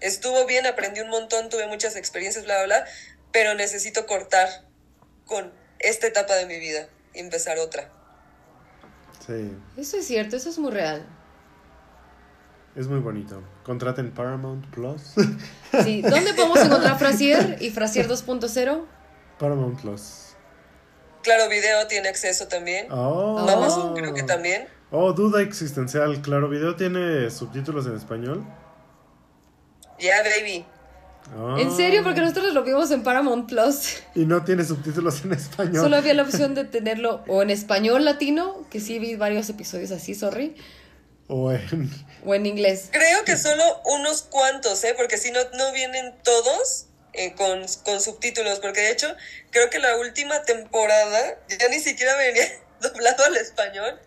Estuvo bien, aprendí un montón, tuve muchas experiencias, bla, bla, bla, pero necesito cortar con esta etapa de mi vida y empezar otra. Sí, Eso es cierto, eso es muy real. Es muy bonito. Contraten Paramount Plus. Sí, ¿dónde podemos encontrar Frasier y Frasier 2.0? Paramount Plus. Claro, video tiene acceso también. Oh. Amazon creo que también. Oh, duda existencial. Claro, video tiene subtítulos en español. Ya, baby. Ah. ¿En serio? Porque nosotros lo vimos en Paramount Plus. Y no tiene subtítulos en español. Solo había la opción de tenerlo o en español latino, que sí vi varios episodios así, sorry, O en. o en inglés. Creo que solo unos cuantos, ¿eh? Porque si no, no vienen todos eh, con, con subtítulos. Porque de hecho, creo que la última temporada ya ni siquiera venía doblado al español.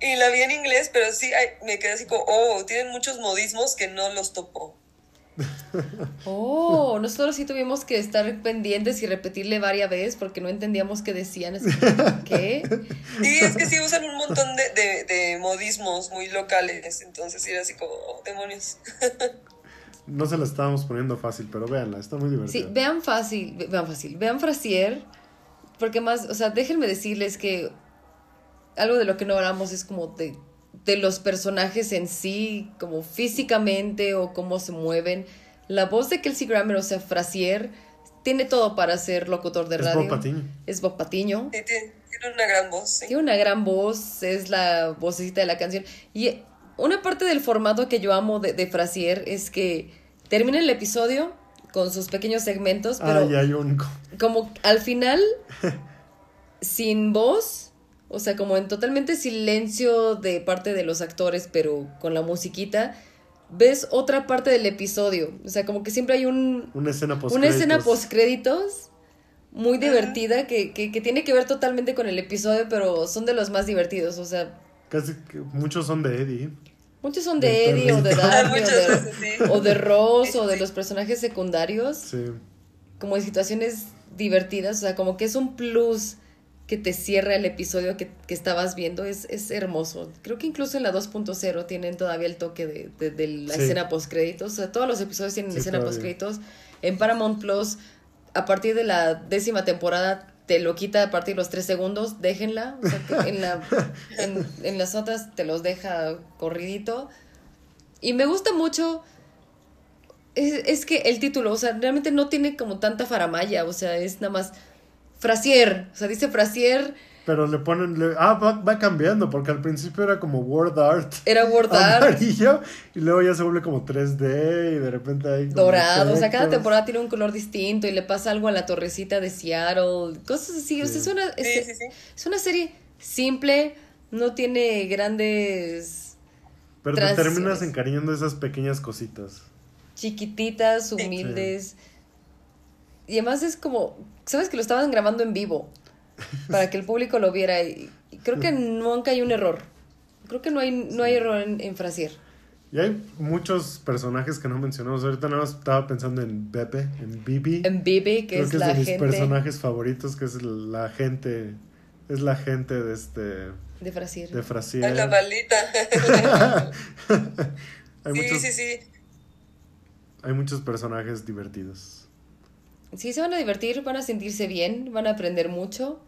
Y la vi en inglés, pero sí ay, me quedé así como, oh, tienen muchos modismos que no los topo. Oh, nosotros sí tuvimos que estar pendientes y repetirle varias veces porque no entendíamos qué decían. Así, ¿Qué? Sí, es que sí usan un montón de, de, de modismos muy locales. Entonces sí era así como, oh, demonios. No se la estábamos poniendo fácil, pero véanla, está muy Sí, divertida. vean fácil, ve- vean fácil, vean Frasier, porque más, o sea, déjenme decirles que algo de lo que no hablamos es como de, de los personajes en sí, como físicamente o cómo se mueven. La voz de Kelsey Grammer, o sea, Frasier, tiene todo para ser locutor de Es radio. Bob Patiño. Es Bob Patiño. Sí, tiene, tiene una gran voz. sí. Tiene una gran voz, es la vocecita de la canción. Y una parte del formato que yo amo de, de Frasier es que termina el episodio con sus pequeños segmentos, pero Ah, ya hay un. como al final, sin voz, o sea, como en totalmente silencio de parte de los actores, pero con la musiquita, ves otra parte del episodio. O sea, como que siempre hay un, Una escena post una escena post créditos muy divertida que, que, que tiene que ver totalmente con el episodio, pero son de los más divertidos. O sea, Casi que muchos son de Eddie. muchos son de Eddie o de. Darby o Muchas de, veces, sí. o de Ross o de los personajes secundarios, Sí. como en situaciones divertidas. O sea, como que es un plus que te cierra el episodio que, que estabas viendo. Es, es hermoso. Creo que incluso en la 2.0 tienen todavía el toque de, de- de la Sí. escena post créditos. O sea, todos los episodios tienen Sí, escena todavía. post créditos. En Paramount Plus, a partir de la décima temporada, te lo quita a partir de los tres segundos, déjenla. O sea, que en, la, en, en las otras te los deja corridito. Y me gusta mucho. Es, es que el título, o sea, realmente no tiene como tanta faramaya. O sea, es nada más. Frasier. O sea, dice Frasier. Pero le ponen. le- ah, va, va cambiando, porque al principio era como word art. Era word art. Amarillo, y luego ya se vuelve como 3D, y de repente hay. dorado, o sea, cada temporada tiene un color distinto y le pasa algo a la torrecita de Seattle, cosas así, o sea, es una, es, sí, sí. es una serie simple, no tiene grandes Pero te terminas encariñando esas pequeñas cositas. chiquititas, humildes. Y además es como, sabes que lo estaban grabando en vivo para que el público lo viera y, y creo que nunca hay un error. Creo que no hay no hay error en, en Frasier. Y hay muchos personajes que no mencionamos. Ahorita nada más estaba pensando en Beppe, en Bibi. En Bibi, que Creo es que es la de mis gente personajes favoritos, que es la gente. Es la gente de este. de Frasier. De Frasier. La maldita. hay, sí, muchos, sí, sí. hay muchos personajes divertidos. Sí, se van a divertir, van a sentirse bien, van a aprender mucho.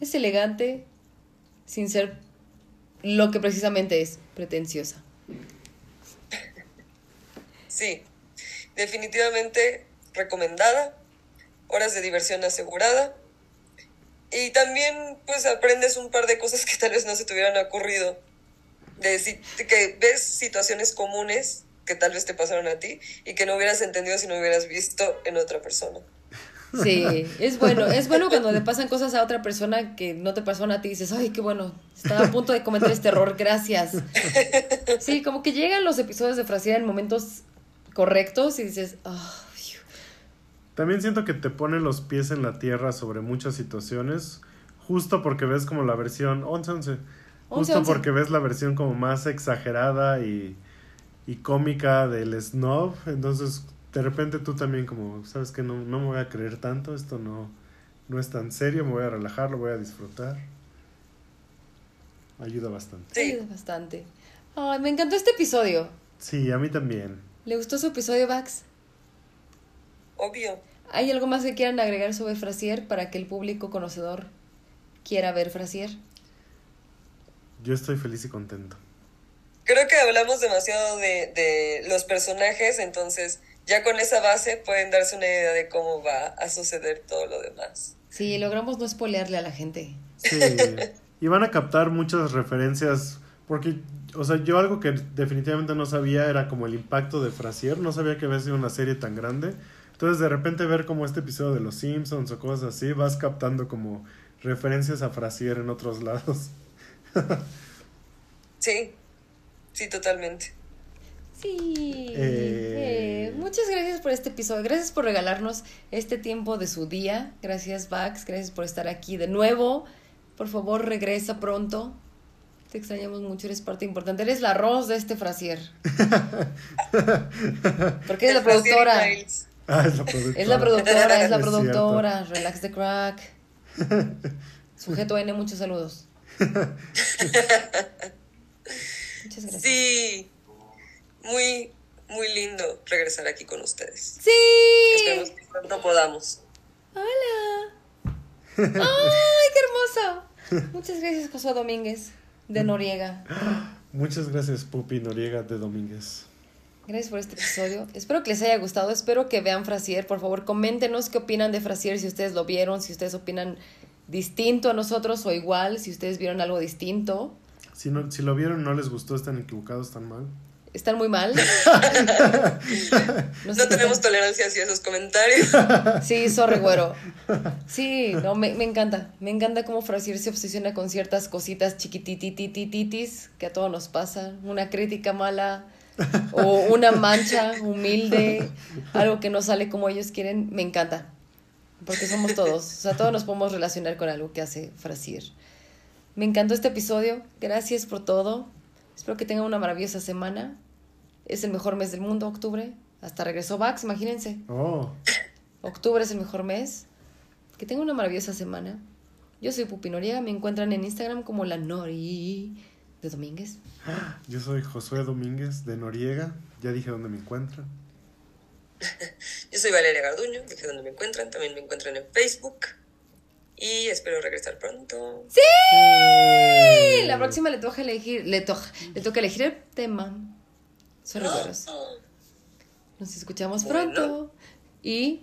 Es elegante, sin ser lo que precisamente es, pretenciosa. Sí, definitivamente recomendada, horas de diversión asegurada. Y también pues aprendes un par de cosas que tal vez no se te hubieran ocurrido. De, que ves situaciones comunes que tal vez te pasaron a ti y que no hubieras entendido si no hubieras visto en otra persona. Sí, es bueno, es bueno cuando le pasan cosas a otra persona que no te pasaron a ti y dices, ay, qué bueno, estaba a punto de cometer este error, gracias. Sí, como que llegan los episodios de Frasier en momentos correctos y dices, ah, También siento que te pone los pies en la tierra sobre muchas situaciones, justo porque ves como la versión 11-11. Justo 11-11. porque ves la versión como más exagerada y, y cómica del snob. Entonces, de repente tú también como, sabes que no, no me voy a creer tanto, esto no, no es tan serio, me voy a relajar, lo voy a disfrutar. Ayuda bastante. Sí. ayuda bastante. Ay, me encantó este episodio. Sí, a mí también. ¿Le gustó su episodio, Vax? Obvio. ¿Hay algo más que quieran agregar sobre Frasier para que el público conocedor quiera ver Frasier? Yo estoy feliz y contento. Creo que hablamos demasiado de, de los personajes, entonces ya con esa base pueden darse una idea de cómo va a suceder todo lo demás. Sí, logramos no spoilearle a la gente. Sí. y van a captar muchas referencias. Porque, o sea, yo algo que definitivamente no sabía era como el impacto de Frasier. No sabía que había sido una serie tan grande. Entonces, de repente, ver como este episodio de Los Simpsons o cosas así, vas captando como referencias a Frasier en otros lados. Sí, sí, totalmente. Sí. Eh. eh, muchas gracias por este episodio. Gracias por regalarnos este tiempo de su día. Gracias, Vax. Gracias por estar aquí de nuevo. Por favor, regresa pronto. Te extrañamos mucho. Eres parte importante. Eres la arroz de este Frasier. Porque es la productora. Ah, es la productora. Es la productora, es la Es productora. Relax the crack. Sujeto N, muchos saludos. Muchas gracias. Sí, muy, muy lindo regresar aquí con ustedes. ¡Sí! Esperemos que pronto podamos. ¡Hola! ¡Ay, qué hermoso! Muchas gracias, Josué Domínguez, de Noriega. Muchas gracias, Pupi Noriega de Domínguez. Gracias por este episodio. Espero que les haya gustado. Espero que vean Frasier. Por favor, coméntenos qué opinan de Frasier, si ustedes lo vieron, si ustedes opinan distinto a nosotros o igual, si ustedes vieron algo distinto. Si, no, si lo vieron no les gustó, están equivocados, están mal. ¿Están muy mal? No sé No qué tenemos están- tolerancia hacia esos comentarios. Sí, sorry, güero. Sí, no, me, me encanta. Me encanta cómo Frasier se obsesiona con ciertas cositas chiquitititititis que a todos nos pasa. Una crítica mala o una mancha humilde, algo que no sale como ellos quieren. Me encanta. Porque somos todos. O sea, todos nos podemos relacionar con algo que hace Frasier. Me encantó este episodio. Gracias por todo. Espero que tengan una maravillosa semana. Es el mejor mes del mundo, octubre. Hasta regresó Vax, imagínense. Oh, Octubre es el mejor mes. Que tengan una maravillosa semana. Yo soy Pupi Noriega. Me encuentran en Instagram como la Nori de Domínguez. yo soy Josué Domínguez de Noriega. Ya dije dónde me encuentran. Yo soy Valeria Garduño, dije donde me encuentran, también me encuentran en Facebook. Y espero regresar pronto. ¡Sí! Eh. La próxima le toca elegir, le, to- le toca elegir el tema. Sorry, güeros. Nos escuchamos Bueno. pronto. Y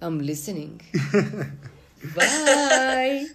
I'm listening. Bye.